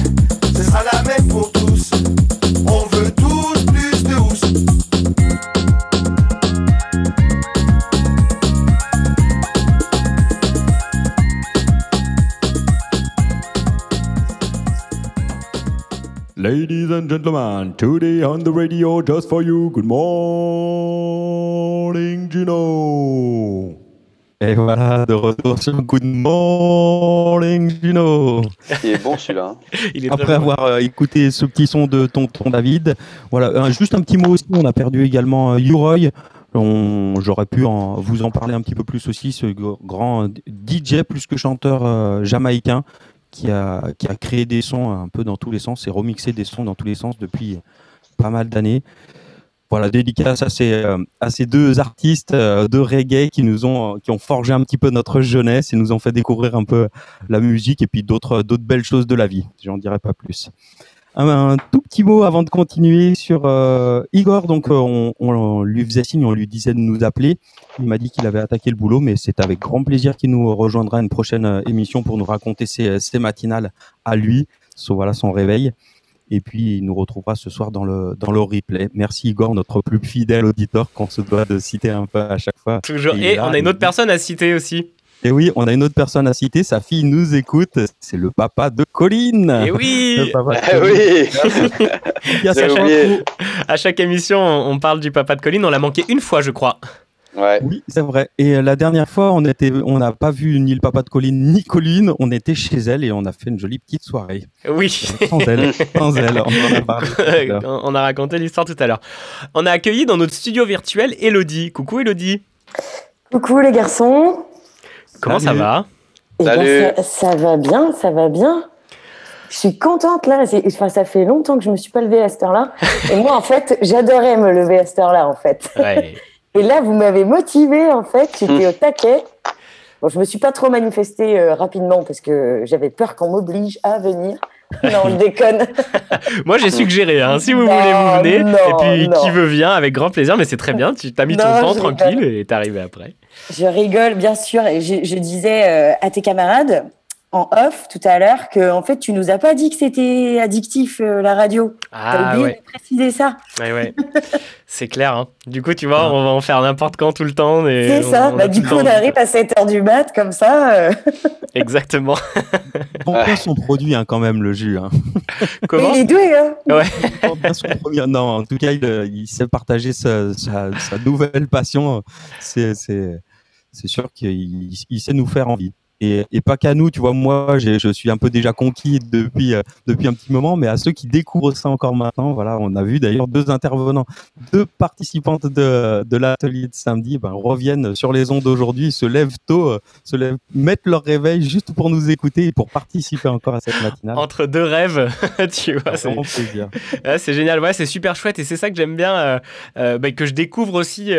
Ce sera la même pour tous. On veut tous plus de housse. Ladies and gentlemen, today on the radio just for you, good morning, Gino. Et voilà, de retour sur Good Morning, Gino. Il est bon celui-là. hein. Après avoir euh, écouté ce petit son de Tonton David, voilà, euh, juste un petit mot aussi, on a perdu également euh, Uroy. J'aurais pu en- vous en parler un petit peu plus aussi, ce gr- grand DJ plus que chanteur euh, jamaïcain qui a, qui a créé des sons un peu dans tous les sens et remixé des sons dans tous les sens depuis pas mal d'années. Voilà, dédicace à ces, euh, à ces deux artistes euh, de reggae qui nous ont, euh, qui ont forgé un petit peu notre jeunesse et nous ont fait découvrir un peu la musique et puis d'autres, d'autres belles choses de la vie. J'en dirai pas plus. Un, tout petit mot avant de continuer sur euh, Igor. Donc, on, on lui faisait signe, on lui disait de nous appeler. Il m'a dit qu'il avait attaqué le boulot, mais c'est avec grand plaisir qu'il nous rejoindra une prochaine émission pour nous raconter ses, ses matinales à lui, voilà, son réveil. Et puis, il nous retrouvera ce soir dans le, dans le replay. Merci Igor, notre plus fidèle auditeur qu'on se doit de citer un peu à chaque fois. Toujours. Et là, on a une il autre personne à citer aussi. et oui, on a une autre personne à citer. Sa fille nous écoute. C'est le papa de Colline. Et oui Le papa de Eh Colline. J'avais chanson. oublié. À chaque émission, on on parle du papa de Colline. On l'a manqué une fois, je crois. Oui, c'est vrai. Et euh, la dernière fois, on était, on n'a pas vu ni le papa de Colline ni Colline. On était chez elle et on a fait une jolie petite soirée. Oui. Sans elle. Sans elle. On en a parlé. on raconté l'histoire tout à l'heure. On a accueilli dans notre studio virtuel Elodie. Coucou Elodie. Coucou les garçons. Comment ça va? Eh ben, ça, ça va bien, ça va bien. Je suis contente là. Enfin, ça fait longtemps que je me suis pas levée à cette heure-là. Et moi, en fait, j'adorais me lever à cette heure-là, en fait. Ouais. Et là, vous m'avez motivée, en fait. J'étais au taquet. Bon, je me suis pas trop manifestée euh, rapidement parce que j'avais peur qu'on m'oblige à venir. Non, je déconne. Moi, j'ai suggéré. hein, si vous Non, voulez, vous venez. non, et puis, non. qui veut vient avec grand plaisir. Mais c'est très bien. Tu t'as mis ton temps tranquille rigole. et t'es arrivé après. Je rigole, bien sûr. Et je, je disais euh, à tes camarades en off tout à l'heure que en fait, tu nous as pas dit que c'était addictif euh, la radio. Ah, T'as oublié ouais. de préciser ça. Ouais, ouais. c'est clair. hein. Du coup, tu vois, on va en faire n'importe quand tout le temps. C'est ça. on Bah, du coup, on arrive à 7h du mat comme ça. euh. Exactement. Bon, bien son produit hein, quand même le jus. Hein. Comment Il est doué, hein Ouais. Bon, bien son premier- Non, en tout cas, il, euh, il sait partager sa, sa- sa nouvelle passion. C'est c'est- c'est sûr qu'il il sait nous faire envie. Et, et pas qu'à nous, tu vois, moi, je suis un peu déjà conquis depuis, euh, depuis un petit moment, mais à ceux qui découvrent ça encore maintenant, voilà, on a vu d'ailleurs deux intervenants, deux participantes de, de l'atelier de samedi, ben, reviennent sur les ondes aujourd'hui, se lèvent tôt, euh, se lèvent, mettent leur réveil juste pour nous écouter et pour participer encore à cette matinale. Entre deux rêves, tu vois. c'est- c'est génial, ouais, c'est super chouette et c'est ça que j'aime bien, euh, bah, que je découvre aussi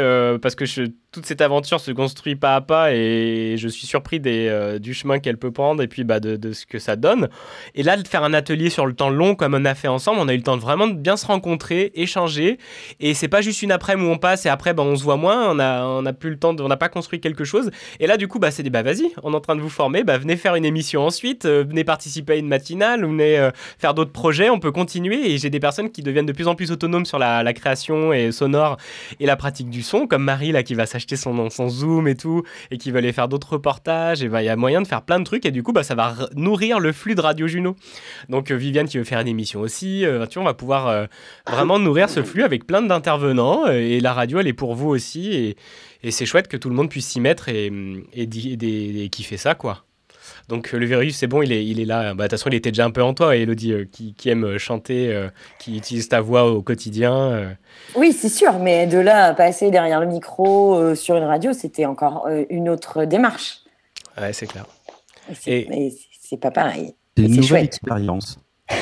parce que je- toute cette aventure se construit pas à pas et je suis surpris des, euh, du chemin qu'elle peut prendre et puis bah, de, ce que ça donne. Et là, de faire un atelier sur le temps long comme on a fait ensemble, on a eu le temps de vraiment bien se rencontrer, échanger et c'est pas juste une après-midi où on passe et après bah, on se voit moins, on a, on a plus le temps, on n'a pas construit quelque chose. Et là, du coup, bah, c'est des bah vas-y, on est en train de vous former, bah, venez faire une émission ensuite, euh, venez participer à une matinale, venez euh, faire d'autres projets, on peut continuer. Et j'ai des personnes qui deviennent de plus en plus autonomes sur la, création et sonore et la pratique du son, comme Marie là qui va s'acheter son, son Zoom et tout, et qui veut aller faire d'autres reportages. Bah, moyen de faire plein de trucs, et du coup, bah, ça va nourrir le flux de Radio Juno. Donc euh, Viviane qui veut faire une émission aussi, euh, tu vois, on va pouvoir euh, vraiment nourrir ce flux avec plein d'intervenants. Et la radio, elle est pour vous aussi. Et, c'est chouette que tout le monde puisse s'y mettre et, di- et et kiffer ça, quoi. Donc le virus, c'est bon, il est, il est là. Bah, De toute façon, il était déjà un peu en toi, Elodie, qui, aime chanter, qui utilise ta voix au quotidien. Oui, c'est sûr, mais de là à passer derrière le micro sur une radio, c'était encore une autre démarche. Ouais, c'est clair. Et c'est pas pareil. C'est une nouvelle chouette. expérience.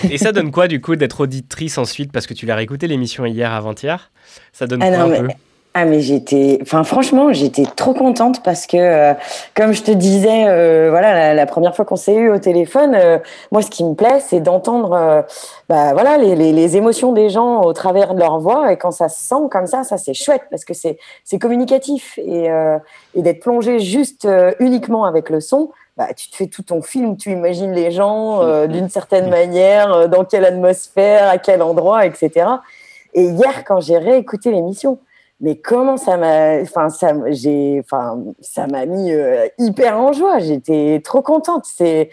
Et ça donne quoi, du coup, d'être auditrice ensuite? Parce que tu l'as réécouté l'émission hier, avant-hier. Ça donne Ah quoi non, un mais- peu? Ah mais j'étais, enfin franchement, j'étais trop contente parce que, euh, comme je te disais, euh, voilà, la, première fois qu'on s'est eu au téléphone, euh, moi ce qui me plaît, c'est d'entendre, euh, bah voilà, les, les, les émotions des gens au travers de leur voix et quand ça se sent comme ça, ça c'est chouette parce que c'est c'est communicatif et, euh, et d'être plongé juste euh, uniquement avec le son. Bah, tu te fais tout ton film, tu imagines les gens euh, d'une certaine manière, dans quelle atmosphère, à quel endroit, etc. Et hier, quand j'ai réécouté l'émission, mais comment ça m'a, enfin ça, j'ai, enfin ça m'a mis euh, hyper en joie. J'étais trop contente. C'est,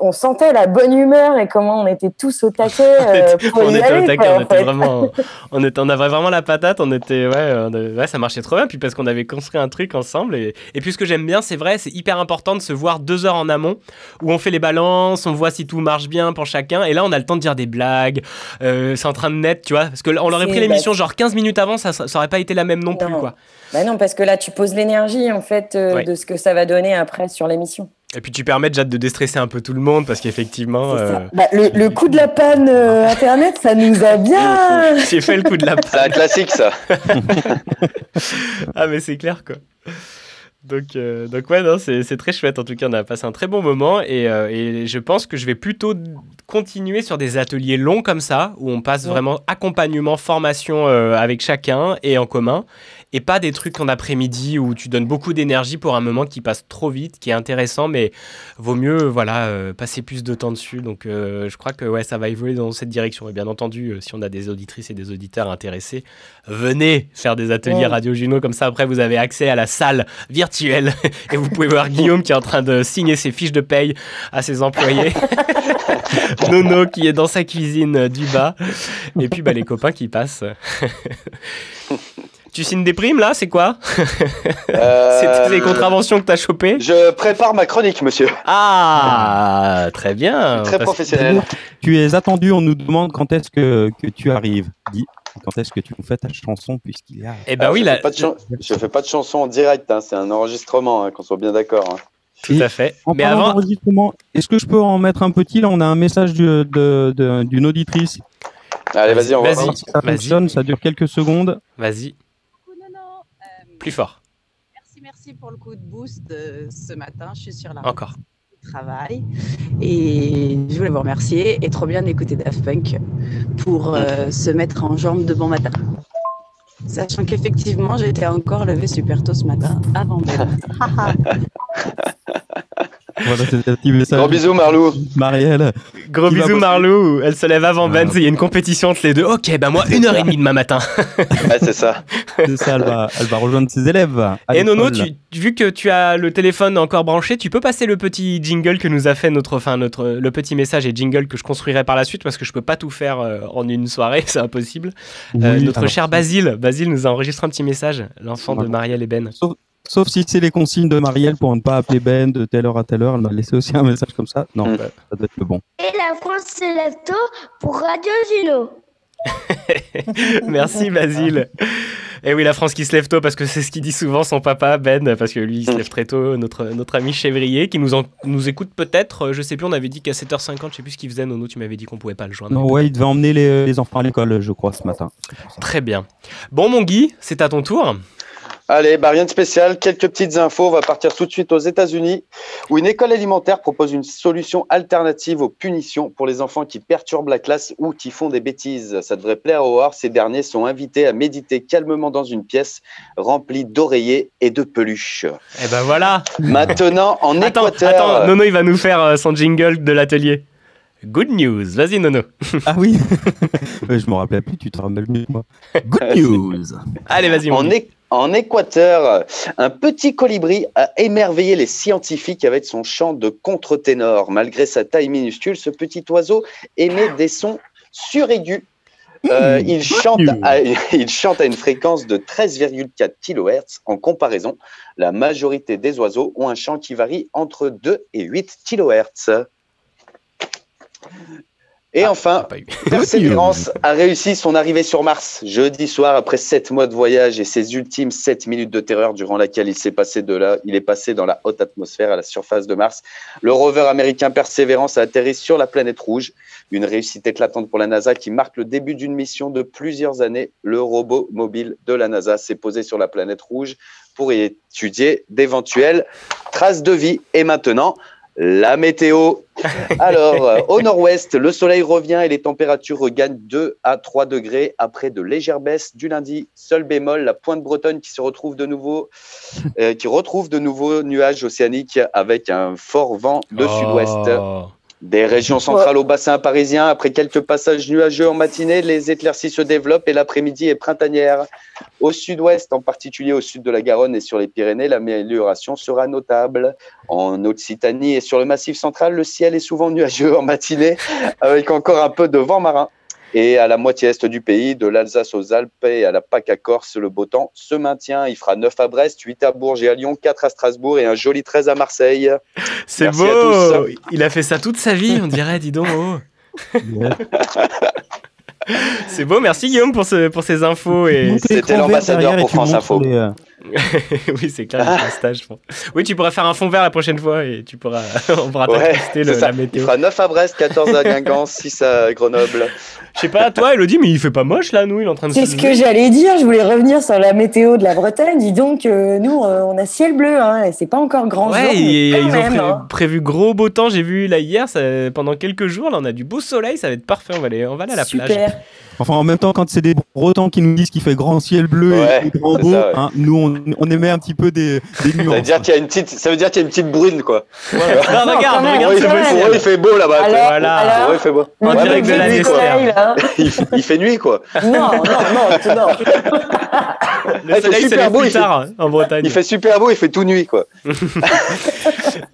on sentait la bonne humeur et comment on était tous au taquet on euh, était, pour on y était aller, au taquet, quoi, on était vraiment, on était, on avait vraiment la patate, on était, ouais, on avait- ouais, ça marchait trop bien, puis parce qu'on avait construit un truc ensemble, et, et puis ce que j'aime bien, c'est vrai, c'est hyper important de se voir deux heures en amont, où on fait les balances, on voit si tout marche bien pour chacun, et là on a le temps de dire des blagues, euh, c'est en train de naître, tu vois, parce que là, on aurait pris l'émission bah, genre 15 minutes avant, ça, ça aurait pas été la même non, plus, quoi. Bah non, parce que là, tu poses l'énergie en fait euh, Ouais. de ce que ça va donner après sur l'émission. Et puis tu permets déjà de déstresser un peu tout le monde, parce qu'effectivement, euh, Bah, le, le coup de la panne euh, internet, ça nous a bien. j'ai fait le coup de la C'est un classique, ça. ah mais c'est clair quoi. Donc, euh, donc ouais, non, c'est c'est très chouette. En tout cas, on a passé un très bon moment et, euh, et je pense que je vais plutôt continuer sur des ateliers longs comme ça, où on passe Ouais. vraiment accompagnement, formation euh, avec chacun et en commun, et pas des trucs en après-midi où tu donnes beaucoup d'énergie pour un moment qui passe trop vite, qui est intéressant, mais vaut mieux voilà euh, passer plus de temps dessus. Donc, euh, je crois que ouais, ça va évoluer dans cette direction. Et bien entendu, euh, si on a des auditrices et des auditeurs intéressés, venez faire des ateliers Ouais. Radio Juno. Comme ça, après, vous avez accès à la salle virtuelle et vous pouvez voir Guillaume qui est en train de signer ses fiches de paye à ses employés. Nono qui est dans sa cuisine du bas. Et puis, bah, les copains qui passent. tu signes des primes là C'est quoi? C'est les contraventions que t'as chopées? Je prépare ma chronique, monsieur. Ah, très bien. Très professionnel. Tu es attendu, on nous demande quand est-ce que, que tu arrives. Dis, quand est-ce que tu nous fais ta chanson puisqu'il y a... Eh ben Ah, oui, je, la- fais pas de chan- je fais pas de chanson en direct, hein, c'est un enregistrement, hein, qu'on soit bien d'accord. hein. Tout à fait. En Mais parlant avant, d'enregistrement, est-ce que je peux en mettre un petit Là, on a un message du- de- de- d'une auditrice. Allez, vas-y, on va Vas-y. voir. Si ça Vas-y. fonctionne, ça dure quelques secondes. vas-y. Plus fort. Merci, merci pour le coup de boost euh, ce matin. Je suis sur la Encore. route du travail et je voulais vous remercier et trop bien d'écouter Daft Punk pour euh, se mettre en jambe de bon matin. Sachant qu'effectivement, j'étais encore levée super tôt ce matin avant Ben. Voilà, c'était un petit message. Gros bisous, Marlou. Marielle. Gros bisous. Marlou, elle se lève avant Ben, il y a une compétition entre les deux. Ok, bah moi une heure et demie demain matin. Ouais, c'est ça. C'est ça, elle va, elle va rejoindre ses élèves. Et Nono, tu, vu que tu as le téléphone encore branché, tu peux passer le petit jingle que nous a fait notre, enfin notre, le petit message et jingle que je construirai par la suite parce que je peux pas tout faire euh, en une soirée, c'est impossible. Euh, notre alors, cher Basile, Basile nous a enregistré un petit message, l'enfant de. Marielle et Ben. Sauf, sauf si c'est les consignes de Marielle pour ne pas appeler Ben de telle heure à telle heure. Elle m'a laissé aussi un message comme ça. Non, Mm. bah, ça doit être le bon. Et la France se lève tôt pour Radio Juno. Merci Basile. Et oui, la France qui se lève tôt parce que c'est ce qu'il dit souvent son papa Ben, parce que lui il se lève très tôt, notre, notre ami Chevrier qui nous, en- nous écoute peut-être, euh, je sais plus, on avait dit qu'à 7h50, je sais plus ce qu'il faisait, Nono, tu m'avais dit qu'on pouvait pas le joindre. Non, ouais, il devait emmener les, les enfants à l'école, je crois, ce matin. Très bien. Bon mon Guy, c'est à ton tour. Allez, bah rien de spécial, quelques petites infos. On va partir tout de suite aux États-Unis, où une école alimentaire propose une solution alternative aux punitions pour les enfants qui perturbent la classe ou qui font des bêtises. Ça devrait plaire au voir. Ces derniers sont invités à méditer calmement dans une pièce remplie d'oreillers et de peluches. Et ben voilà. Maintenant, en Attends, Équateur. attends, Nono il va nous faire euh, son jingle de l'atelier. Good news, vas-y Nono. Ah oui Je me rappelais plus, tu te rappelles mieux que moi. Good news Allez, vas-y. mon En. É- en Équateur, un petit colibri a émerveillé les scientifiques avec son chant de contre-ténor. Malgré sa taille minuscule, ce petit oiseau émet des sons suraigus. Euh, il, chante à, il chante à une fréquence de 13,4 kHz. En comparaison, la majorité des oiseaux ont un chant qui varie entre 2 et 8 kHz. Et enfin, Persévérance a réussi son arrivée sur Mars jeudi soir après sept mois de voyage et ses ultimes 7 minutes de terreur durant laquelle il s'est passé de là, il est passé dans la haute atmosphère à la surface de Mars. Le rover américain Persévérance a atterri sur la planète rouge, une réussite éclatante pour la NASA qui marque le début d'une mission de plusieurs années. Le robot mobile de la NASA s'est posé sur la planète rouge pour y étudier d'éventuelles traces de vie. Et maintenant, la météo. Alors, euh, au nord-ouest, le soleil revient et les températures regagnent 2 à 3 degrés après de légères baisses du lundi. Seul bémol, la pointe bretonne qui se retrouve de nouveau, euh, qui retrouve de nouveaux nuages océaniques avec un fort vent de Oh. sud-ouest. Des régions centrales au bassin parisien, après quelques passages nuageux en matinée, les éclaircies se développent et l'après-midi est printanière. Au sud-ouest, en particulier au sud de la Garonne et sur les Pyrénées, l'amélioration sera notable. En Occitanie et sur le massif central, le ciel est souvent nuageux en matinée, avec encore un peu de vent marin. Et à la moitié est du pays, de l'Alsace aux Alpes et à la PAC à Corse, le beau temps se maintient. Il fera 9 à Brest, 8 à Bourges et à Lyon, 4 à Strasbourg et un joli 13 à Marseille. C'est Merci à beau tous. Il a fait ça toute sa vie, on dirait, dis donc. oh. C'est beau, merci Guillaume pour, ce, pour ces infos. Et... C'était l'ambassadeur pour France Info. oui, c'est clair, il un stage. Oui, tu pourras faire un fond vert la prochaine fois et tu pourras, on pourra Ouais, tester ça. la Il météo. fera 9 à Brest, 14 à Guingamp, 6 à Grenoble. Je sais pas, toi, Elodie, mais il fait pas moche là, nous, il est en train de C'est ce que j'allais dire. Je voulais revenir sur la météo de la Bretagne. Dis donc, euh, nous, euh, on a ciel bleu. Hein, et c'est pas encore grand Ouais, jour. et ils ont pré- hein. prévu gros beau temps. J'ai vu là hier, ça- pendant quelques jours, là, on a du beau soleil, ça va être parfait. On va aller, on va aller à la plage. Enfin, en même temps, quand c'est des Bretons qui nous disent qu'il fait grand ciel bleu Ouais, et grand beau, ça, ouais. hein, nous, on, on émet un petit peu des, des Ça veut nuances. dire qu'il y a une petite, ça veut dire qu'il y a une petite brune, quoi. Non, regarde, Pour regarde il beau fait- pour eux, il fait beau là-bas. Voilà. Pour eux, il fait beau. En Ouais, direct de la il fait nuit, quoi. Là. Il, fait- il fait nuit, quoi. Non, non, non, non. Le Ouais, il fait soleil se super beau, plus il fait- tard en Bretagne. Il fait super beau, il fait tout nuit, quoi.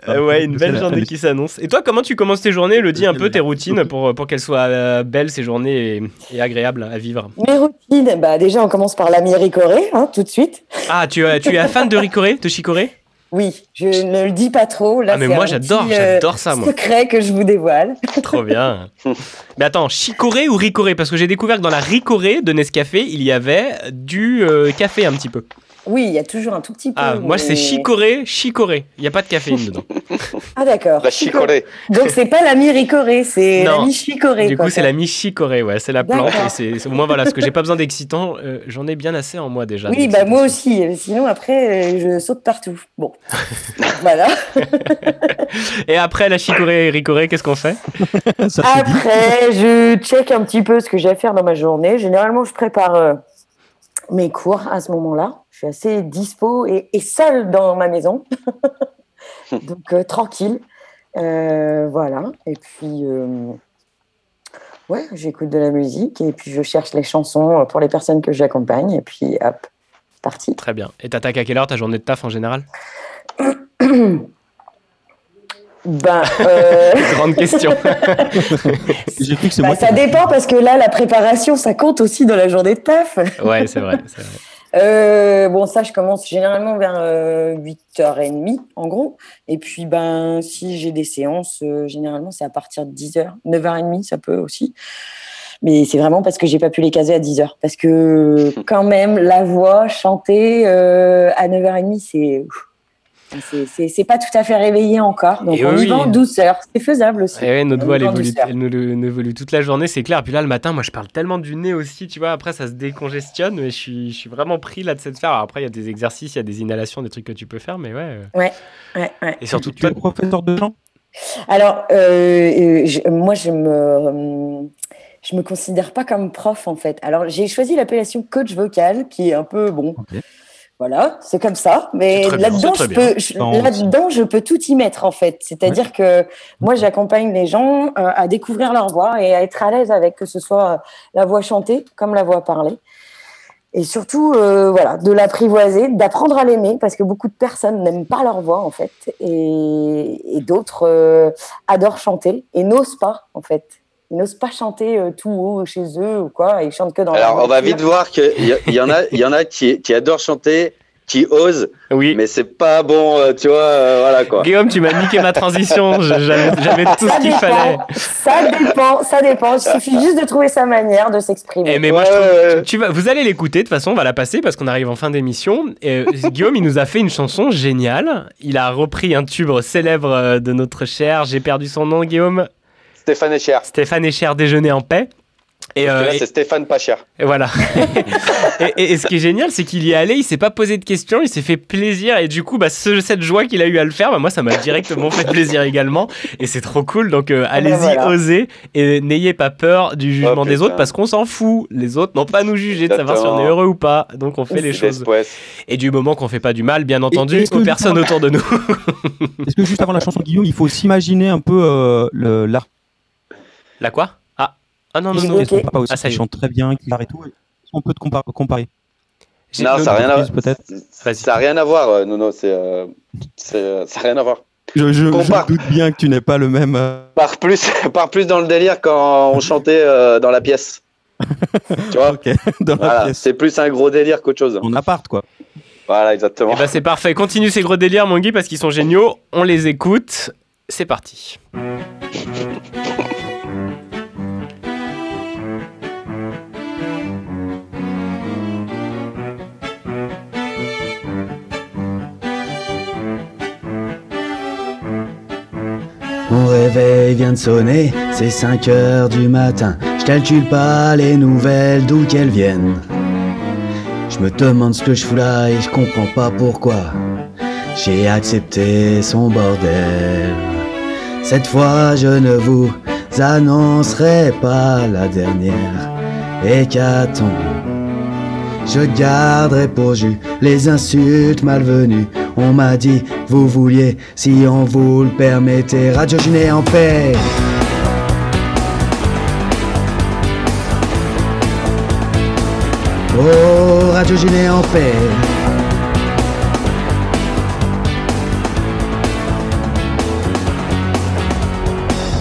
Euh, ouais, une belle journée qui s'annonce. Et toi, comment tu commences tes journées Le dis un peu tes routines pour, pour qu'elles soient euh, belles ces journées et, et agréables à vivre? Mes routines, bah déjà on commence par l'ami Ricoré, hein, tout de suite. Ah, tu, es- tu es fan de Ricoré, de Chicoré Oui, je ne le dis pas trop. Là, Ah, mais moi, j'adore, euh, j'adore ça, moi. Secret que je vous dévoile. Trop bien. Mais attends, Chicoré ou Ricoré? Parce que j'ai découvert que dans la Ricoré de Nescafé, il y avait du euh, café un petit peu. Oui, il y a toujours un tout petit peu. Ah, moi c'est Chicoré, Chicoré. Il n'y a pas de caféine dedans. Ah d'accord. La chicorée. Donc c'est pas l'ami Ricoré, c'est l'ami Chicoré. Du quoi. coup, c'est la mi-chicorée, ouais, c'est la plante. Et au moins, voilà, parce que j'ai pas besoin d'excitant, euh, j'en ai bien assez en moi déjà. Oui, bah moi aussi. Sinon après, euh, je saute partout. Bon, voilà. Et après la chicorée et ricorée, qu'est-ce qu'on fait? Après, je check un petit peu ce que j'ai à faire dans ma journée. Généralement, je prépare euh, mes cours à ce moment-là. Je suis assez dispo et, et seule dans ma maison. Donc, euh, tranquille. Euh, voilà. Et puis, euh, ouais, j'écoute de la musique et puis je cherche les chansons pour les personnes que j'accompagne. Et puis, hop, c'est parti. Très bien. Et t'attaques à quelle heure ta journée de taf en général? Ben, euh, Grande question. J'ai cru que c'est moi ça dépend parce que là, la préparation, ça compte aussi dans la journée de taf. ouais, c'est vrai. Euh, bon, ça, je commence généralement vers euh, 8h30, en gros. Et puis, ben, si j'ai des séances, euh, généralement, c'est à partir de 10h. 9h30, ça peut aussi. Mais c'est vraiment parce que j'ai pas pu les caser à 10h. Parce que, quand même, la voix, chanter euh, à 9h30, c'est. C'est- pas tout à fait réveillé encore. Donc, Et on oui. y va en douceur. C'est faisable aussi. Et ouais, notre On voix, elle évolue, elle nous, elle évolue toute la journée, c'est clair. Puis là, le matin, moi, je parle tellement du nez aussi, tu vois. Après, ça se décongestionne, mais je suis, je suis vraiment pris là de cette faire. Alors après, il y a des exercices, il y a des inhalations, des trucs que tu peux faire, mais ouais. euh. Ouais, ouais, ouais. Et surtout, Tu es professeur de chant? Alors, euh, euh, je- moi, je me, je me considère pas comme prof en fait. Alors, j'ai choisi l'appellation coach vocal, qui est un peu bon. Voilà, c'est comme ça. Mais là-dedans, je peux, je- Non, là-dedans, je peux tout y mettre en fait. C'est-à-dire que moi, j'accompagne les gens euh, à découvrir leur voix et à être à l'aise avec que ce soit euh, la voix chantée comme la voix parlée. Et surtout, euh, voilà, de l'apprivoiser, d'apprendre à l'aimer, parce que beaucoup de personnes n'aiment pas leur voix, en fait, et, et d'autres adorent chanter et n'osent pas, en fait. Ils n'osent pas chanter euh, tout haut chez eux ou quoi, ils chantent que dans Alors, on va vite voir qu'il y, en a, il y en a qui, qui adorent chanter, qui osent, oui. mais c'est pas bon, euh, tu vois, euh, voilà quoi. Guillaume, tu m'as niqué ma transition. J'avais tout Ça ce qu'il fallait. ça dépend, ça dépend. Il suffit juste de trouver sa manière de s'exprimer. Eh, mais moi, je trouve- tu vas, vous allez l'écouter, de toute façon, on va la passer parce qu'on arrive en fin d'émission. Et, euh, Guillaume, il nous a fait une chanson géniale. Il a repris un tube célèbre de notre cher, j'ai perdu son nom, Guillaume. Stéphane Echer. Stéphane Echer, Déjeuner en paix. Et, Parce que euh, là, et- c'est Stéphane pas cher. et voilà. et, et- et ce qui est génial, c'est qu'il y est allé, il s'est pas posé de questions, il s'est fait plaisir. Et du coup, bah, ce- cette joie qu'il a eu à le faire, bah, moi, ça m'a directement fait plaisir également. Et c'est trop cool. Donc, euh, allez-y, voilà. osez. Et n'ayez pas peur du jugement Oh, des putain. autres parce qu'on s'en fout. Les autres n'ont pas à nous juger de savoir si on est heureux ou pas. Donc, on fait les choses. Et du moment qu'on fait pas du mal, bien entendu, aux personnes autour de nous. Est-ce que juste avant la chanson de Guillaume, il faut s'imaginer un peu euh, l'art La quoi? Ah. Ah non, non, non. que son papa aussi Ah, ça y qui est. chante très bien, qui et tout. Est-ce qu'on peut te compa- comparer J'ai- Non, ça n'a rien à voir. peut-être Ça n'a rien à voir, euh, Nono. C'est, euh, c'est, euh, ça n'a rien à voir. je, je- je doute bien que tu n'es pas le même. euh, Part plus, part plus dans le délire quand on chantait euh, dans la pièce. tu vois? Ok, dans la Voilà, pièce. c'est plus un gros délire qu'autre chose. En appart, quoi. Voilà, exactement. Ben, c'est parfait. Continue ces gros délires, mon Guy, parce qu'ils sont géniaux. On les écoute. C'est parti. Mon réveil vient de sonner, c'est 5 heures du matin. Je calcule pas les nouvelles d'où qu'elles viennent. Je me demande ce que je fous là et je comprends pas pourquoi. J'ai accepté son bordel. Cette fois, je ne vous annoncerai pas la dernière hécatombe. Je garderai pour jus les insultes malvenues. On m'a dit, vous vouliez, si on vous le permettait, radiogéner en paix. Oh, radiogéner en paix.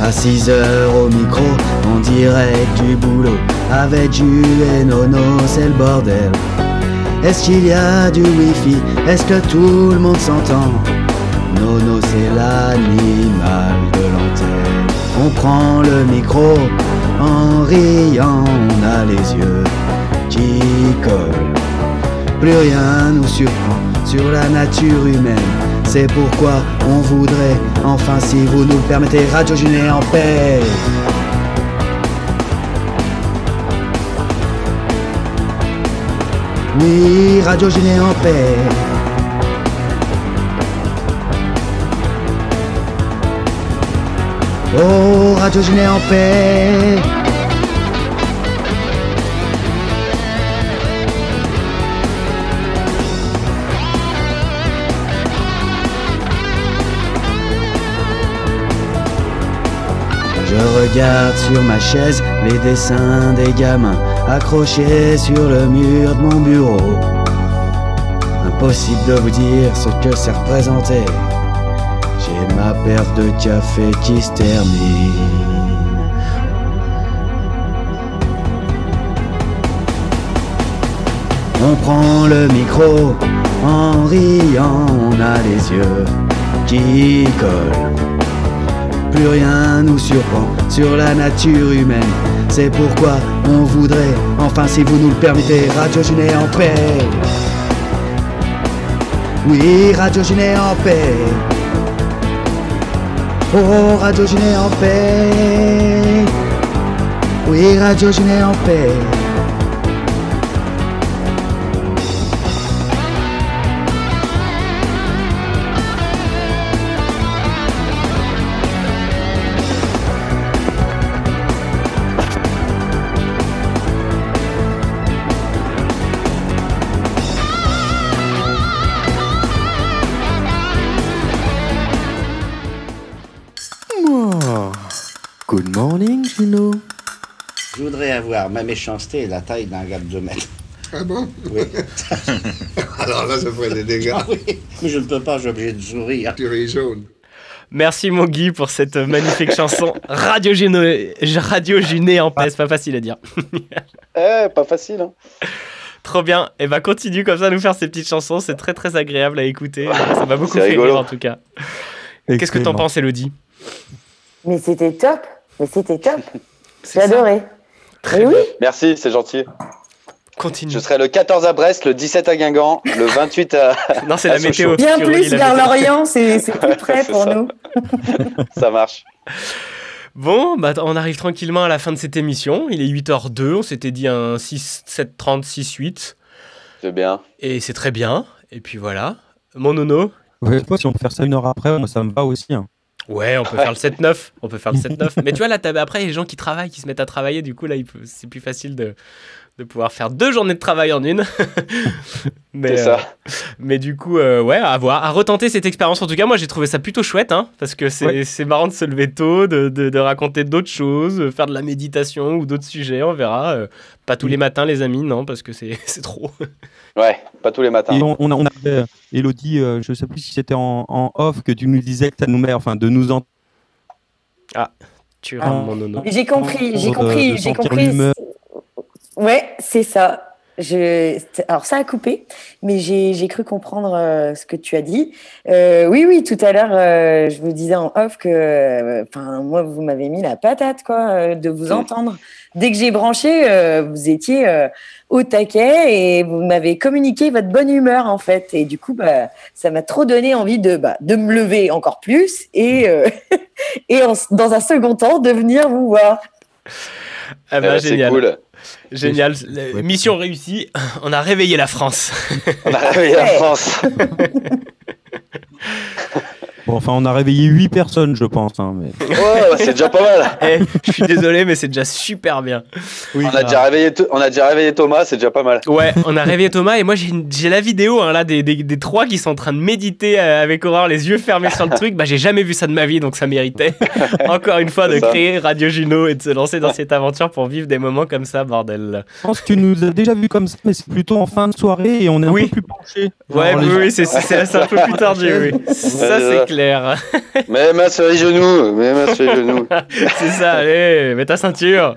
À 6 heures au micro, en direct du boulot, avec Jules et Nono, c'est le bordel. Est-ce qu'il y a du wifi? Est-ce que tout le monde s'entend? Nono, c'est l'animal de l'antenne. On prend le micro, en riant, on a les yeux qui collent. Plus rien nous surprend sur la nature humaine. C'est pourquoi on voudrait, enfin si vous nous permettez, radiogéner en paix. Oui, radiogéner en paix. Oh, radiogéner en paix. Je regarde sur ma chaise les dessins des gamins accrochés sur le mur de mon bureau. Impossible de vous dire ce que ça représentait. J'ai ma perte de café qui se termine. On prend le micro, en riant, on a les yeux qui collent. Plus rien nous surprend sur la nature humaine. C'est pourquoi on voudrait, enfin si vous nous le permettez, radiogéner en paix. Oui, radiogéner en paix. Oh, radiogéner en paix. Oui, radiogéner en paix. Good morning, Juno. Je voudrais avoir ma méchanceté et la taille d'un gars de 2 mètres. Ah bon? Oui. Alors là, ça ferait des dégâts. Ah oui, mais je ne peux pas, je suis obligé de sourire. Tu ris jaune. Merci mon Guy pour cette magnifique chanson radiogénée radiogénée en paix, c'est pas facile à dire. Eh, pas facile. Hein. Trop bien, et bah continue comme ça à nous faire ces petites chansons, c'est très très agréable à écouter, ça m'a beaucoup fait rigolo. rire en tout cas. Qu'est-ce que t'en penses Elodie? Mais c'était top. Mais c'était top. C'est J'ai adoré. Mais oui. Merci, c'est gentil. Continue. Je serai le 14 à Brest, le 17 à Guingamp, le 28 à. Non, c'est la météo. Bien plus vers météo. l'Orient, c'est c'est plus près pour ça. nous. Ça marche. Bon, bah, on arrive tranquillement à la fin de cette émission. Il est 8h02. On s'était dit un 6, 7, 30, 6, 8. C'est bien. Et c'est très bien. Et puis voilà. Mon nono Ouais, moi, si on peut faire ça une heure après, moi, ça me va aussi. hein. Ouais, on peut faire le 7-9. On peut faire le 7-9. Mais tu vois, là, après, il y a les gens qui travaillent, qui se mettent à travailler. Du coup, là, c'est plus facile de, de pouvoir faire deux journées de travail en une. mais, C'est ça. euh, mais du coup, euh, ouais, à voir, à retenter cette expérience. En tout cas, moi, j'ai trouvé ça plutôt chouette, hein, parce que c'est Ouais. c'est marrant de se lever tôt, de, de- de raconter d'autres choses, de faire de la méditation ou d'autres sujets. On verra. Euh, pas tous les matins, les amis, non, parce que c'est c'est trop. Ouais, pas tous les matins. Et on, on, a- on avait, euh, Elodie, euh, je sais plus si c'était en, en off, que tu nous disais que ça nous met, enfin, de nous entendre. Ah, tu Ah. rends mon nono. J'ai compris, j'ai compris, j'ai compris. Ouais, c'est ça. Je... Alors ça a coupé, mais j'ai cru comprendre euh, ce que tu as dit. Euh, oui, oui, tout à l'heure, euh, je vous disais en off que, euh, enfin, moi, vous m'avez mis la patate, quoi, euh, de vous entendre. Dès que j'ai branché, euh, vous étiez euh, au taquet et vous m'avez communiqué votre bonne humeur, en fait. Et du coup, bah, ça m'a trop donné envie de, bah, de me lever encore plus et, euh, et en- dans un second temps, de venir vous voir. Ah bah, ben, c'est génial. cool. Génial. Mission réussie. On a réveillé la France. On a réveillé la France. Bon, enfin, on a réveillé 8 personnes, je pense. hein, mais... Ouais, bah, c'est déjà pas mal. Eh, je suis désolé, mais c'est déjà super bien. on, a déjà réveillé, to- on a déjà réveillé Thomas, c'est déjà pas mal. Ouais, on a réveillé Thomas et moi j'ai la vidéo hein, là des, des, des trois qui sont en train de méditer euh, avec Aurore, les yeux fermés sur le truc. Bah j'ai jamais vu ça de ma vie donc ça méritait encore une fois de ça. créer Radio Juno et de se lancer dans cette aventure pour vivre des moments comme ça, bordel. Je pense que tu nous as déjà vu comme ça, mais c'est plutôt en fin de soirée et on est un peu plus penché. Ouais, oui, c'est un peu plus tard, oui. Ça c'est clair. Mets ma sur les genoux, mets ma sur les genoux. c'est ça, allez, mets ta ceinture.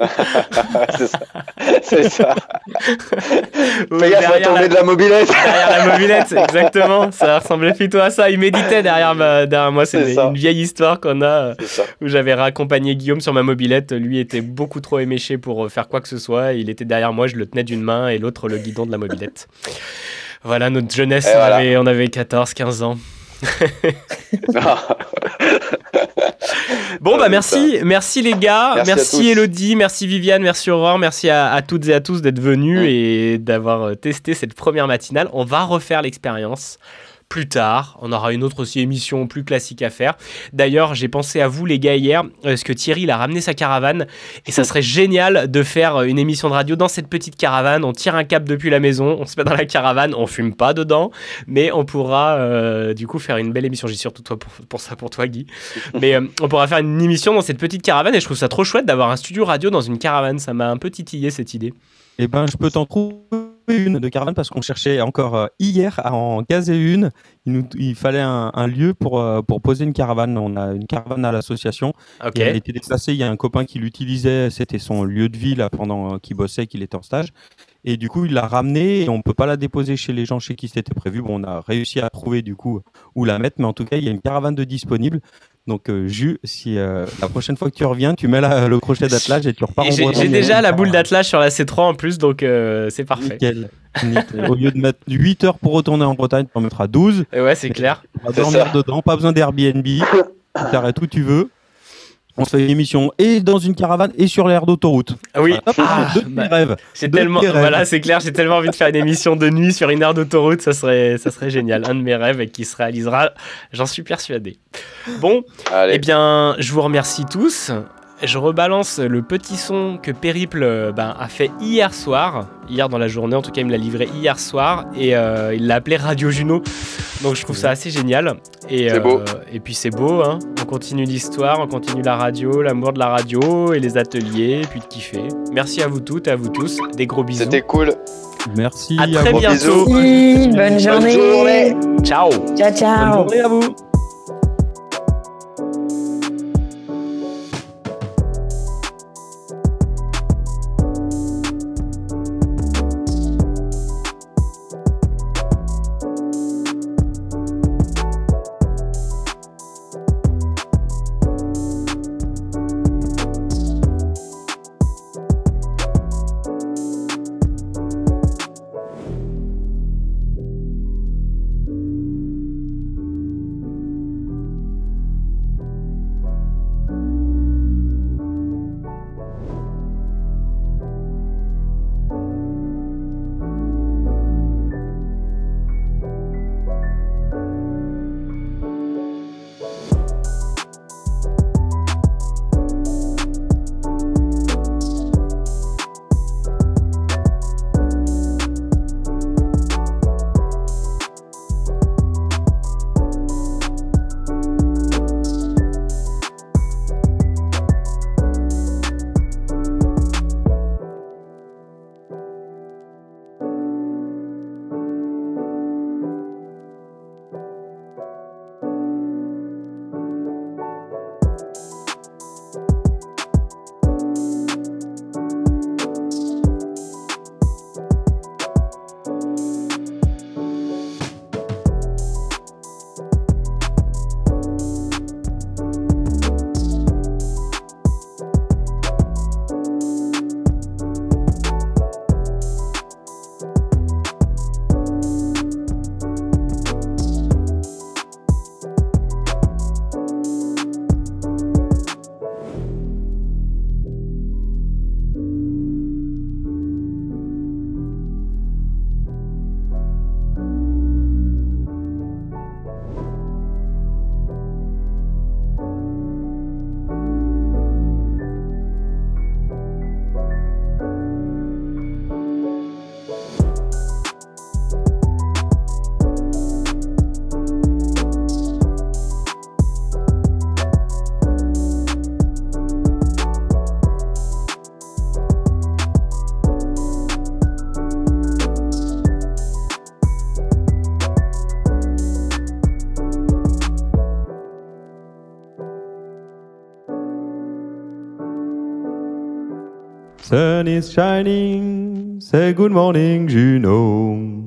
c'est ça. C'est ça. Fais gaffe, derrière tomber la- de la mobilette. Derrière la mobilette, exactement. Ça ressemblait plutôt à ça. Il méditait derrière, ma- derrière moi. C'est une, vieille histoire qu'on a euh, où j'avais raccompagné Guillaume sur ma mobilette. Lui était beaucoup trop éméché pour euh, faire quoi que ce soit. Il était derrière moi, je le tenais d'une main et l'autre le guidon de la mobilette. Voilà, notre jeunesse, on, avait, on avait 14, 15 ans. Bon, bah merci, merci les gars, Merci. Elodie, merci Viviane, merci Aurore, merci à, à toutes et à tous d'être venus et d'avoir euh, testé cette première matinale. On va refaire l'expérience plus tard. On aura une autre aussi émission plus classique à faire. D'ailleurs, j'ai pensé à vous les gars hier, parce que Thierry il a ramené sa caravane et ça serait génial de faire euh, une émission de radio dans cette petite caravane. On tire un cap depuis la maison, on se met dans la caravane, on fume pas dedans, mais on pourra euh, du coup faire une belle émission. J'ai surtout toi pour, ça pour toi Guy. Mais euh, on pourra faire une émission dans cette petite caravane et je trouve ça trop chouette d'avoir un studio radio dans une caravane. Ça m'a un peu titillé cette idée. Eh ben, je peux t'en trouver une de caravane parce qu'on cherchait encore euh, hier à en gazer une. Il, nous, il fallait un, un lieu pour, euh, pour poser une caravane. On a une caravane à l'association. Ok. Et Elle a été déplacée. Il y a un copain qui l'utilisait. C'était son lieu de vie là, pendant euh, qu'il bossait, qu'il était en stage. Et du coup, il l'a ramenée et on peut pas la déposer chez les gens chez qui c'était prévu. Bon, on a réussi à trouver du coup où la mettre, mais en tout cas, il y a une caravane de disponible. Donc, euh, Jus, si euh, la prochaine fois que tu reviens, tu mets la- le crochet d'attelage et tu repars Et en J'ai Bretagne. j'ai déjà la boule d'attelage sur la C3 en plus, donc euh, c'est parfait. Nickel. Nickel. Au lieu de mettre 8 heures pour retourner en Bretagne, tu en mettras 12. Et ouais, c'est clair. On va C'est dormir ça. dedans, pas besoin d'Airbnb. Tu t'arrêtes où tu veux. On se fait une émission et dans une caravane et sur l'air d'autoroute. Ah Oui, Ah, bah, rêves. J'ai Deux tellement, voilà, c'est clair, j'ai tellement envie de faire une émission de nuit sur une aire d'autoroute, ça serait, ça serait génial, un de mes rêves et qui se réalisera, j'en suis persuadé. Bon, Allez. eh bien, je vous remercie tous. Je rebalance le petit son que Périple euh, ben, a fait hier soir, hier dans la journée, en tout cas il me l'a livré hier soir, et euh, il l'a appelé Radio Juno. Donc je trouve ça assez génial. Et, C'est beau. Et puis c'est beau, hein. on continue l'histoire, on continue la radio, l'amour de la radio et les ateliers, et puis de kiffer. Merci à vous toutes et à vous tous, des gros bisous. C'était cool. Merci. À très bientôt. Merci, bonne journée. journée. Ciao. Ciao, ciao. Bonne journée à vous. Is shining, say good morning, Juno.